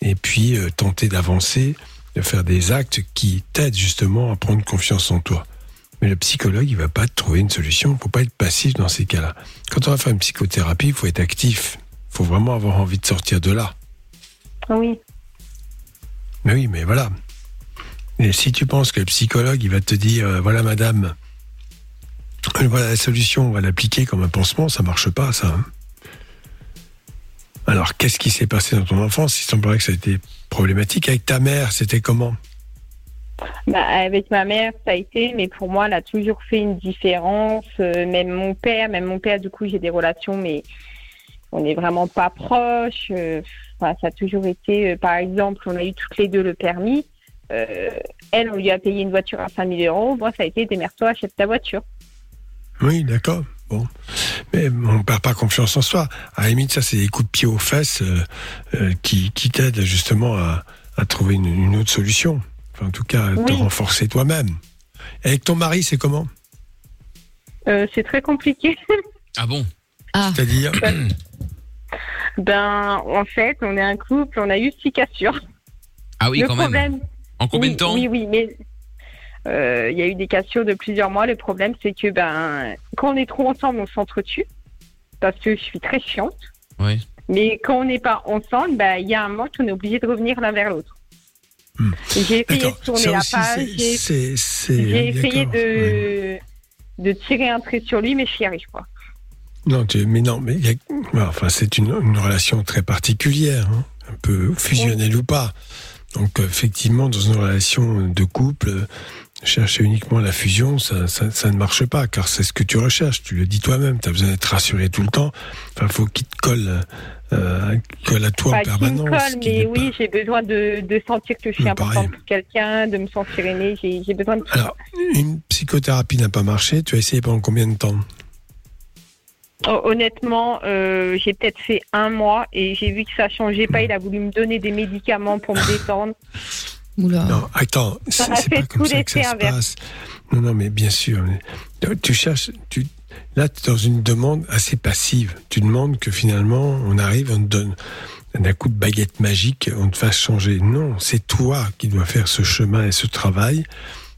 C: et puis euh, tenter d'avancer, de faire des actes qui t'aident justement à prendre confiance en toi. Mais le psychologue, il va pas te trouver une solution. Il faut pas être passif dans ces cas-là. Quand on va faire une psychothérapie, il faut être actif. Il faut vraiment avoir envie de sortir de là.
J: Oui.
C: Mais oui, mais voilà. Et si tu penses que le psychologue, il va te dire, euh, voilà madame, voilà la solution, on va l'appliquer comme un pansement, ça marche pas, ça. hein. Alors, qu'est-ce qui s'est passé dans ton enfance? Il semblerait que ça a été problématique. Avec ta mère, c'était comment?
J: Bah, avec ma mère, ça a été, mais pour moi, elle a toujours fait une différence. Euh, même mon père, même mon père, du coup, j'ai des relations, mais on n'est vraiment pas proches. Euh, ça a toujours été, euh, par exemple, on a eu toutes les deux le permis. Euh, elle, on lui a payé une voiture à 5000 euros. Moi, ça a été démerde-toi, achète ta voiture.
C: Oui, d'accord. Bon. Mais on ne perd pas confiance en soi. À la limite, ça, c'est des coups de pied aux fesses euh, euh, qui, qui t'aident justement à, à trouver une, une autre solution. Enfin, en tout cas, à te
J: Oui.
C: renforcer toi-même. Et avec ton mari, c'est comment?
J: Euh, c'est très compliqué. *laughs*
B: Ah bon?
C: C'est-à-dire?
J: Ben, en fait, on est un couple, on a eu six cassures.
B: Ah oui,
J: Le
B: quand même. En combien
J: oui,
B: de temps?
J: Oui, oui, mais il y a eu des cassures de plusieurs mois. Le problème, c'est que ben, quand on est trop ensemble, on s'entretue parce que je suis très chiante. Mais quand on n'est pas ensemble, ben, il y a un moment qu'on est obligé de revenir l'un vers l'autre. Et J'ai essayé
C: Hmm.
J: De tourner la page, j'ai j'ai essayé de, de tirer un trait sur lui, mais je n'y arrive pas.
C: Non, tu- mais non, mais il y a- enfin, c'est une, une relation très particulière, hein, un peu fusionnelle ou pas. Donc, euh, effectivement, dans une relation de couple, euh, chercher uniquement la fusion, ça, ça, ça ne marche pas, car c'est ce que tu recherches. Tu le dis toi-même, tu as besoin d'être rassuré tout le temps. Enfin, faut qu'il te colle, euh, colle à toi
J: Pas
C: en
J: qu'il me
C: permanence.
J: colle, mais oui, j'ai besoin de, de sentir que je suis importante pour quelqu'un, de me sentir aimée. J'ai besoin de
C: Alors, une psychothérapie n'a pas marché. Tu as essayé pendant combien de temps?
J: Oh, Honnêtement, euh, j'ai peut-être fait un mois et j'ai vu que ça changeait pas. Il a voulu me donner des médicaments pour me *laughs* détendre.
C: Non, attends,
J: Ça
C: c'est pas comme
J: tout
C: ça que ça se
J: inverse.
C: passe. Non, non, mais bien sûr. mais tu- cherches, tu, là, tu es dans une demande assez passive. Tu demandes que finalement, on arrive, on te donne d'un coup de baguette magique, on te fasse changer. Non, c'est toi qui dois faire ce chemin et ce travail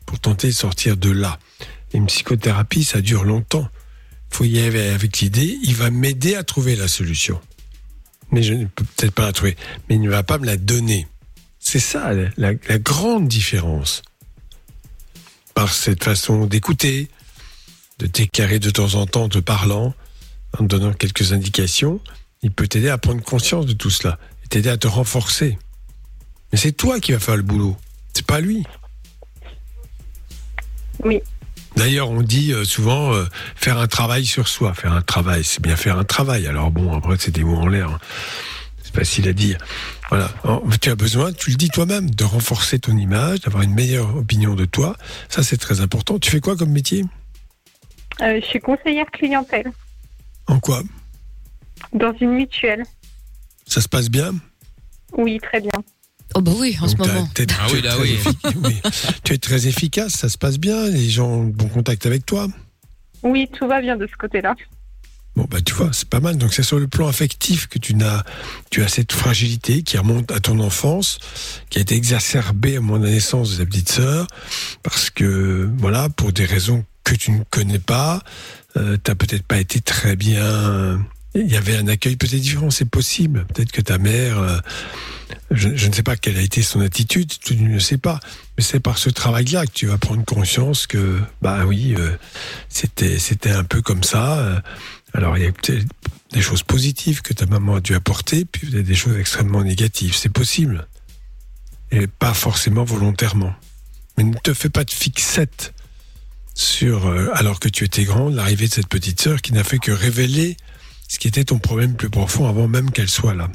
C: pour tenter de sortir de là. Et une psychothérapie, ça dure longtemps. faut y aller avec l'idée, il va m'aider à trouver la solution. Mais je ne peux peut-être pas la trouver. Mais il ne va pas me la donner. C'est ça la, grande différence. Par cette façon d'écouter, de t'éclairer de temps en temps en te parlant, en te donnant quelques indications, il peut t'aider à prendre conscience de tout cela et t'aider à te renforcer. Mais c'est toi qui vas faire le boulot, c'est pas lui.
J: Oui.
C: D'ailleurs, on dit euh, souvent euh, faire un travail sur soi. Faire un travail, c'est bien faire un travail. Alors bon, après, c'est des mots en l'air. hein. C'est facile à dire. Voilà. Alors, tu as besoin, tu le dis toi-même, de renforcer ton image, d'avoir une meilleure opinion de toi. Ça, c'est très important. Tu fais quoi comme métier?
J: Euh, je suis conseillère clientèle
C: En quoi?
J: Dans une mutuelle.
C: Ça se passe bien?
J: Oui, très bien.
D: Oh bah oui, en ce
C: Donc,
D: moment.
B: Ah
C: tu
B: oui,
C: es
B: là,
C: très
B: oui.
C: efficace, oui. *laughs* Tu es très efficace, ça se passe bien, les gens ont bon contact avec toi?
J: Oui, tout va bien de ce côté-là.
C: Bon, bah, tu vois, c'est pas mal. Donc, c'est sur le plan affectif que tu n'as, tu as cette fragilité qui remonte à ton enfance, qui a été exacerbée de la naissance de ta petite sœur, parce que, voilà, pour des raisons que tu ne connais pas, euh, t'as peut-être pas été très bien. Il y avait un accueil peut-être différent, c'est possible. Peut-être que ta mère, euh, je, ne sais pas quelle a été son attitude, tu ne le sais pas. Mais c'est par ce travail-là que tu vas prendre conscience que, bah oui, euh, c'était, c'était un peu comme ça. Alors, il y a peut-être des choses positives que ta maman a dû apporter, puis peut-être des choses extrêmement négatives. C'est possible. Et pas forcément volontairement. Mais ne te fais pas de fixette sur, euh, alors que tu étais grande, l'arrivée de cette petite sœur qui n'a fait que révéler ce qui était ton problème plus profond avant même qu'elle soit là.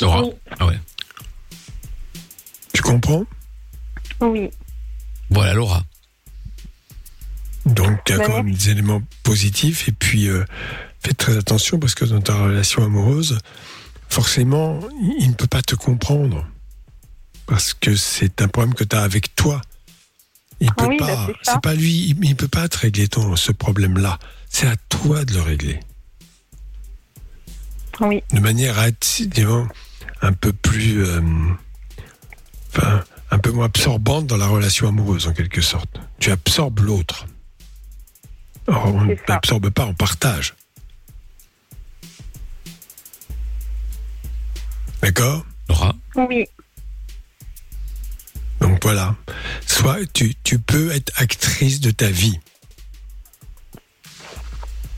B: Laura Ah ouais.
C: Tu comprends?
J: Oui.
C: Voilà, Laura. Donc, il y a
J: Ben,
C: quand même des éléments positifs. Et puis, euh, fais très attention parce que dans ta relation amoureuse, forcément, il ne peut pas te comprendre. Parce que c'est un problème que tu as avec toi. Il
J: Ah
C: peut
J: oui, bah,
C: pas.
J: c'est
C: pas lui. Il, il peut pas te régler ton, ce problème-là. c'est à toi de le régler.
J: Oui.
C: De manière à être disons, un peu plus. euh, enfin, un peu moins absorbante dans la relation amoureuse, en quelque sorte. Tu absorbes l'autre. Or, on ne t'absorbe pas, on partage. D'accord
B: Laura
J: Oui.
C: Donc voilà. Soit tu, tu peux être actrice de ta vie.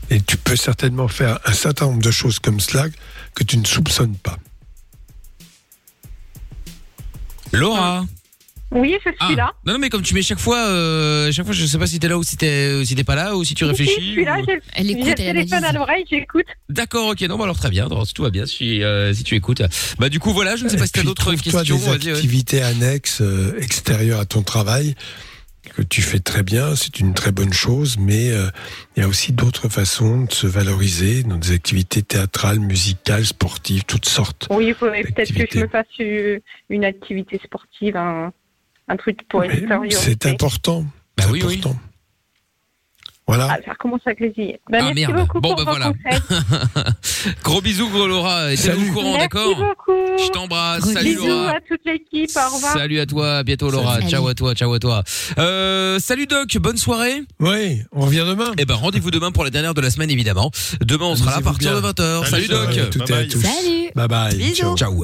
C: Et tu peux certainement faire un certain nombre de choses comme cela que tu ne soupçonnes pas.
B: Laura
J: Oui, je suis là.
B: Non, non, mais comme tu mets chaque fois, euh, chaque fois, je sais pas si t'es là ou si t'es, si t'es pas là ou si tu réfléchis.
J: je suis là,
B: ou-
J: j'ai j'ai le téléphone à l'oreille, j'écoute.
B: D'accord, ok, non, bah alors très bien, si tout va bien, si, euh, si tu écoutes. Bah du coup, voilà, je ne sais pas si t'as d'autres
C: trouve-toi
B: questions.
C: des activités annexes euh, extérieures à ton travail que tu fais très bien, c'est une très bonne chose, mais euh, il y a aussi d'autres façons de se valoriser dans des activités théâtrales, musicales, sportives, toutes sortes.
J: Oui, il faudrait peut-être que je me fasse euh, une activité sportive, un truc pour extérioriser.
C: C'est important.
B: Bah
C: c'est
B: oui, oui.
C: important. Voilà.
J: Ah, ça recommence avec les yeux. Bah,
B: Ah,
J: merci
B: merde.
J: beaucoup
B: Bon,
J: pour
B: bah,
J: vos
B: voilà.
J: conseils. *laughs*
B: Gros bisous, gros Laura, et t'es au courant,
J: Merci
B: d'accord
J: beaucoup.
B: Je t'embrasse, salut
J: Bisous
B: Laura.
J: à toute l'équipe, au revoir.
B: Salut à toi, à bientôt Laura.
C: Salut.
B: Ciao à toi, ciao à toi. Euh, salut Doc, bonne soirée.
C: Oui, on revient demain.
B: Eh ben rendez-vous demain pour la dernière de la semaine évidemment. Demain on sera là à partir de 20h. Salut, Doc.
C: à toutes et à tous. Bye bye. Ciao.
B: Ciao.